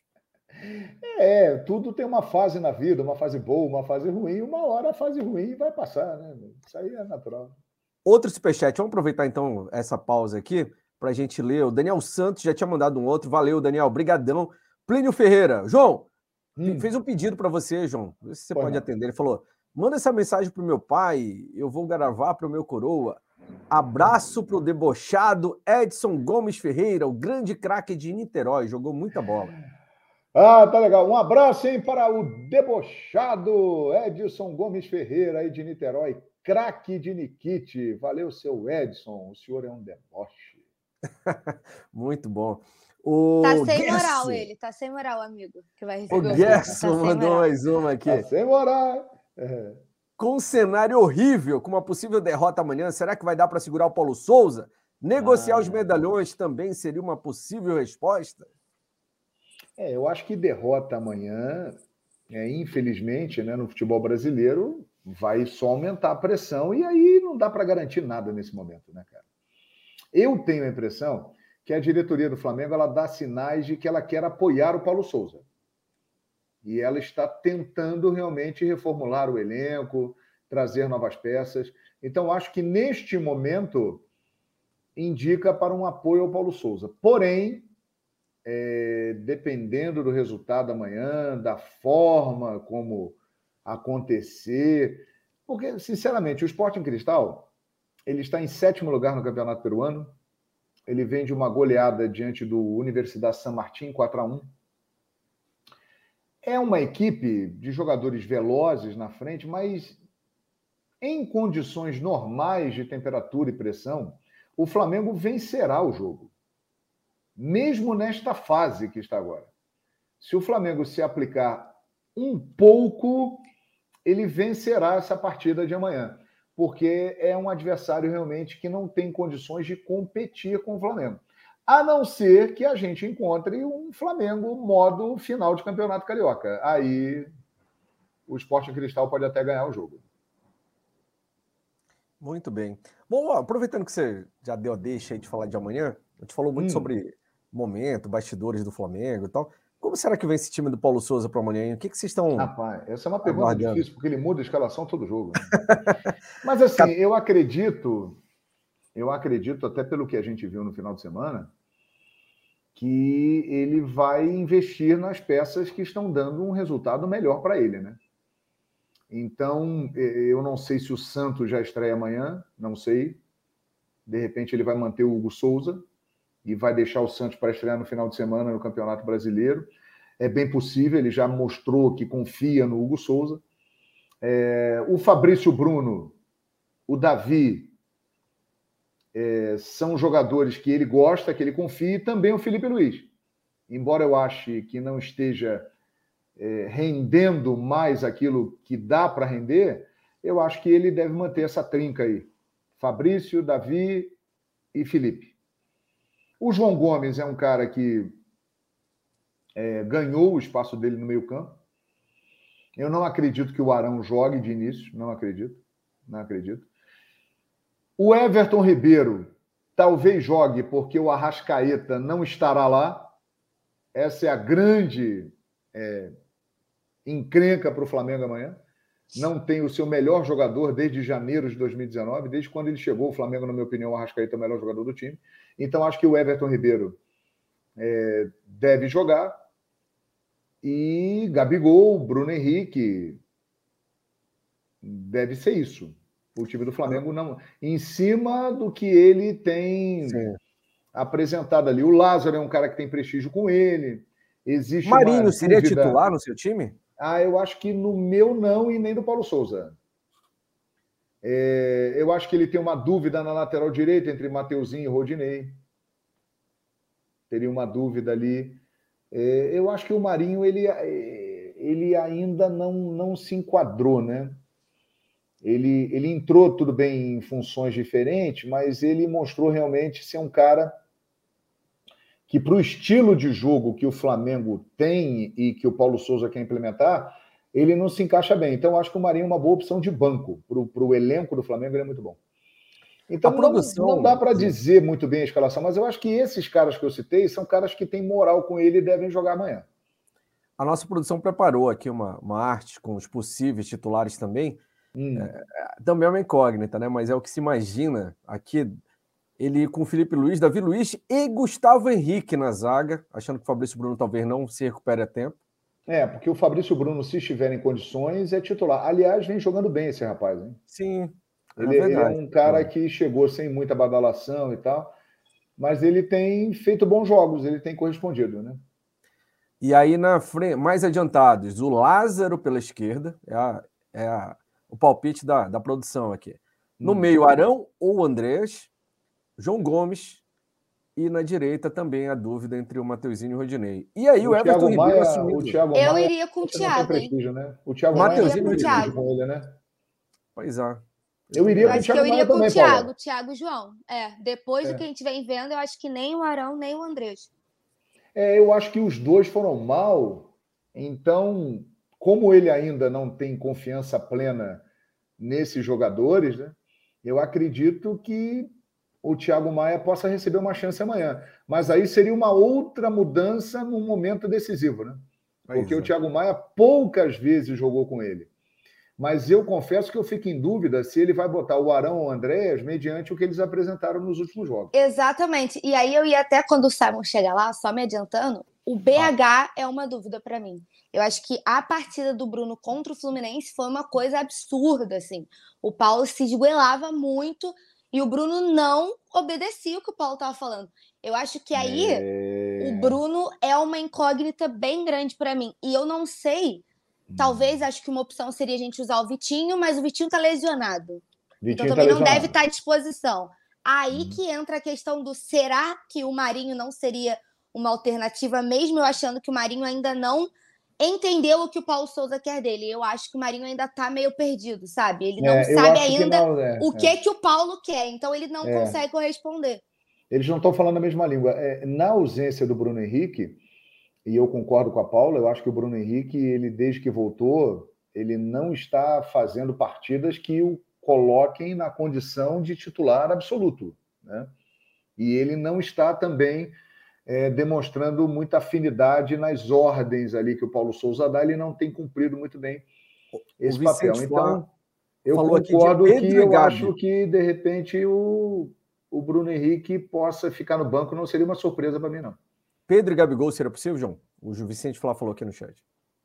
É, tudo tem uma fase na vida, uma fase boa, uma fase ruim, uma hora a fase ruim vai passar, né? Isso aí é natural. Outro superchat, vamos aproveitar então essa pausa aqui para a gente ler. O Daniel Santos já tinha mandado um outro, valeu, Daniel, brigadão. Plínio Ferreira, João, hum. fez um pedido para você, João, Vê se você pode não. atender. Ele falou: manda essa mensagem para o meu pai, eu vou gravar para o meu coroa. Abraço para o debochado Edson Gomes Ferreira, o grande craque de Niterói, jogou muita bola. Ah, tá legal. Um abraço, hein, para o debochado Edson Gomes Ferreira, aí de Niterói, craque de Nikite. Valeu, seu Edson. O senhor é um deboche. Muito bom. O tá sem Gerson. moral ele, tá sem moral, amigo. Que vai receber o Gerson tá mandou mais uma aqui. Tá sem moral. É. Com um cenário horrível, com uma possível derrota amanhã, será que vai dar para segurar o Paulo Souza? Negociar ah. os medalhões também seria uma possível resposta? É, eu acho que derrota amanhã, é, infelizmente, né, no futebol brasileiro, vai só aumentar a pressão e aí não dá para garantir nada nesse momento, né, cara? Eu tenho a impressão que a diretoria do Flamengo ela dá sinais de que ela quer apoiar o Paulo Souza. E ela está tentando realmente reformular o elenco, trazer novas peças. Então, acho que neste momento indica para um apoio ao Paulo Souza. Porém, é, dependendo do resultado amanhã, da forma como acontecer, porque, sinceramente, o Sporting Cristal ele está em sétimo lugar no Campeonato Peruano, ele vem de uma goleada diante do Universidade San Martín 4 a 1 É uma equipe de jogadores velozes na frente, mas em condições normais de temperatura e pressão, o Flamengo vencerá o jogo. Mesmo nesta fase que está agora. Se o Flamengo se aplicar um pouco, ele vencerá essa partida de amanhã porque é um adversário realmente que não tem condições de competir com o Flamengo. A não ser que a gente encontre um Flamengo modo final de campeonato carioca. Aí o Esporte Cristal pode até ganhar o jogo. Muito bem. Bom, aproveitando que você já deu a deixa aí de falar de amanhã, a gente falou muito hum. sobre momento, bastidores do Flamengo e tal. Como será que vem esse time do Paulo Souza para amanhã? O que, que vocês estão. Rapaz, essa é uma pergunta aguardando? difícil, porque ele muda a escalação todo jogo. Né? Mas assim, eu acredito, eu acredito, até pelo que a gente viu no final de semana, que ele vai investir nas peças que estão dando um resultado melhor para ele, né? Então, eu não sei se o Santos já estreia amanhã, não sei. De repente ele vai manter o Hugo Souza, e vai deixar o Santos para estrear no final de semana no Campeonato Brasileiro. É bem possível, ele já mostrou que confia no Hugo Souza. É, o Fabrício Bruno, o Davi, é, são jogadores que ele gosta, que ele confia, e também o Felipe Luiz. Embora eu ache que não esteja é, rendendo mais aquilo que dá para render, eu acho que ele deve manter essa trinca aí. Fabrício, Davi e Felipe. O João Gomes é um cara que é, ganhou o espaço dele no meio-campo. Eu não acredito que o Arão jogue de início, não acredito, não acredito. O Everton Ribeiro talvez jogue porque o Arrascaeta não estará lá. Essa é a grande é, encrenca para o Flamengo amanhã. Não tem o seu melhor jogador desde janeiro de 2019, desde quando ele chegou. O Flamengo, na minha opinião, o Arrascaeta é o melhor jogador do time. Então, acho que o Everton Ribeiro é, deve jogar. E Gabigol, Bruno Henrique. Deve ser isso. O time do Flamengo não. Em cima do que ele tem Sim. apresentado ali. O Lázaro é um cara que tem prestígio com ele. Existe Marinho seria titular no seu time? Ah, eu acho que no meu não e nem do Paulo Souza. É, eu acho que ele tem uma dúvida na lateral direita entre Mateuzinho e Rodinei. Teria uma dúvida ali. É, eu acho que o Marinho ele, é, ele ainda não, não se enquadrou, né? Ele, ele entrou, tudo bem, em funções diferentes, mas ele mostrou realmente ser um cara que, para o estilo de jogo que o Flamengo tem e que o Paulo Souza quer implementar, ele não se encaixa bem. Então, eu acho que o Marinho é uma boa opção de banco. Para o elenco do Flamengo, ele é muito bom. Então, produção, não, não, dá para dizer muito bem a escalação, mas eu acho que esses caras que eu citei são caras que têm moral com ele e devem jogar amanhã. A nossa produção preparou aqui uma, uma arte com os possíveis titulares também. Hum. É, também é uma incógnita, né? Mas é o que se imagina aqui. Ele com Felipe Luiz, Davi Luiz e Gustavo Henrique na zaga, achando que o Fabrício Bruno talvez não se recupere a tempo. É, porque o Fabrício Bruno, se estiver em condições, é titular. Aliás, vem jogando bem esse rapaz, hein? Sim. É ele é, ele é um cara que chegou sem muita badalação e tal, mas ele tem feito bons jogos, ele tem correspondido, né? E aí, na frente, mais adiantados, o Lázaro pela esquerda, é, a, é a, o palpite da, da produção aqui. No hum. meio, Arão ou Andrés, João Gomes, e na direita também a dúvida entre o Mateuzinho e o Rodinei. E aí o, o Everton Thiago Ribeiro assumiu. Thiago Eu Maia, iria com o Thiago, hein? Né? O Thiago Mateuzinho Maia com ele, né? Pois é. Eu iria eu com o Thiago eu iria com também, o Thiago, Paulo. Thiago João. É, depois é. do que a gente vem vendo, eu acho que nem o Arão, nem o Andrés. É, eu acho que os dois foram mal. Então, como ele ainda não tem confiança plena nesses jogadores, né? Eu acredito que o Thiago Maia possa receber uma chance amanhã. Mas aí seria uma outra mudança num momento decisivo, né? Porque é. o Thiago Maia poucas vezes jogou com ele. Mas eu confesso que eu fico em dúvida se ele vai botar o Arão ou o Andréas mediante o que eles apresentaram nos últimos jogos. Exatamente. E aí eu ia até quando o Simon chegar lá, só me adiantando, o BH ah. é uma dúvida para mim. Eu acho que a partida do Bruno contra o Fluminense foi uma coisa absurda, assim. O Paulo se esguelava muito e o Bruno não obedecia o que o Paulo estava falando. Eu acho que aí é... o Bruno é uma incógnita bem grande para mim. E eu não sei. Talvez acho que uma opção seria a gente usar o Vitinho, mas o Vitinho está lesionado. Vitinho então tá também tá não deve estar tá à disposição. Aí hum. que entra a questão do será que o Marinho não seria uma alternativa, mesmo eu achando que o Marinho ainda não entendeu o que o Paulo Souza quer dele. Eu acho que o Marinho ainda tá meio perdido, sabe? Ele não é, sabe ainda não, é, o que é. que o Paulo quer, então ele não é. consegue corresponder. Eles não estão falando a mesma língua. É, na ausência do Bruno Henrique, e eu concordo com a Paula, eu acho que o Bruno Henrique, ele desde que voltou, ele não está fazendo partidas que o coloquem na condição de titular absoluto, né? E ele não está também é, demonstrando muita afinidade nas ordens ali que o Paulo Souza dá, ele não tem cumprido muito bem esse papel. Então, eu concordo que eu acho que, de repente, o, o Bruno Henrique possa ficar no banco, não seria uma surpresa para mim, não. Pedro e Gabigol seria possível, João? O Vicente Flá falou aqui no chat.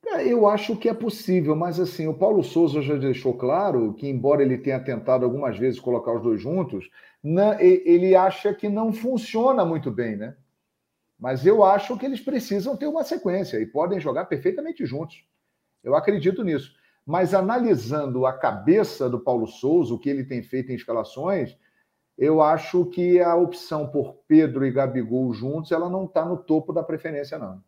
É, eu acho que é possível, mas assim, o Paulo Souza já deixou claro que, embora ele tenha tentado algumas vezes colocar os dois juntos, ele acha que não funciona muito bem, né? Mas eu acho que eles precisam ter uma sequência e podem jogar perfeitamente juntos. Eu acredito nisso. Mas analisando a cabeça do Paulo Souza, o que ele tem feito em escalações, eu acho que a opção por Pedro e Gabigol juntos, ela não está no topo da preferência, não.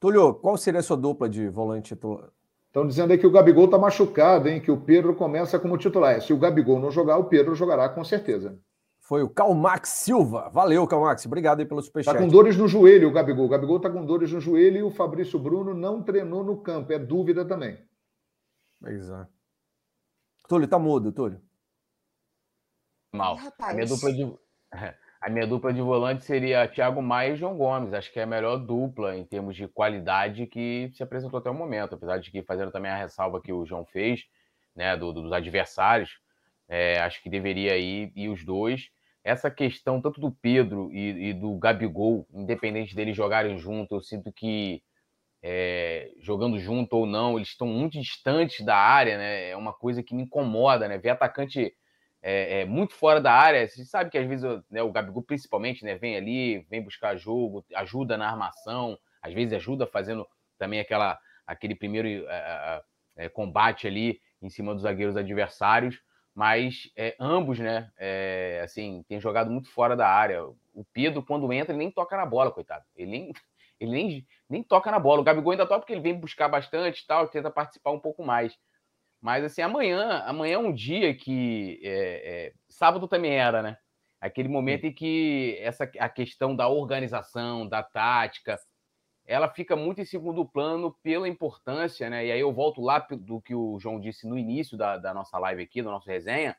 Túlio, qual seria a sua dupla de volante titular? Estão dizendo aí que o Gabigol está machucado, hein? Que o Pedro começa como titular. Se o Gabigol não jogar, o Pedro jogará com certeza. Foi o Calmax Silva. Valeu, Calmax. Obrigado aí pelo superchat. Está com dores no joelho o Gabigol. O Gabigol está com dores no joelho e o Fabrício Bruno não treinou no campo. É dúvida também. Pois é. Túlio, tá mudo, Túlio. Mal. A minha dupla de... A minha dupla de volante seria Thiago Maia e João Gomes. Acho que é a melhor dupla em termos de qualidade que se apresentou até o momento. Apesar de que, fazendo também a ressalva que o João fez, né, do, dos adversários, é, acho que deveria ir, ir os dois essa questão tanto do Pedro e, e, do Gabigol, independente deles jogarem junto, eu sinto que é, jogando junto ou não, eles estão muito distantes da área, né? É uma coisa que me incomoda, né? Ver atacante é, é, muito fora da área, você sabe que às vezes né, o Gabigol, principalmente, né, vem ali, vem buscar jogo, ajuda na armação, às vezes ajuda fazendo também aquela, aquele primeiro é, é, combate ali em cima dos zagueiros adversários mas é, ambos, né, é, assim, têm jogado muito fora da área. O Pedro, quando entra, ele nem toca na bola, coitado. Ele nem, ele nem, nem toca na bola. O Gabigol ainda toca porque ele vem buscar bastante tal, tenta participar um pouco mais. Mas, assim, amanhã, amanhã é um dia que. É, sábado também era, né? Aquele momento em que essa, a questão da organização, da tática, ela fica muito em segundo plano pela importância, né? E aí eu volto lá do que o João disse no início da, da nossa live aqui, da nossa resenha,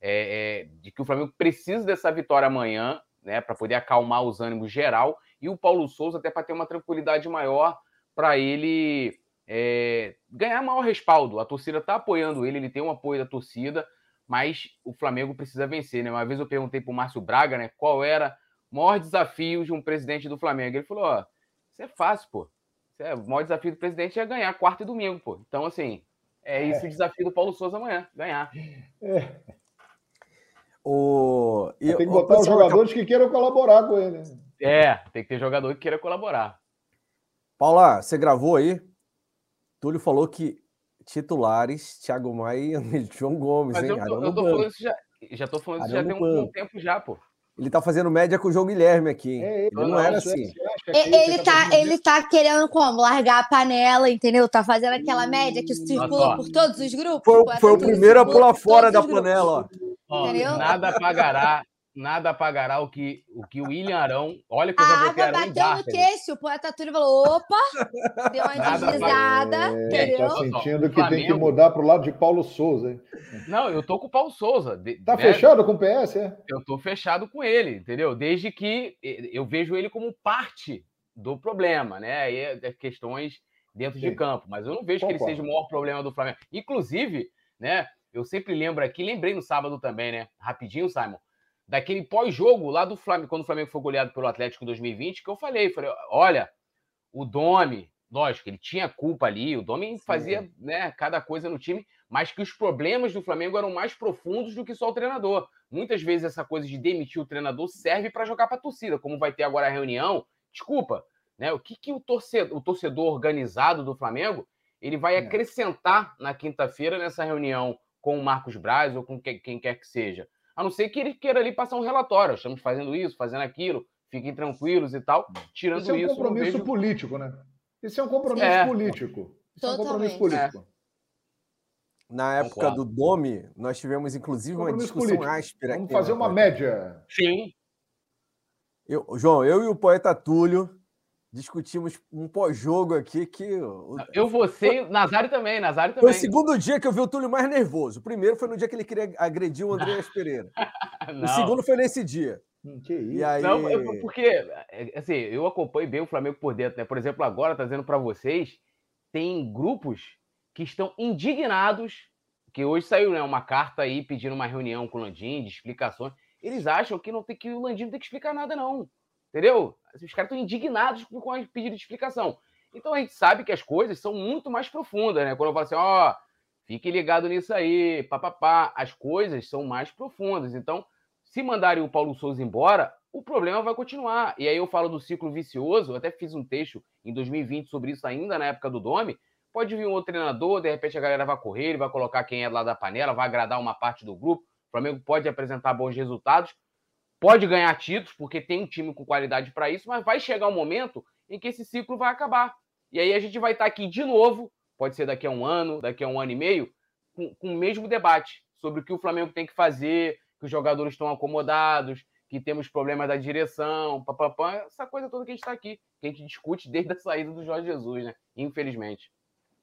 é, é, de que o Flamengo precisa dessa vitória amanhã, né? Para poder acalmar os ânimos geral, e o Paulo Souza até para ter uma tranquilidade maior para ele é, ganhar maior respaldo. A torcida está apoiando ele, ele tem um apoio da torcida, mas o Flamengo precisa vencer, né? Uma vez eu perguntei para o Márcio Braga, né? Qual era o maior desafio de um presidente do Flamengo? Ele falou: ó isso é fácil, pô. É, o maior desafio do presidente é ganhar quarta e domingo, pô. Então, assim, é isso é. o desafio do Paulo Souza amanhã, ganhar. É. O... E, tem que botar os jogadores que queiram colaborar com ele. É, tem que ter jogador que queira colaborar. Paula, você gravou aí? Túlio falou que titulares, Thiago Maia e João Gomes, Mas hein? Eu tô, eu tô falando isso já, já tô falando isso já tem um, um tempo já, pô. Ele tá fazendo média com o João Guilherme aqui. É, ele, não, era assim. Ele tá, ele tá querendo como? Largar a panela, entendeu? Tá fazendo aquela média que circula por todos os grupos. Foi, foi o primeiro a pular fora da panela, ó. Entendeu? Nada pagará nada apagará o que o, que o William Arão. Olha que eu já a água bateu no queixo, o poeta Túlio falou: opa, deu uma deslizada. É? Tá sentindo que Flamengo... tem que mudar para o lado de Paulo Souza. Hein? Não, eu tô com o Paulo Souza. Tá né? fechado com o PS, é? Eu tô fechado com ele, entendeu? Desde que eu vejo ele como parte do problema, né? Aí é, é questões dentro Sim. de campo, mas eu não vejo Concordo. que ele seja o maior problema do Flamengo. Inclusive, né? Eu sempre lembro aqui, lembrei no sábado também, né? Rapidinho, Simon daquele pós-jogo lá do Flamengo, quando o Flamengo foi goleado pelo Atlético em 2020, que eu falei, falei, olha, o Domi, lógico, ele tinha culpa ali, o Domi fazia né, cada coisa no time, mas que os problemas do Flamengo eram mais profundos do que só o treinador. Muitas vezes essa coisa de demitir o treinador serve para jogar para a torcida, como vai ter agora a reunião. Desculpa, né? O que, que o, torcedor, o torcedor organizado do Flamengo ele vai é. acrescentar na quinta-feira nessa reunião com o Marcos Braz ou com quem quer que seja? A não ser que ele queira ali passar um relatório. Estamos fazendo isso, fazendo aquilo, fiquem tranquilos e tal. Tirando isso. é um isso, compromisso vejo... político, né? Isso é um compromisso é. político. Isso Totalmente. é um compromisso político. É. Na época Concordo. do Domi, nós tivemos inclusive uma discussão político. áspera. Vamos fazer uma média. Sim. Eu, João, eu e o poeta Túlio discutimos um pós-jogo aqui que. Eu, você, Nazário também, Nazário também. Foi o segundo dia que eu vi o Túlio mais nervoso. O primeiro foi no dia que ele queria agredir o André Pereira. o segundo foi nesse dia. Hum, que isso? E aí... Não, porque, é, assim, eu acompanho bem o Flamengo por dentro, né? Por exemplo, agora, trazendo para vocês, tem grupos que estão indignados, que hoje saiu né, uma carta aí pedindo uma reunião com o Landim, de explicações. Eles acham que, não tem, que o Landim não tem que explicar nada, não. Entendeu? Os caras estão indignados com a pedido de explicação. Então a gente sabe que as coisas são muito mais profundas, né? Quando eu falo assim, ó, oh, fique ligado nisso aí, papapá, as coisas são mais profundas. Então, se mandarem o Paulo Souza embora, o problema vai continuar. E aí eu falo do ciclo vicioso, eu até fiz um texto em 2020 sobre isso ainda na época do Dome. Pode vir um outro treinador, de repente a galera vai correr, ele vai colocar quem é lá da panela, vai agradar uma parte do grupo. O Flamengo pode apresentar bons resultados, pode ganhar títulos, porque tem um time com qualidade para isso, mas vai chegar um momento em que esse ciclo vai acabar. E aí a gente vai estar tá aqui de novo, pode ser daqui a um ano, daqui a um ano e meio, com, com o mesmo debate sobre o que o Flamengo tem que fazer, que os jogadores estão acomodados, que temos problemas da direção, papapá, essa coisa toda que a gente está aqui, que a gente discute desde a saída do Jorge Jesus, né? Infelizmente.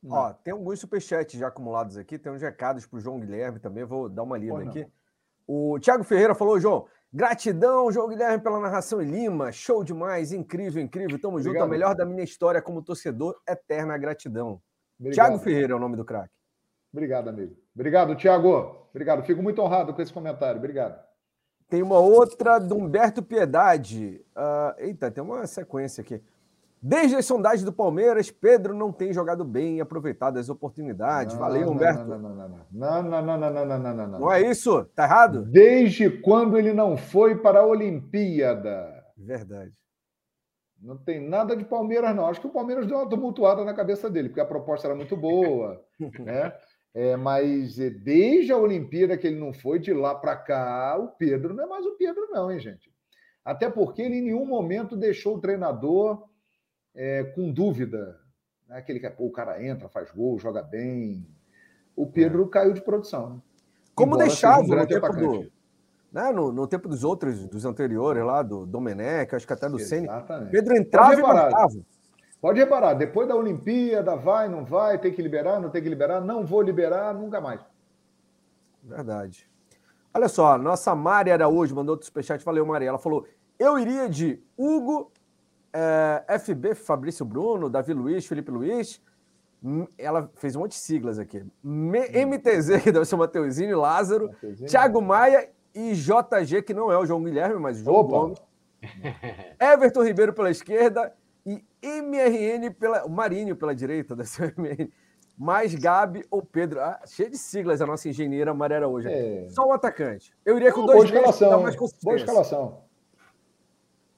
Ó, tem alguns superchats já acumulados aqui, tem uns recados para o João Guilherme também, vou dar uma lida aqui. O Thiago Ferreira falou, João, Gratidão, João Guilherme, pela narração em Lima. Show demais, incrível, incrível. Tamo Obrigado. junto. A melhor da minha história como torcedor, eterna gratidão. Obrigado. Tiago Ferreira é o nome do craque. Obrigado, amigo. Obrigado, Tiago. Obrigado. Fico muito honrado com esse comentário. Obrigado. Tem uma outra do Humberto Piedade. Uh, eita, tem uma sequência aqui. Desde as sondagens do Palmeiras, Pedro não tem jogado bem e aproveitado as oportunidades. Não, Valeu, Humberto. Não, não, não, não, não, não, não, não, não, não, não, não. é isso? Tá errado? Desde quando ele não foi para a Olimpíada. Verdade. Não tem nada de Palmeiras, não. Acho que o Palmeiras deu uma tumultuada na cabeça dele, porque a proposta era muito boa, né? É, mas é, desde a Olimpíada que ele não foi, de lá para cá, o Pedro não é mais o Pedro, não, hein, gente? Até porque ele em nenhum momento deixou o treinador é, com dúvida. Né? Aquele que pô, o cara entra, faz gol, joga bem. O Pedro é. caiu de produção. Né? Como deixava um no tempo do, né, no, no, tempo dos outros, dos anteriores lá, do Domenech, acho que até do Ceni. Pedro entrava e marcava. Pode reparar, depois da Olimpíada, vai, não vai, tem que liberar, não tem que liberar, não vou liberar, nunca mais. Verdade. Olha só, nossa Mari Araújo mandou outro superchat, valeu, Mari. Ela falou: eu iria de Hugo, é, FB, Fabrício Bruno, Davi Luiz, Felipe Luiz. Ela fez um monte de siglas aqui. MTZ, hum. que deve ser o Mateuzinho, Lázaro, Mateuzinho. Thiago Maia e JG, que não é o João Guilherme, mas o João Gomes. Everton Ribeiro pela esquerda e MRN pela. O Marinho pela direita da MRN. Mais Gabi ou Pedro. Ah, cheio de siglas a nossa engenheira Marera hoje. É. Só o atacante. Eu iria com dois boa escalação, Boa escalação.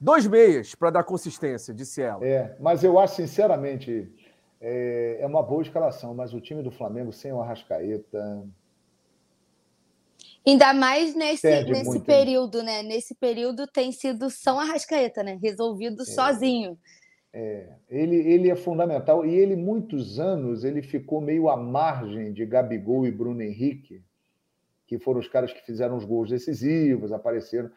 Dois meias para dar consistência, disse ela. É, mas eu acho, sinceramente, é, é uma boa escalação, mas o time do Flamengo sem o Arrascaeta. Ainda mais nesse, nesse muito, período, hein? né? Nesse período tem sido São Arrascaeta, né? Resolvido é. sozinho. É, ele, ele é fundamental e ele, muitos anos, ele ficou meio à margem de Gabigol e Bruno Henrique, que foram os caras que fizeram os gols decisivos, apareceram.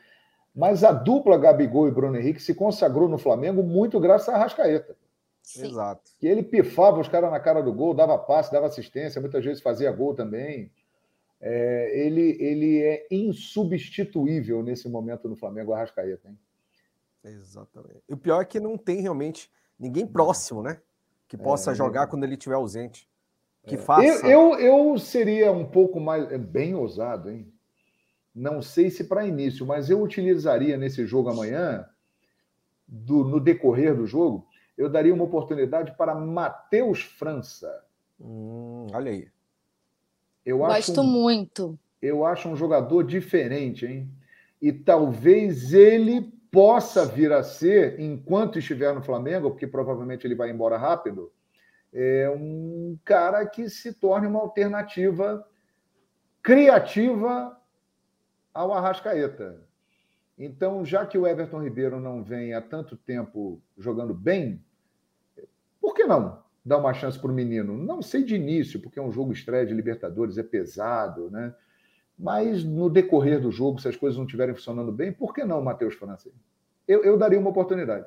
Mas a dupla Gabigol e Bruno Henrique se consagrou no Flamengo muito graças a Rascaeta. Sim. Exato. Que ele pifava os caras na cara do gol, dava passe, dava assistência, muitas vezes fazia gol também. É, ele, ele é insubstituível nesse momento no Flamengo, a Rascaeta. Hein? Exatamente. E o pior é que não tem realmente ninguém próximo, né? Que possa é, jogar quando ele estiver ausente. Que é. faça. Eu, eu, eu, seria um pouco mais. É bem ousado, hein? Não sei se para início, mas eu utilizaria nesse jogo amanhã, do, no decorrer do jogo, eu daria uma oportunidade para Matheus França. Hum, olha aí. Eu Gosto um, muito. Eu acho um jogador diferente, hein? E talvez ele possa vir a ser, enquanto estiver no Flamengo, porque provavelmente ele vai embora rápido, é um cara que se torne uma alternativa criativa ao Arrascaeta. Então, já que o Everton Ribeiro não vem há tanto tempo jogando bem, por que não dar uma chance para o menino? Não sei de início, porque é um jogo estreia de Libertadores, é pesado, né? Mas no decorrer do jogo, se as coisas não estiverem funcionando bem, por que não Matheus França? Eu, eu daria uma oportunidade.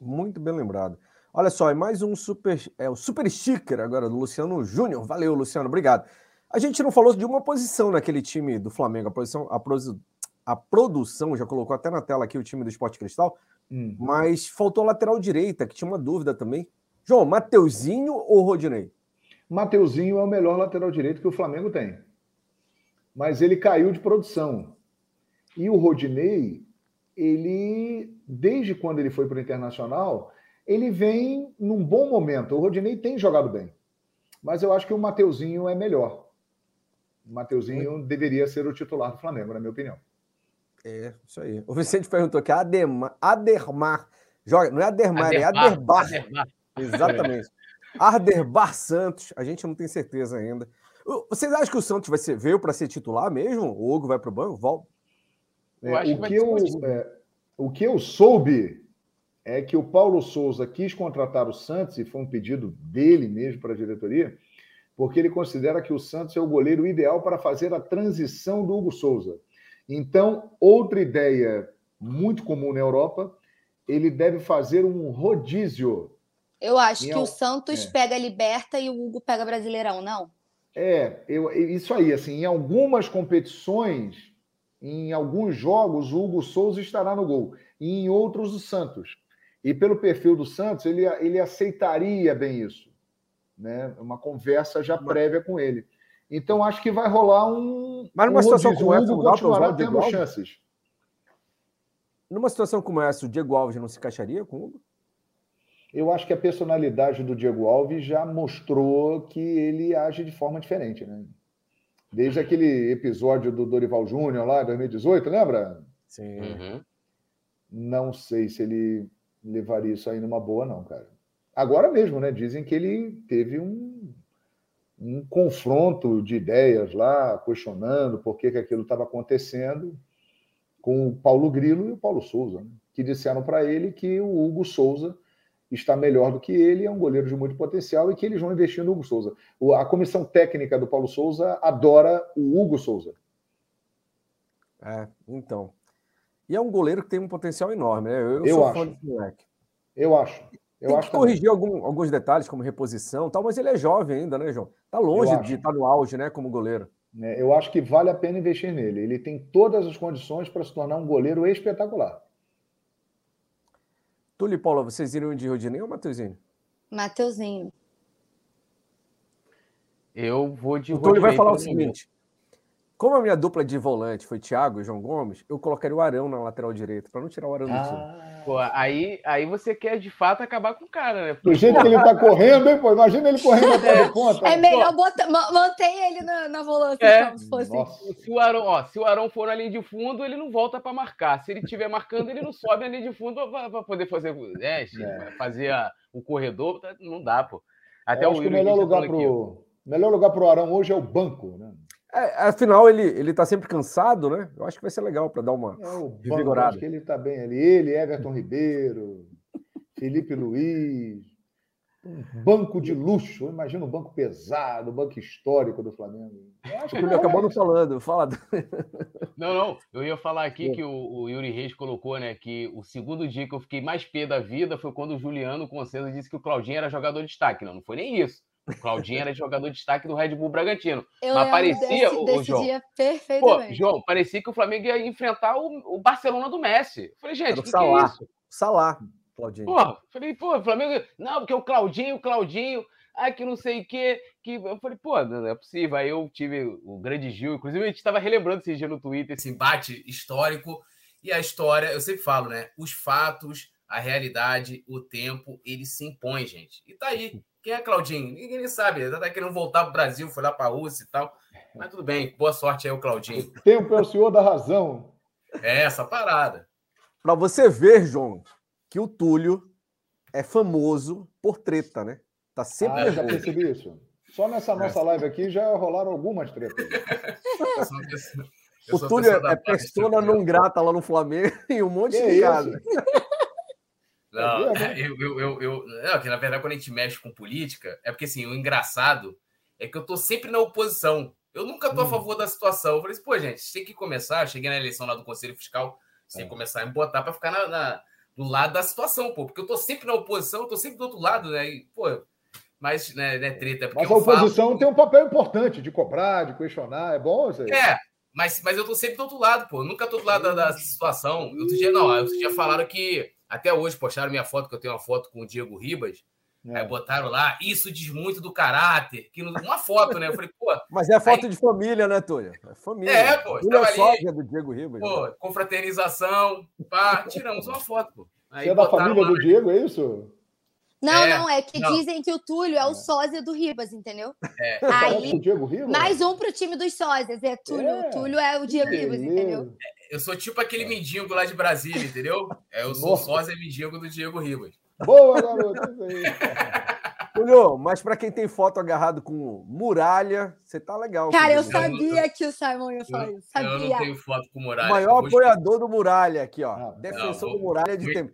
Muito bem lembrado. Olha só, é mais um super, é o super sticker agora do Luciano Júnior. Valeu, Luciano, obrigado. A gente não falou de uma posição naquele time do Flamengo, a posição, a, a produção já colocou até na tela aqui o time do Esporte Cristal, hum. mas faltou a lateral direita, que tinha uma dúvida também. João, Mateuzinho ou Rodinei? Mateuzinho é o melhor lateral direito que o Flamengo tem mas ele caiu de produção. E o Rodinei, ele, desde quando ele foi para o Internacional, ele vem num bom momento. O Rodinei tem jogado bem, mas eu acho que o Mateuzinho é melhor. Mateuzinho deveria ser o titular do Flamengo, na minha opinião. É, isso aí. O Vicente perguntou que Ademar, Adermar joga, não é Adermar, é Aderbar, é Aderbar. Aderbar. Exatamente. Arderbar Santos, a gente não tem certeza ainda. Vocês acham que o Santos vai ser, veio para ser titular mesmo? O Hugo vai para o banco? Volta. É, o, que, que eu, é, o que eu soube é que o Paulo Souza quis contratar o Santos, e foi um pedido dele mesmo para a diretoria, porque ele considera que o Santos é o goleiro ideal para fazer a transição do Hugo Souza. Então, outra ideia muito comum na Europa, ele deve fazer um rodízio. Eu acho que o Santos é. pega Liberta e o Hugo pega Brasileirão, não? É, eu, isso aí, assim, em algumas competições, em alguns jogos, o Hugo Souza estará no gol, e em outros o Santos. E pelo perfil do Santos, ele, ele aceitaria bem isso. Né? Uma conversa já prévia com ele. Então, acho que vai rolar um. Mas numa um situação como essa, continuará tendo chances. Numa situação como essa, o Diego Alves não se encaixaria com o Hugo? eu acho que a personalidade do Diego Alves já mostrou que ele age de forma diferente, né? Desde aquele episódio do Dorival Júnior lá, 2018, lembra? Sim. Uhum. Não sei se ele levaria isso aí numa boa, não, cara. Agora mesmo, né? Dizem que ele teve um, um confronto de ideias lá, questionando por que, que aquilo estava acontecendo, com o Paulo Grilo e o Paulo Souza, né? que disseram para ele que o Hugo Souza está melhor do que ele, é um goleiro de muito potencial e que eles vão investir no Hugo Souza. A comissão técnica do Paulo Souza adora o Hugo Souza. É, então. E é um goleiro que tem um potencial enorme, né? Eu, eu sou acho. fã desse moleque. Eu acho. Eu tem acho que corrigir algum, alguns detalhes, como reposição tal, mas ele é jovem ainda, né, João? Tá longe de estar no auge, né, como goleiro. É, eu acho que vale a pena investir nele. Ele tem todas as condições para se tornar um goleiro espetacular. Túlio e Paula, vocês iriam de Rodinei ou Mateuzinho? Mateuzinho. Eu vou de o Túlio vai falar o seguinte: como a minha dupla de volante foi Thiago e João Gomes, eu colocaria o Arão na lateral direita, para não tirar o Arão do ah, time. Pô, aí, aí você quer de fato acabar com o cara, né? Do jeito que ele tá correndo, hein, pô? Imagina ele correndo até é, ponta. É melhor botar, manter ele na, na volância, é. então, se fosse. Se o, Arão, ó, se o Arão for na linha de fundo, ele não volta para marcar. Se ele estiver marcando, ele não sobe na linha de fundo para poder fazer, é, é. fazer a, o corredor. Tá, não dá, pô. Até o, o melhor lugar pro, melhor lugar pro Arão hoje é o banco, né? É, afinal, ele, ele tá sempre cansado, né? Eu acho que vai ser legal para dar uma é, o revigorada. Acho que ele tá bem ali. Ele, Everton Ribeiro, Felipe Luiz, um banco de luxo. Imagina um banco pesado, um banco histórico do Flamengo. acho que ele acabou não falando. Fala. Não, não. Eu ia falar aqui que o, o, Yuri Reis colocou, né? Que o segundo dia que eu fiquei mais pé da vida foi quando o Juliano Concedo disse que o Claudinho era jogador de destaque. Não, não foi nem isso. O Claudinho era jogador de destaque do Red Bull Bragantino. Eu Mas parecia, desse, o, desse João, dia perfeitamente. Pô, João, parecia que o Flamengo ia enfrentar o, o Barcelona do Messi. Eu falei, gente, o que, que, é isso? Salá, Claudinho. Pô, falei, pô, o Flamengo. Não, porque o Claudinho, o Claudinho, ah, que não sei o quê. Que... Eu falei, pô, não é possível. Aí eu tive o grande Gil, inclusive a gente estava relembrando esse dia no Twitter. Esse embate histórico e a história, eu sempre falo, né? Os fatos, a realidade, o tempo, ele se impõe, gente. E tá aí. Quem é Claudinho? Ninguém nem sabe. Ele tá querendo voltar para o Brasil, foi lá para a Rússia e tal. Mas tudo bem, boa sorte aí, o Claudinho. O tempo é o senhor da razão. É essa parada. Para você ver, João, que o Túlio é famoso por treta, né? Tá sempre. Ah, já percebi isso. Só nessa nossa live aqui já rolaram algumas tretas. o Túlio é persona não grata lá no Flamengo e um monte que de casa. Não, eu, eu, eu, eu, não, que na verdade, quando a gente mexe com política, é porque assim, o engraçado é que eu tô sempre na oposição. Eu nunca tô hum. a favor da situação. Eu falei assim, pô, gente, tem que começar. Eu cheguei na eleição lá do Conselho Fiscal, sem é. começar a me botar para ficar na, na, do lado da situação, pô, porque eu tô sempre na oposição, eu tô sempre do outro lado, né? E, pô, mas né, né treta. Mas a oposição falo... tem um papel importante de cobrar, de questionar, é bom? É, mas, mas eu tô sempre do outro lado, pô. Eu nunca tô do lado da, da situação. Outro dia, não, outro dia falaram que até hoje postaram minha foto, que eu tenho uma foto com o Diego Ribas. É. Aí botaram lá, isso diz muito do caráter. Que uma foto, né? Eu falei, pô. Mas é foto aí... de família, né, Túlio? É família. É, pô. Ele é sósia do Diego Ribas. Pô, né? confraternização. Pá, tiramos uma foto, pô. Aí Você é da família lá, do Diego, é isso? Não, é, não, é que não. dizem que o Túlio é o é. sósia do Ribas, entendeu? É. Aí, Diego Ribas? Mais um pro time dos sósias. É Túlio, é. Túlio é o Diego Ribas, entendeu? Eu sou tipo aquele mendigo lá de Brasília, entendeu? É, eu sou sósia mendigo do Diego Ribas. Boa, garoto. Túlio, mas para quem tem foto agarrado com muralha, você tá legal. Cara, eu sabia que o Simon ia falar isso. Sabia. Eu não tenho foto com muralha. O maior apoiador do muralha aqui, ó. Ah, Defensor não, do muralha de tempo.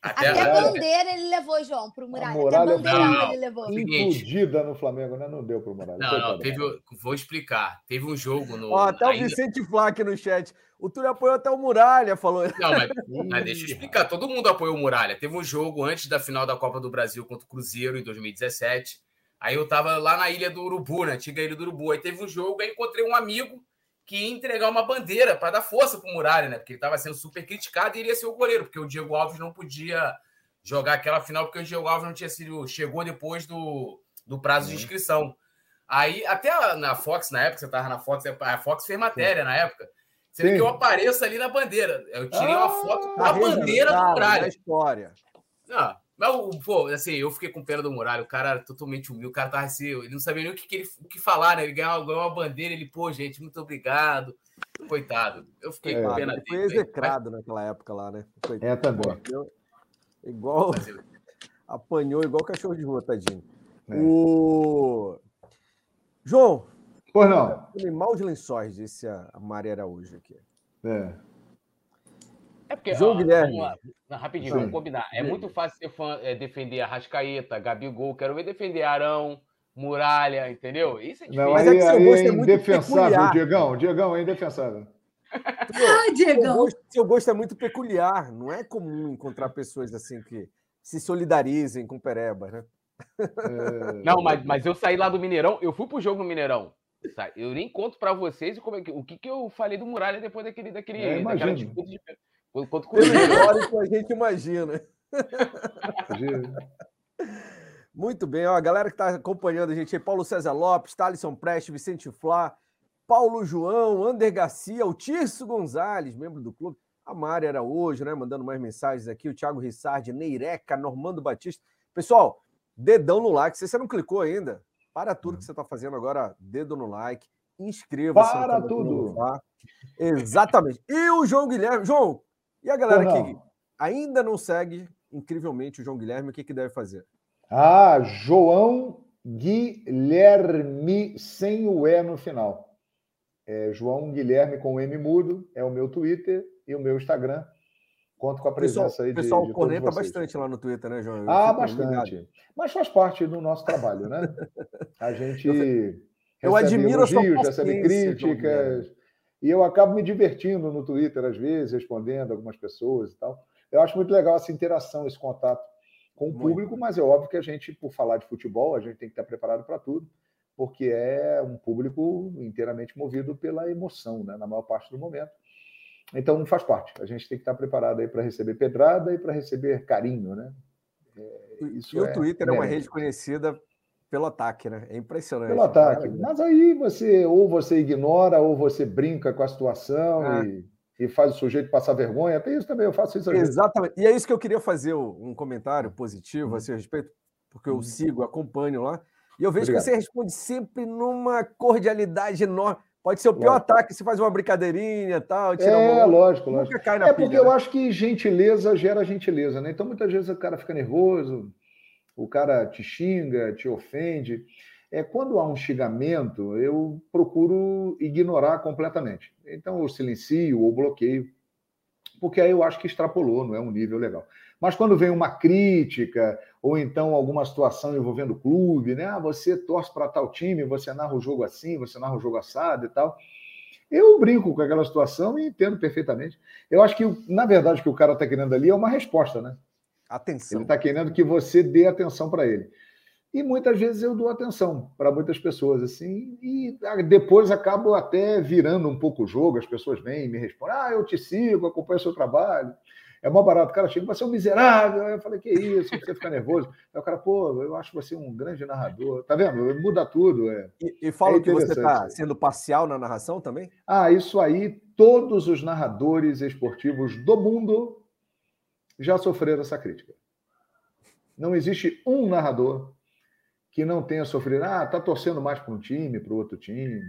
Até, Até a bandeira ele levou, João, para o Muralha. Até a bandeira não, ele levou. Implodida no Flamengo, né? Não deu para o Muralha. Não, não, teve, vou explicar. Teve um jogo no. Ó, até ainda... o Vicente Flá no chat. O Túlio apoiou até o Muralha, falou. Não, mas, mas, deixa eu explicar. Todo mundo apoiou o Muralha. Teve um jogo antes da final da Copa do Brasil contra o Cruzeiro em 2017. Aí eu tava lá na ilha do Urubu, na antiga ilha do Urubu. Aí teve um jogo, aí encontrei um amigo que ia entregar uma bandeira para dar força pro Muralha, né? Porque ele tava sendo super criticado e iria ser o goleiro, porque o Diego Alves não podia jogar aquela final, porque o Diego Alves não tinha sido. chegou depois do, do prazo uhum. de inscrição. Aí, até na Fox, na época, você estava na Fox, a Fox fez matéria Sim. na época. Você vê que eu apareço ali na bandeira. Eu tirei ah, uma foto com a bandeira do Muralha. É história. Não, mas, pô, assim, eu fiquei com pena do Muralha. O cara era totalmente humilde. O cara tava assim, ele não sabia nem o que, que ele, o que falar, né? Ele ganhou, ganhou uma bandeira, ele, pô, gente, muito obrigado. Coitado. Eu fiquei é, com pena dele. Foi execrado mas... naquela época lá, né? Coitado. É, também. Igual. Apanhou igual cachorro de rua, tadinho. É. O... João. Pois não. Animal de lençóis, disse a Maria Araújo aqui. É. É porque, João ó, Guilherme. vamos lá. Não, rapidinho, Sim. vamos combinar. É muito fácil ser fã, é, defender a Rascaeta, Gabigol. Quero ver defender Arão, Muralha, entendeu? Isso é difícil. Não, Mas aí, é que seu aí gosto é é muito indefensável, peculiar. Diegão. Diegão é indefensável. Ah, Seu Diegão. gosto, seu gosto é muito peculiar. Não é comum encontrar pessoas assim que se solidarizem com o Pereba, né? É, Não, mas, mas eu saí lá do Mineirão, eu fui pro jogo no Mineirão. Eu nem conto pra vocês como é que- o que, que eu falei do Muralha depois daquele, daquele, É, daquela disputa de contra o Pelo Cruzeiro. melhor que a gente imagina. Muito bem, ó, a galera que está acompanhando a gente aí, Paulo César Lopes, Thalisson Preste, Vicente Flá, Paulo João, Ander Garcia, o Tirso Gonzalez, membro do clube, a Mari era hoje, né? Mandando mais mensagens aqui, o Thiago Rissardi, Neireca, Normando Batista. Pessoal, dedão no like. Se você não clicou ainda, para tudo que você está fazendo agora, dedo no like, inscreva-se. Para do tudo. Exatamente. E o João Guilherme. João, e a galera que ainda não segue, incrivelmente, o João Guilherme, o que, que deve fazer? Ah, João Guilherme sem o E no final. É João Guilherme com o M mudo, é o meu Twitter e o meu Instagram. Conto com a O pessoal, presença aí o de, pessoal de corneta bastante lá no Twitter, né, João? Eu Ah, fico ligado. bastante. Mas faz parte do nosso trabalho, né? A gente eu recebe admiro a sua elogios, recebe críticas, e eu acabo me divertindo no Twitter, às vezes, respondendo algumas pessoas e tal. Eu acho muito legal essa interação, esse contato com o Muito. público, mas é óbvio que a gente, por falar de futebol, a gente tem que estar preparado para tudo, porque é um público inteiramente movido pela emoção, né? na maior parte do momento. Então, faz parte. A gente tem que estar preparado aí para receber pedrada e para receber carinho, né? É, isso e o é Twitter é uma rede conhecida pelo ataque, né? É impressionante. Pelo ataque. Cara, Mas aí você ou você ignora ou você brinca com a situação Ah. e, e faz o sujeito passar vergonha. Até isso também, eu faço isso. Exatamente. E é isso que eu queria fazer um comentário positivo Uhum. a seu respeito, porque eu sigo, acompanho lá, e eu vejo Obrigado. que você responde sempre numa cordialidade enorme. Pode ser o pior Lógico. ataque, você faz uma brincadeirinha e tal, tira É, mão. lógico, lógico. Nunca cai na É porque pilha. eu né? acho que gentileza gera gentileza, né? Então muitas vezes o cara fica nervoso, o cara te xinga, te ofende. É, quando há um xingamento, eu procuro ignorar completamente. Então eu silencio ou bloqueio, porque aí eu acho que extrapolou, não é um nível legal. Mas quando vem uma crítica, ou então alguma situação envolvendo o clube, né? Ah, você torce para tal time, você narra o jogo assim, você narra o jogo assado e tal. Eu brinco com aquela situação e entendo perfeitamente. Eu acho que, na verdade, o que o cara está querendo ali é uma resposta, né? Atenção. Ele está querendo que você dê atenção para ele. E muitas vezes eu dou atenção para muitas pessoas, assim, e depois acabo até virando um pouco o jogo, as pessoas vêm e me respondem, ah, eu te sigo, acompanho o seu trabalho. É mó barato. O cara chega, você é um miserável. Aí eu falei, que isso, você fica nervoso. Aí o cara, pô, eu acho você um grande narrador. Tá vendo? Muda tudo. É. E, e fala É que você está sendo parcial na narração também? Ah, isso aí, todos os narradores esportivos do mundo já sofreram essa crítica. Não existe um narrador que não tenha sofrido. Ah, tá torcendo mais para um time, para o outro time.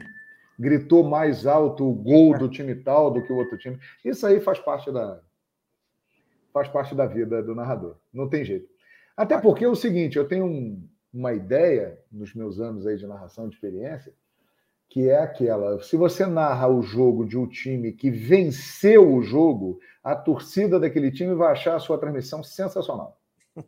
Gritou mais alto o gol do time tal do que o outro time. Isso aí faz parte da faz parte da vida do narrador. Não tem jeito. Até porque é o seguinte, eu tenho um- uma ideia nos meus anos aí de narração de experiência que é aquela: se você narra o jogo de um time que venceu o jogo, a torcida daquele time vai achar a sua transmissão sensacional.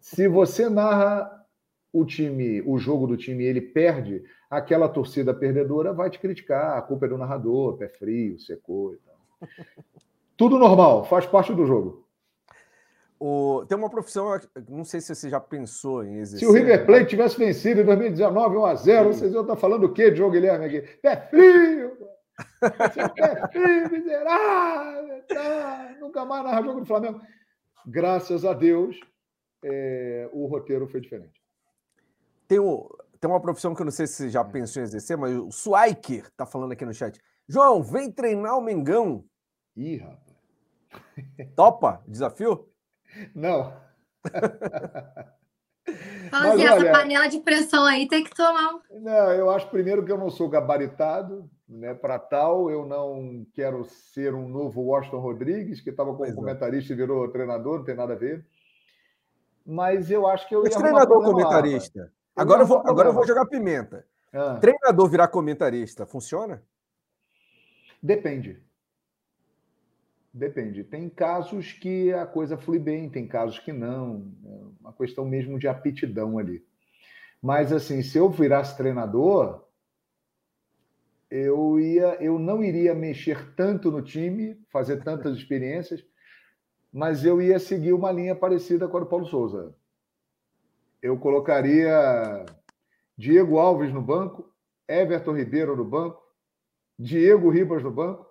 Se você narra o time, o jogo do time, e ele perde, aquela torcida perdedora vai te criticar, a culpa é do narrador, pé frio, secou e tal. Tudo normal, faz parte do jogo. O- tem uma profissão, não sei se você já pensou em exercer. Se o River Plate tivesse vencido em 2019, 1x0, vocês iam estar falando o quê João Guilherme aqui? Pé frio! Seu pé frio, miserável! Tá, nunca mais narra jogo do Flamengo. Graças a Deus, é, o roteiro foi diferente. Tem, o- tem uma profissão que eu não sei se você já pensou em exercer, mas o Swiker está falando aqui no chat. João, vem treinar o Mengão. Ih, rapaz. Topa? Desafio? Não. Fala assim, essa olha- panela de pressão aí tem que tomar um. Não, eu acho primeiro que eu não sou gabaritado, né? Para tal, eu não quero ser um novo Washington Rodrigues, que estava Pois como é. comentarista e virou treinador, não tem nada a ver. Mas eu acho que eu ia treinador lá, comentarista. Eu Agora eu, vou, agora eu vou jogar pimenta. Ah. Treinador virar comentarista, funciona? Depende. Depende. Tem casos que a coisa flui bem, tem casos que não. É uma questão mesmo de aptidão ali. Mas assim, se eu virasse treinador, eu ia, eu não iria mexer tanto no time, fazer tantas experiências, mas eu ia seguir uma linha parecida com a do Paulo Souza. Eu colocaria Diego Alves no banco, Everton Ribeiro no banco, Diego Ribas no banco,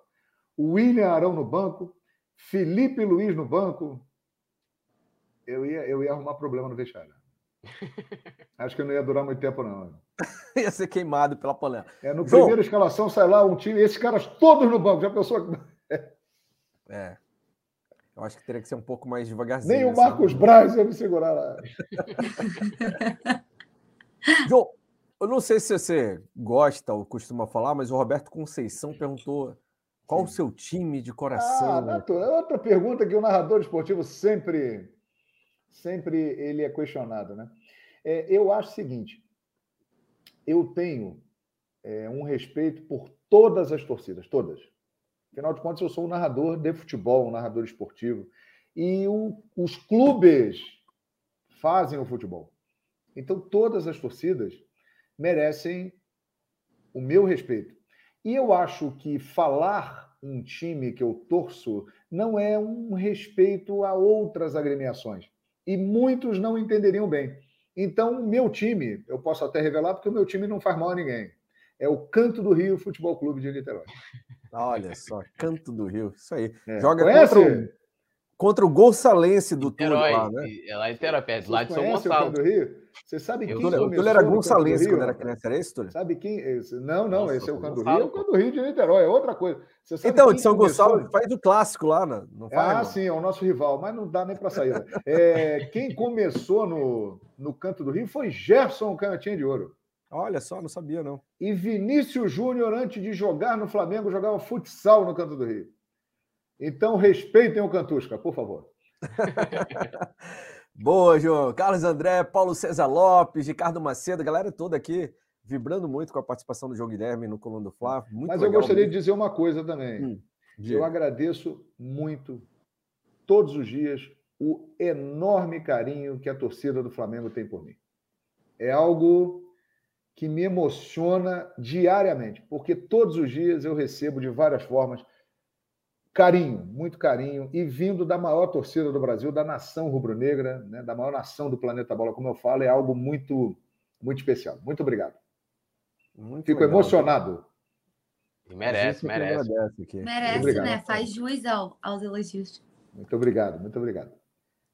William Arão no banco, Felipe Luiz no banco. Eu ia, eu ia arrumar problema no vestiário. Acho que não ia durar muito tempo, não. ia ser queimado pela polêmica. É, no João... primeira escalação sai lá um time, esses caras todos no banco. Já pensou? é. Eu acho que teria que ser um pouco mais devagarzinho. Nem o Marcos Braz ia me segurar lá. João, eu não sei se você gosta ou costuma falar, mas o Roberto Conceição perguntou qual o seu time de coração. Ah, é outra pergunta que o narrador esportivo sempre, sempre ele é questionado, né? É, eu acho o seguinte: eu tenho é, um respeito por todas as torcidas, todas. Afinal de contas, eu sou um narrador de futebol, um narrador esportivo. E o, os clubes fazem o futebol. Então, todas as torcidas merecem o meu respeito. E eu acho que falar um time que eu torço não é um respeito a outras agremiações. E muitos não entenderiam bem. Então, o meu time, eu posso até revelar, porque o meu time não faz mal a ninguém. É o Canto do Rio Futebol Clube de Niterói. Olha só, Canto do Rio, isso aí. É. Joga contra o, contra o Gol Salense do Niterói, lá, né? É lá em perto, lá de São Gonçalo. do Rio? Você sabe quem eu, começou? O Túlio era Gonçalense quando era criança, era esse, Túlio? Sabe quem? Esse? Não, não, Nossa, esse é o Canto do Rio, é o Canto do Rio de Niterói, é outra coisa. então, de São começou? Gonçalo faz o clássico lá, não, não faz? Ah, sim, é o nosso rival, mas não dá nem para sair. é, quem começou no, no Canto do Rio foi Gerson Canhotinha de Ouro. Olha só, não sabia, não. E Vinícius Júnior, antes de jogar no Flamengo, jogava futsal no Canto do Rio. Então, respeitem o Cantusca, por favor. Boa, João. Carlos André, Paulo César Lopes, Ricardo Macedo, galera toda aqui vibrando muito com a participação do João Guilherme no Coluna do Fla. Muito Mas eu gostaria muito. de dizer uma coisa também. Hum, eu agradeço muito, todos os dias, o enorme carinho que a torcida do Flamengo tem por mim. É algo que me emociona diariamente, porque todos os dias eu recebo de várias formas carinho, muito carinho, e vindo da maior torcida do Brasil, da nação rubro-negra, né, da maior nação do planeta bola, como eu falo, é algo muito, muito especial. Muito obrigado. Muito Fico legal. emocionado. E merece, merece. Merece, né? Faz juiz ao, aos elogios. Muito obrigado, muito obrigado.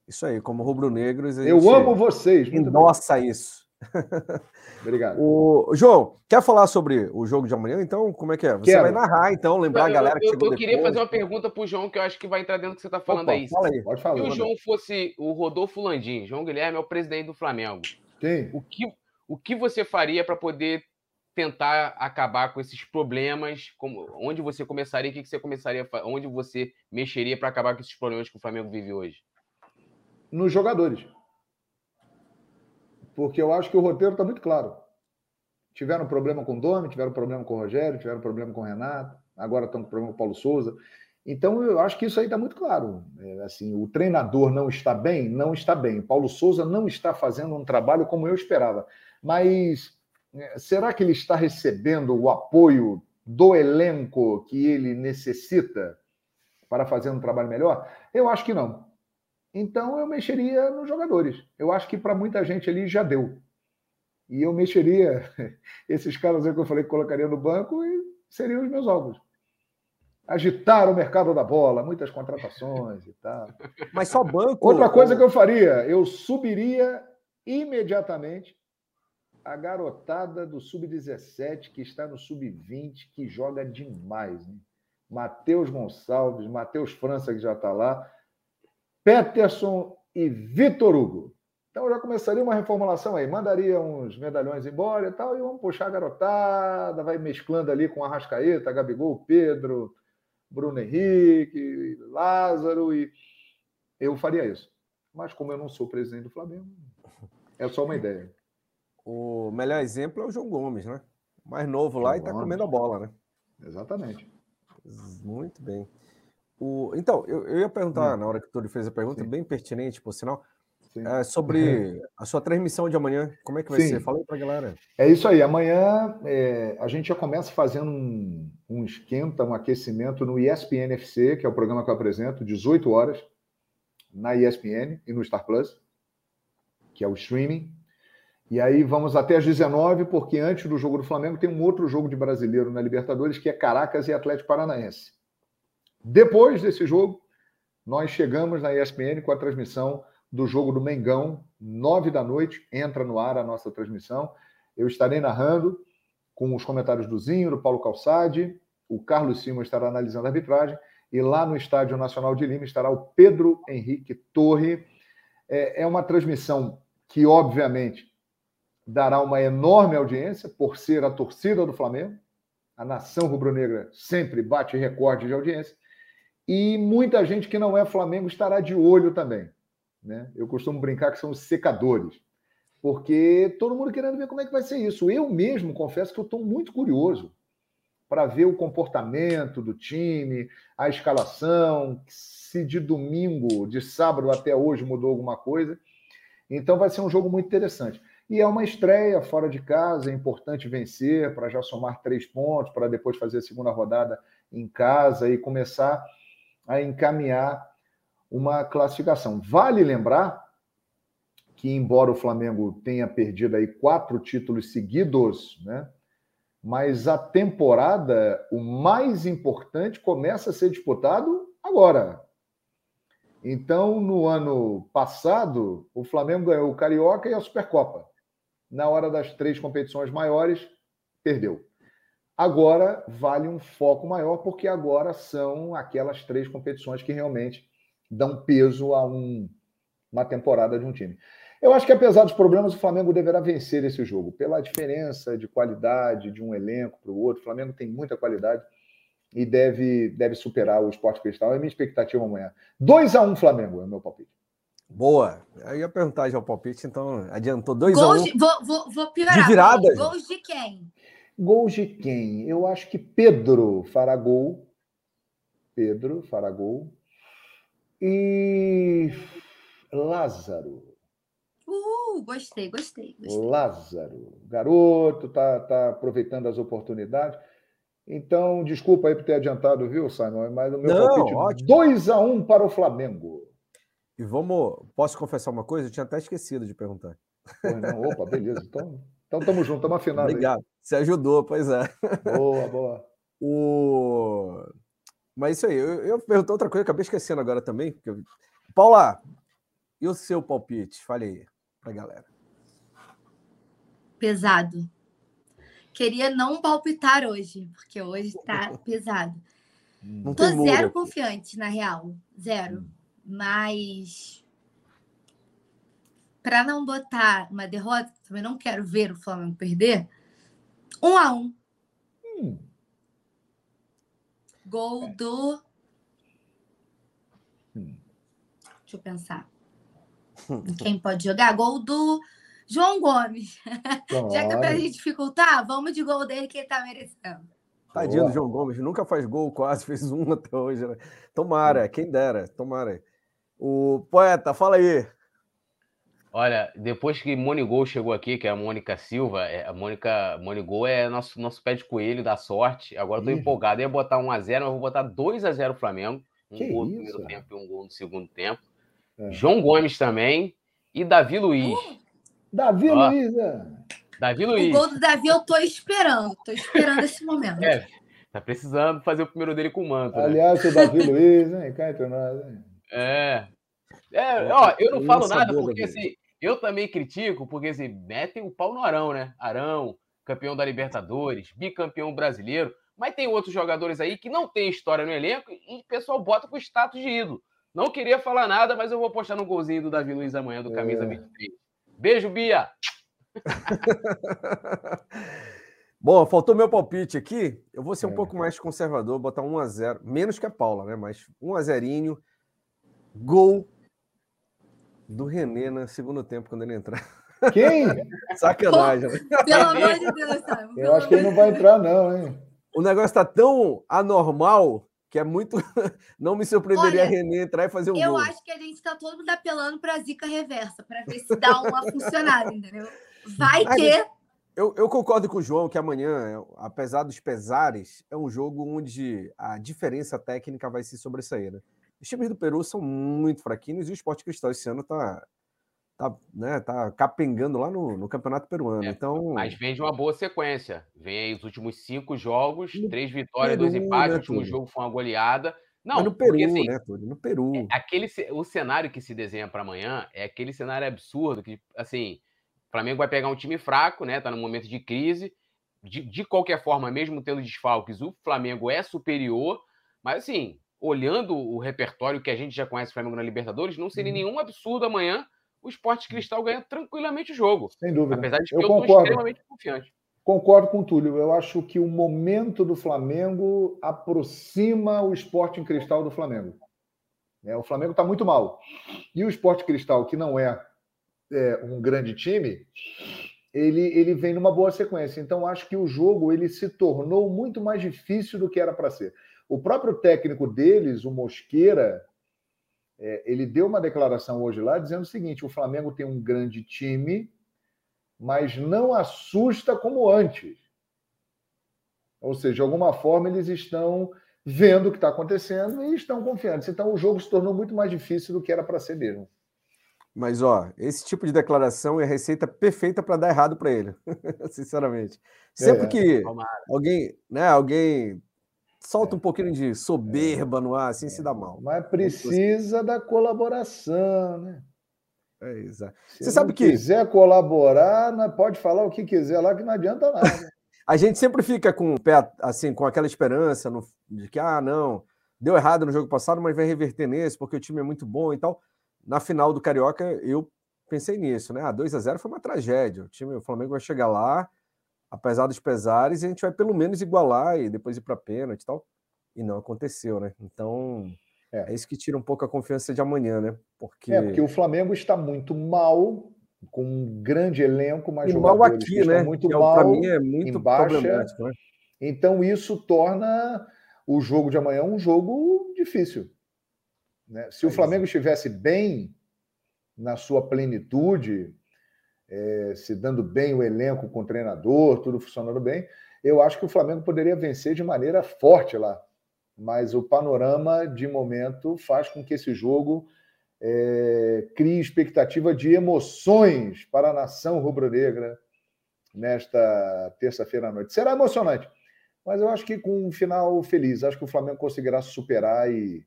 Isso aí, como rubro-negros. Eu amo vocês. Nossa, isso. Obrigado. O João, quer falar sobre o jogo de amanhã? Então, como é que é? Você Quero. vai narrar, então, lembrar eu, a galera que eu, eu, eu queria fazer uma pergunta para o João, que eu acho que vai entrar dentro do que você está falando Opa, aí. Fala aí. Pode falar. Se o João fosse o Rodolfo Landim, João Guilherme é o presidente do Flamengo. Sim. O que, o que você faria para poder tentar acabar com esses problemas? Como, onde você começaria? O que você começaria? Onde você mexeria para acabar com esses problemas que o Flamengo vive hoje? Nos jogadores porque eu acho que o roteiro está muito claro. Tiveram problema com o Domi, tiveram problema com o Rogério, tiveram problema com o Renato, agora estão com problema com o Paulo Souza. Então, eu acho que isso aí está muito claro. É, assim, o treinador não está bem? Não está bem. O Paulo Souza não está fazendo um trabalho como eu esperava. Mas é, será que ele está recebendo o apoio do elenco que ele necessita para fazer um trabalho melhor? Eu acho que não. Então eu mexeria nos jogadores. Eu acho que para muita gente ali já deu. E eu mexeria esses caras aí que eu falei que colocaria no banco e seriam os meus alvos. Agitar o mercado da bola, muitas contratações e tal. Mas só banco. Outra coisa que eu faria, eu subiria imediatamente a garotada do sub-17 que está no sub-20, que joga demais. Né? Matheus Gonçalves, Matheus França, que já está lá. Peterson e Vitor Hugo. Então eu já começaria uma reformulação aí, mandaria uns medalhões embora e tal, e vamos puxar a garotada, vai mesclando ali com a Arrascaeta, Gabigol, Pedro, Bruno Henrique, Lázaro, e eu faria isso. Mas como eu não sou presidente do Flamengo, é só uma ideia. O melhor exemplo é o João Gomes, né? Mais novo lá e tá comendo a bola, né? Exatamente. Muito bem. O, então, eu, eu ia perguntar, hum. na hora que o Túlio fez a pergunta, Sim. bem pertinente, por sinal, é, sobre a sua transmissão de amanhã. Como é que vai Sim. ser? Fala aí para a galera. É isso aí. Amanhã é, a gente já começa fazendo um, um esquenta, um aquecimento no ESPN FC, que é o programa que eu apresento, 18 horas, na ESPN e no Star Plus, que é o streaming. E aí vamos até às 19, porque antes do jogo do Flamengo tem um outro jogo de brasileiro na Libertadores, que é Caracas e Atlético Paranaense. Depois desse jogo, nós chegamos na ESPN com a transmissão do jogo do Mengão, nove da noite, entra no ar a nossa transmissão. Eu estarei narrando com os comentários do Zinho, do Paulo Calçade, o Carlos Simon estará analisando a arbitragem, e lá no Estádio Nacional de Lima estará o Pedro Henrique Torre. É, é uma transmissão que, obviamente, dará uma enorme audiência por ser a torcida do Flamengo. A nação rubro-negra sempre bate recorde de audiência. E muita gente que não é Flamengo estará de olho também. Né? Eu costumo brincar que são os secadores, porque todo mundo querendo ver como é que vai ser isso. Eu mesmo confesso que eu estou muito curioso para ver o comportamento do time, a escalação, se de domingo, de sábado até hoje mudou alguma coisa. Então vai ser um jogo muito interessante. E é uma estreia fora de casa, é importante vencer para já somar três pontos, para depois fazer a segunda rodada em casa e começar a encaminhar uma classificação. Vale lembrar que, embora o Flamengo tenha perdido aí quatro títulos seguidos, né? Mas a temporada, o mais importante, começa a ser disputado agora. Então, no ano passado, o Flamengo ganhou o Carioca e a Supercopa. Na hora das três competições maiores, perdeu. Agora vale um foco maior, porque agora são aquelas três competições que realmente dão peso a um, uma temporada de um time. Eu acho que, apesar dos problemas, o Flamengo deverá vencer esse jogo, pela diferença de qualidade de um elenco para o outro. O Flamengo tem muita qualidade e deve, deve superar o Esporte Cristal. É a minha expectativa amanhã. 2 a 1 um, Flamengo é o meu palpite. Boa. Eu ia perguntar já o palpite, então adiantou 2 a 1 um. Vou, vou, vou piorar. De virada? Gols de quem? Gols de quem? Eu acho que Pedro fará gol. Pedro fará gol. E Lázaro. Uh, gostei, gostei, gostei. Lázaro. Garoto, tá, tá aproveitando as oportunidades. Então, desculpa aí por ter adiantado, viu, Simon? Mas o meu Não, palpite 2 a 1 um para o Flamengo. E vamos. Posso confessar uma coisa? Eu tinha até esquecido de perguntar. Pois não, opa, beleza. Então, então tamo junto, estamos afinados. Obrigado. Aí. Você ajudou, pois é. Boa, boa. O... Mas isso aí, eu, eu perguntei outra coisa, acabei esquecendo agora também. Porque... Paula, e o seu palpite? Fale aí pra galera. Pesado. Queria não palpitar hoje, porque hoje tá pesado. Não Tô zero aqui. confiante, na real. Zero. Hum. Mas para não botar uma derrota, também não quero ver o Flamengo perder. Um a um. Hum. Gol é. do. Hum. Deixa eu pensar. Quem pode jogar? Gol do João Gomes. Já que é pra gente dificultar, vamos de gol dele que ele tá merecendo. Tadinho do João Gomes, nunca faz gol, quase fez um até hoje. Né? Tomara, hum. quem dera, tomara. O poeta, fala aí. Olha, depois que Monigol chegou aqui, que é a Mônica Silva, é, a Mônica Monigol é nosso, nosso pé de coelho da sorte. Agora eu tô empolgado. Eu ia botar 1x0, mas vou botar 2x0 Flamengo. Um que gol no primeiro tempo e um gol no segundo tempo. É. João Gomes também. E Davi Luiz. Uh, Davi Ó, Luiz, é. Davi Luiz. O gol do Davi eu tô esperando. Tô esperando esse momento. É, tá precisando fazer o primeiro dele com o manto. Né? Aliás, o Davi Luiz, hein? Cá entre nós, hein? É. É, ó, eu não falo nada porque assim, eu também critico porque assim, metem o pau no Arão, né? Arão, campeão da Libertadores, bicampeão brasileiro, mas tem outros jogadores aí que não tem história no elenco e o pessoal bota com status de ídolo. Não queria falar nada, mas eu vou postar no golzinho do Davi Luiz amanhã, do Camisa é. 23. Beijo, Bia! Bom, faltou meu palpite aqui. Eu vou ser um é. pouco mais conservador, botar 1 a 0 menos que a Paula, né? Mas 1 a 0 Gol do René no segundo tempo, quando ele entrar. Quem? Sacanagem. Né? Pelo amor de Deus, sabe? Eu acho que ele não vai entrar, não, hein? O negócio está tão anormal que é muito. Não me surpreenderia Olha, a René entrar e fazer um eu gol. Eu acho que a gente está todo mundo apelando para a zica reversa, para ver se dá uma funcionada, entendeu? Vai que. Eu, eu, concordo com o João que amanhã, apesar dos pesares, é um jogo onde a diferença técnica vai se sobressair. Né? Os times do Peru são muito fraquinhos e o Esporte Cristal esse ano está tá, né, tá capengando lá no, no Campeonato Peruano. É, então... Mas vem de uma boa sequência. Vem aí os últimos cinco jogos, três vitórias, Peru, dois empates. Né, o último jogo foi uma goleada. Não, Mas no Peru, porque, assim, né, Túlio? No Peru. É, aquele, o cenário que se desenha para amanhã é aquele cenário absurdo que, assim, o Flamengo vai pegar um time fraco, né? Tá num momento de crise. De, de qualquer forma, mesmo tendo desfalques, o Flamengo é superior. Mas, assim, olhando o repertório que a gente já conhece do Flamengo na Libertadores, não seria uhum. nenhum absurdo amanhã o Esporte Cristal ganha tranquilamente o jogo. Sem dúvida. Apesar de que eu, eu estou extremamente confiante. Concordo com o Túlio. Eu acho que o momento do Flamengo aproxima o Esporte em Cristal do Flamengo. É, o Flamengo está muito mal. E o Esporte Cristal, que não é, é, um grande time, ele, ele vem numa boa sequência. Então, acho que o jogo ele se tornou muito mais difícil do que era para ser. O próprio técnico deles, o Mosqueira, é, ele deu uma declaração hoje lá dizendo o seguinte: o Flamengo tem um grande time, mas não assusta como antes. Ou seja, de alguma forma eles estão vendo o que está acontecendo e estão confiantes. Então o jogo se tornou muito mais difícil do que era para ser mesmo. Mas, ó, esse tipo de declaração é a receita perfeita para dar errado para ele, sinceramente. Sempre é, que alguém, né, alguém solta um pouquinho de soberba no ar, assim se dá mal. Mas precisa da colaboração, né? É, exato. Se Você sabe que. Se quiser colaborar, né, pode falar o que quiser lá, que não adianta nada. a gente sempre fica com o pé, assim, com aquela esperança no, de que, ah, não, deu errado no jogo passado, mas vai reverter nesse, porque o time é muito bom e tal. Na final do Carioca, eu pensei nisso, né? Ah, 2 a 0 foi uma tragédia. O time, o Flamengo vai chegar lá, apesar dos pesares, a gente vai pelo menos igualar e depois ir para pênalti e tal. E não aconteceu, né? Então, é. é. isso que tira um pouco a confiança de amanhã, né? Porque... É, porque o Flamengo está muito mal, com um grande elenco, mas e mal aqui, né? Muito que é mal. Para mim é muito problemático, né? Então, isso torna o jogo de amanhã um jogo difícil. Né? Se é o Flamengo estivesse bem na sua plenitude, é, se dando bem o elenco com o treinador, tudo funcionando bem, eu acho que o Flamengo poderia vencer de maneira forte lá. Mas o panorama, de momento, faz com que esse jogo é, crie expectativa de emoções para a nação rubro-negra nesta terça-feira à noite. Será emocionante, mas eu acho que com um final feliz. Acho que o Flamengo conseguirá superar e,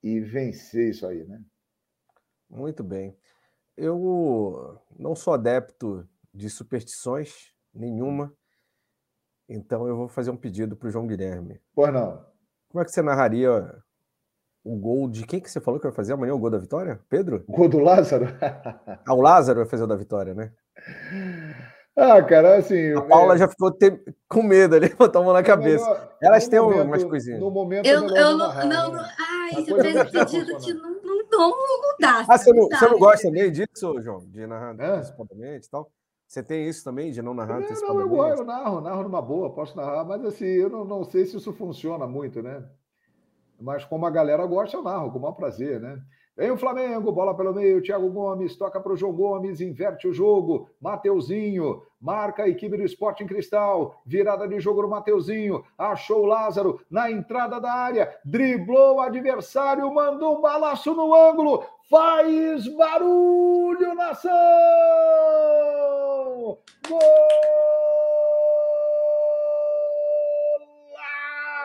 e vencer isso aí, né? Muito bem. Eu não sou adepto de superstições nenhuma, então eu vou fazer um pedido para o João Guilherme. Pois não. Como é que você narraria o gol de quem que você falou que vai fazer amanhã o gol da vitória? Pedro? O gol do Lázaro? ah, o Lázaro vai fazer o da vitória, né? Ah, cara, assim. A Paula é... já ficou ter... com medo ali, botou a mão na cabeça. Melhor, Elas têm momento, umas coisinhas. No momento, eu, eu não, não, não. Ai, você fez o pedido de não não, não dá. Ah, você não, você não gosta nem disso, João? De narrar é. antecipadamente e tal? Você tem isso também, de não narrar é, Não, eu, eu narro, narro numa boa, posso narrar, mas assim, eu não, não sei se isso funciona muito, né? Mas como a galera gosta, eu narro, com o maior prazer, né? Vem o Flamengo, bola pelo meio, Thiago Gomes, toca para o João Gomes, inverte o jogo, Mateuzinho, marca a equipe do Esporte em Cristal, virada de jogo no Mateuzinho, achou o Lázaro na entrada da área, driblou o adversário, mandou um balaço no ângulo, faz barulho, nação! Gol!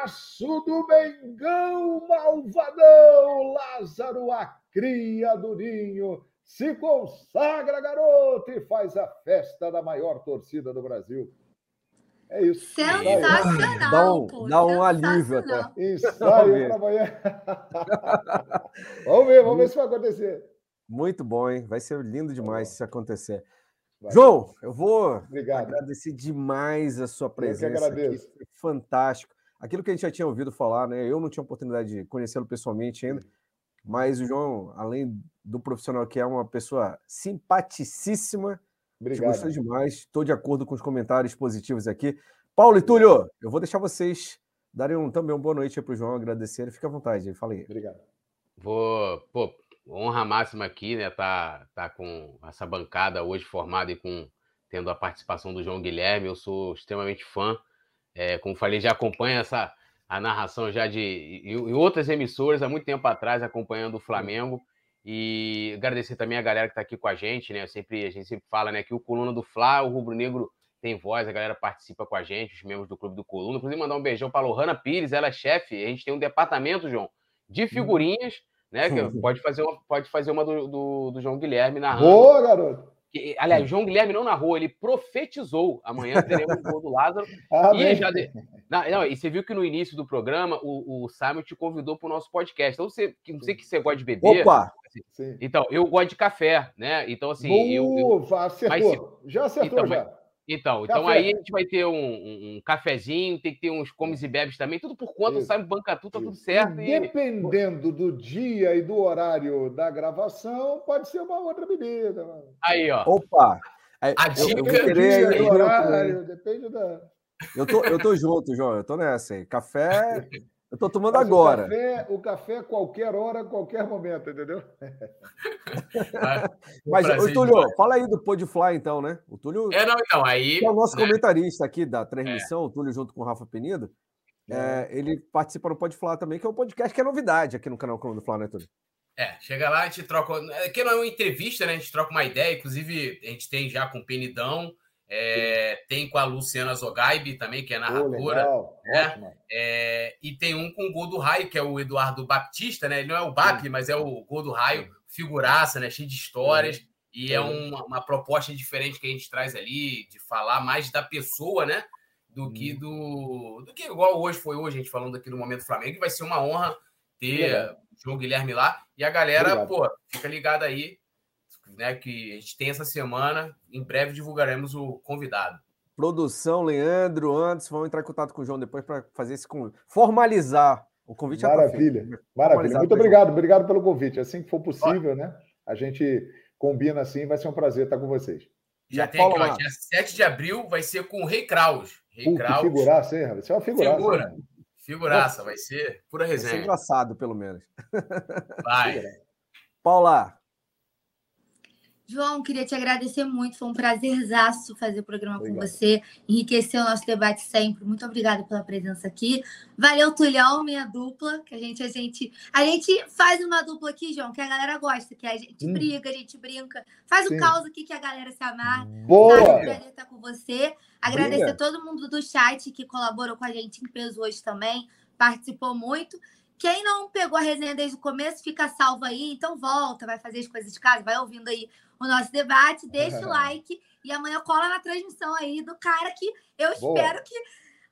golaço do Mengão Malvadão, Lázaro, a cria do Ninho, se consagra, garoto, e faz a festa da maior torcida do Brasil. É isso. Sensacional. Dá um, dá um alívio até. Ensaio para amanhã. vamos ver, vamos ver se vai acontecer. Muito bom, hein? Vai ser lindo demais se acontecer. Vai. João, eu vou Obrigado. agradecer demais a sua presença. Eu que agradeço. Aqui. Fantástico aquilo que a gente já tinha ouvido falar, né? Eu não tinha oportunidade de conhecê-lo pessoalmente ainda. Mas o João, além do profissional que é uma pessoa simpaticíssima, Obrigado. Gostou demais. Estou de acordo com os comentários positivos aqui. Paulo e Túlio, eu vou deixar vocês darem um, também uma boa noite para o João, agradecer. Fique à vontade, falei. Obrigado. Vou, pô, honra máxima aqui, né? Tá, tá com essa bancada hoje formada e com tendo a participação do João Guilherme. Eu sou extremamente fã. É, como falei, já acompanho essa a narração já de em outras emissoras há muito tempo atrás, acompanhando o Flamengo. E agradecer também a galera que está aqui com a gente, né? Eu sempre, a gente sempre fala, né, que o Coluna do Fla, o Rubro Negro tem voz, a galera participa com a gente, os membros do Clube do Coluna. Inclusive, mandar um beijão para a Lohana Pires, ela é chefe. A gente tem um departamento, João, de figurinhas, né? Que pode fazer uma, pode fazer uma do, do, do João Guilherme narrando. Boa, garoto! Que, aliás, João Guilherme não narrou, ele profetizou. Amanhã teremos o gol do Lázaro. Ah, e, já de... não, não, e você viu que no início do programa o, o Simon te convidou para o nosso podcast. Então, você, não sei que você gosta de beber. Opa! Sim. Então, eu gosto de café, né? Então, assim. Boa, eu, eu... acertou. Mas, já acertou, então, já. Então, então aí a gente vai ter um, um, um, cafezinho, tem que ter uns comes e bebes também, tudo por conta, Isso. sabe? Banca tudo, tá tudo certo. E... Dependendo do dia e do horário da gravação, pode ser uma outra bebida. Aí, ó. Opa! A dica eu, eu querer, horário, depende da. Eu tô, eu tô junto, João, eu tô nessa aí. Café, eu tô tomando Mas agora. O café, o café, qualquer hora, qualquer momento, entendeu? Mas, o Túlio, demais. fala aí do Podfly, então, né? O Túlio. É, não, então, aí. é o nosso né? comentarista aqui da transmissão, é. o Túlio, junto com o Rafa Penido. É, ele participa no Podfly também, que é um podcast que é novidade aqui no canal Coluna do Fla, né, Túlio? É, chega lá, a gente troca. Aqui não é uma entrevista, né? A gente troca uma ideia. Inclusive, a gente tem já com o Penidão. É, tem com a Luciana Zogaibe também, que é narradora. Oh, né? É, e tem um com o Gol do Raio, que é o Eduardo Baptista, né? Ele não é o BAP, mas é o Gol do Raio, figuraça, né? Cheio de histórias. Sim. E Sim. é uma, uma, proposta diferente que a gente traz ali, de falar mais da pessoa, né? Do que do. Do que igual hoje foi hoje, a gente falando aqui no Momento Flamengo, que vai ser uma honra ter o João Guilherme lá. E a galera, Obrigado. pô, fica ligada aí né, que a gente tem essa semana. Em breve divulgaremos o convidado. Produção, Leandro, Anderson, vamos entrar em contato com o João depois para fazer esse formalizar o convite. Maravilha, tá maravilha. Muito obrigado, obrigado pelo convite. Assim que for possível, né? A gente combina assim, vai ser um prazer estar com vocês. Já tem aqui, ó, dia 7 de abril vai ser com o Rei Kraus. Rei Kraus. figuraça, hein, Vai ser uma figuraça. Figura. Né? Figuraça, vai ser pura resenha. Vai ser engraçado, pelo menos. Vai. Paula, João, queria te agradecer muito. Foi um prazerzaço fazer o programa Obrigado. com você. Enriqueceu o nosso debate sempre. Muito obrigada pela presença aqui. Valeu, Tulhão, minha dupla. Que a gente, a gente, a gente faz uma dupla aqui, João, que a galera gosta, que a gente hum. briga, a gente brinca. Faz Sim. o caos aqui que a galera se amarra. Boa! Tá? Prazer estar com você. Agradecer a todo mundo do chat que colaborou com a gente em peso hoje também. Participou muito. Quem não pegou a resenha desde o começo, fica salvo aí. Então volta, vai fazer as coisas de casa, vai ouvindo aí o nosso debate, deixa o like e amanhã cola na transmissão aí do cara que eu Boa. espero que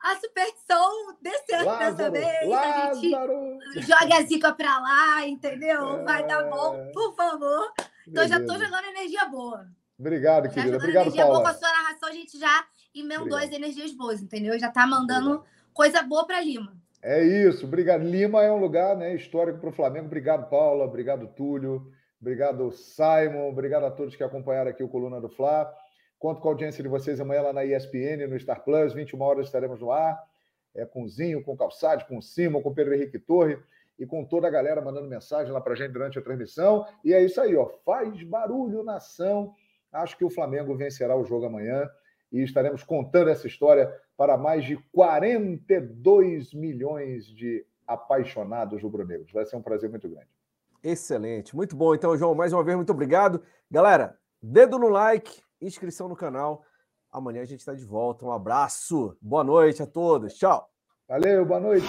a superstição dê certo Lázaro, dessa vez. Lázaro. A gente joga a zica pra lá, entendeu? É... Vai dar bom, por favor. Então Beleza. já tô jogando energia boa. Obrigado, já querida. Obrigado, energia Paula. boa com a sua narração, a gente já emendou Obrigado. as energias boas, entendeu? Já tá mandando Obrigado. coisa boa para Lima. É isso, obrigado. Lima é um lugar né, histórico para o Flamengo. Obrigado, Paula. Obrigado, Túlio. Obrigado, Simon. Obrigado a todos que acompanharam aqui o Coluna do Fla. Conto com a audiência de vocês amanhã lá na ESPN, no Star Plus. 21 horas estaremos no ar. É, com Zinho, com Calçade, com Simon, com Pedro Henrique Torre e com toda a galera mandando mensagem lá para gente durante a transmissão. E é isso aí, ó. Faz barulho, nação. Acho que o Flamengo vencerá o jogo amanhã e estaremos contando essa história para mais de 42 milhões de apaixonados rubro-negros. Vai ser um prazer muito grande. Excelente, muito bom. Então, João, mais uma vez, muito obrigado. Galera, dedo no like, inscrição no canal. Amanhã a gente está de volta. Um abraço, boa noite a todos. Tchau. Valeu, boa noite.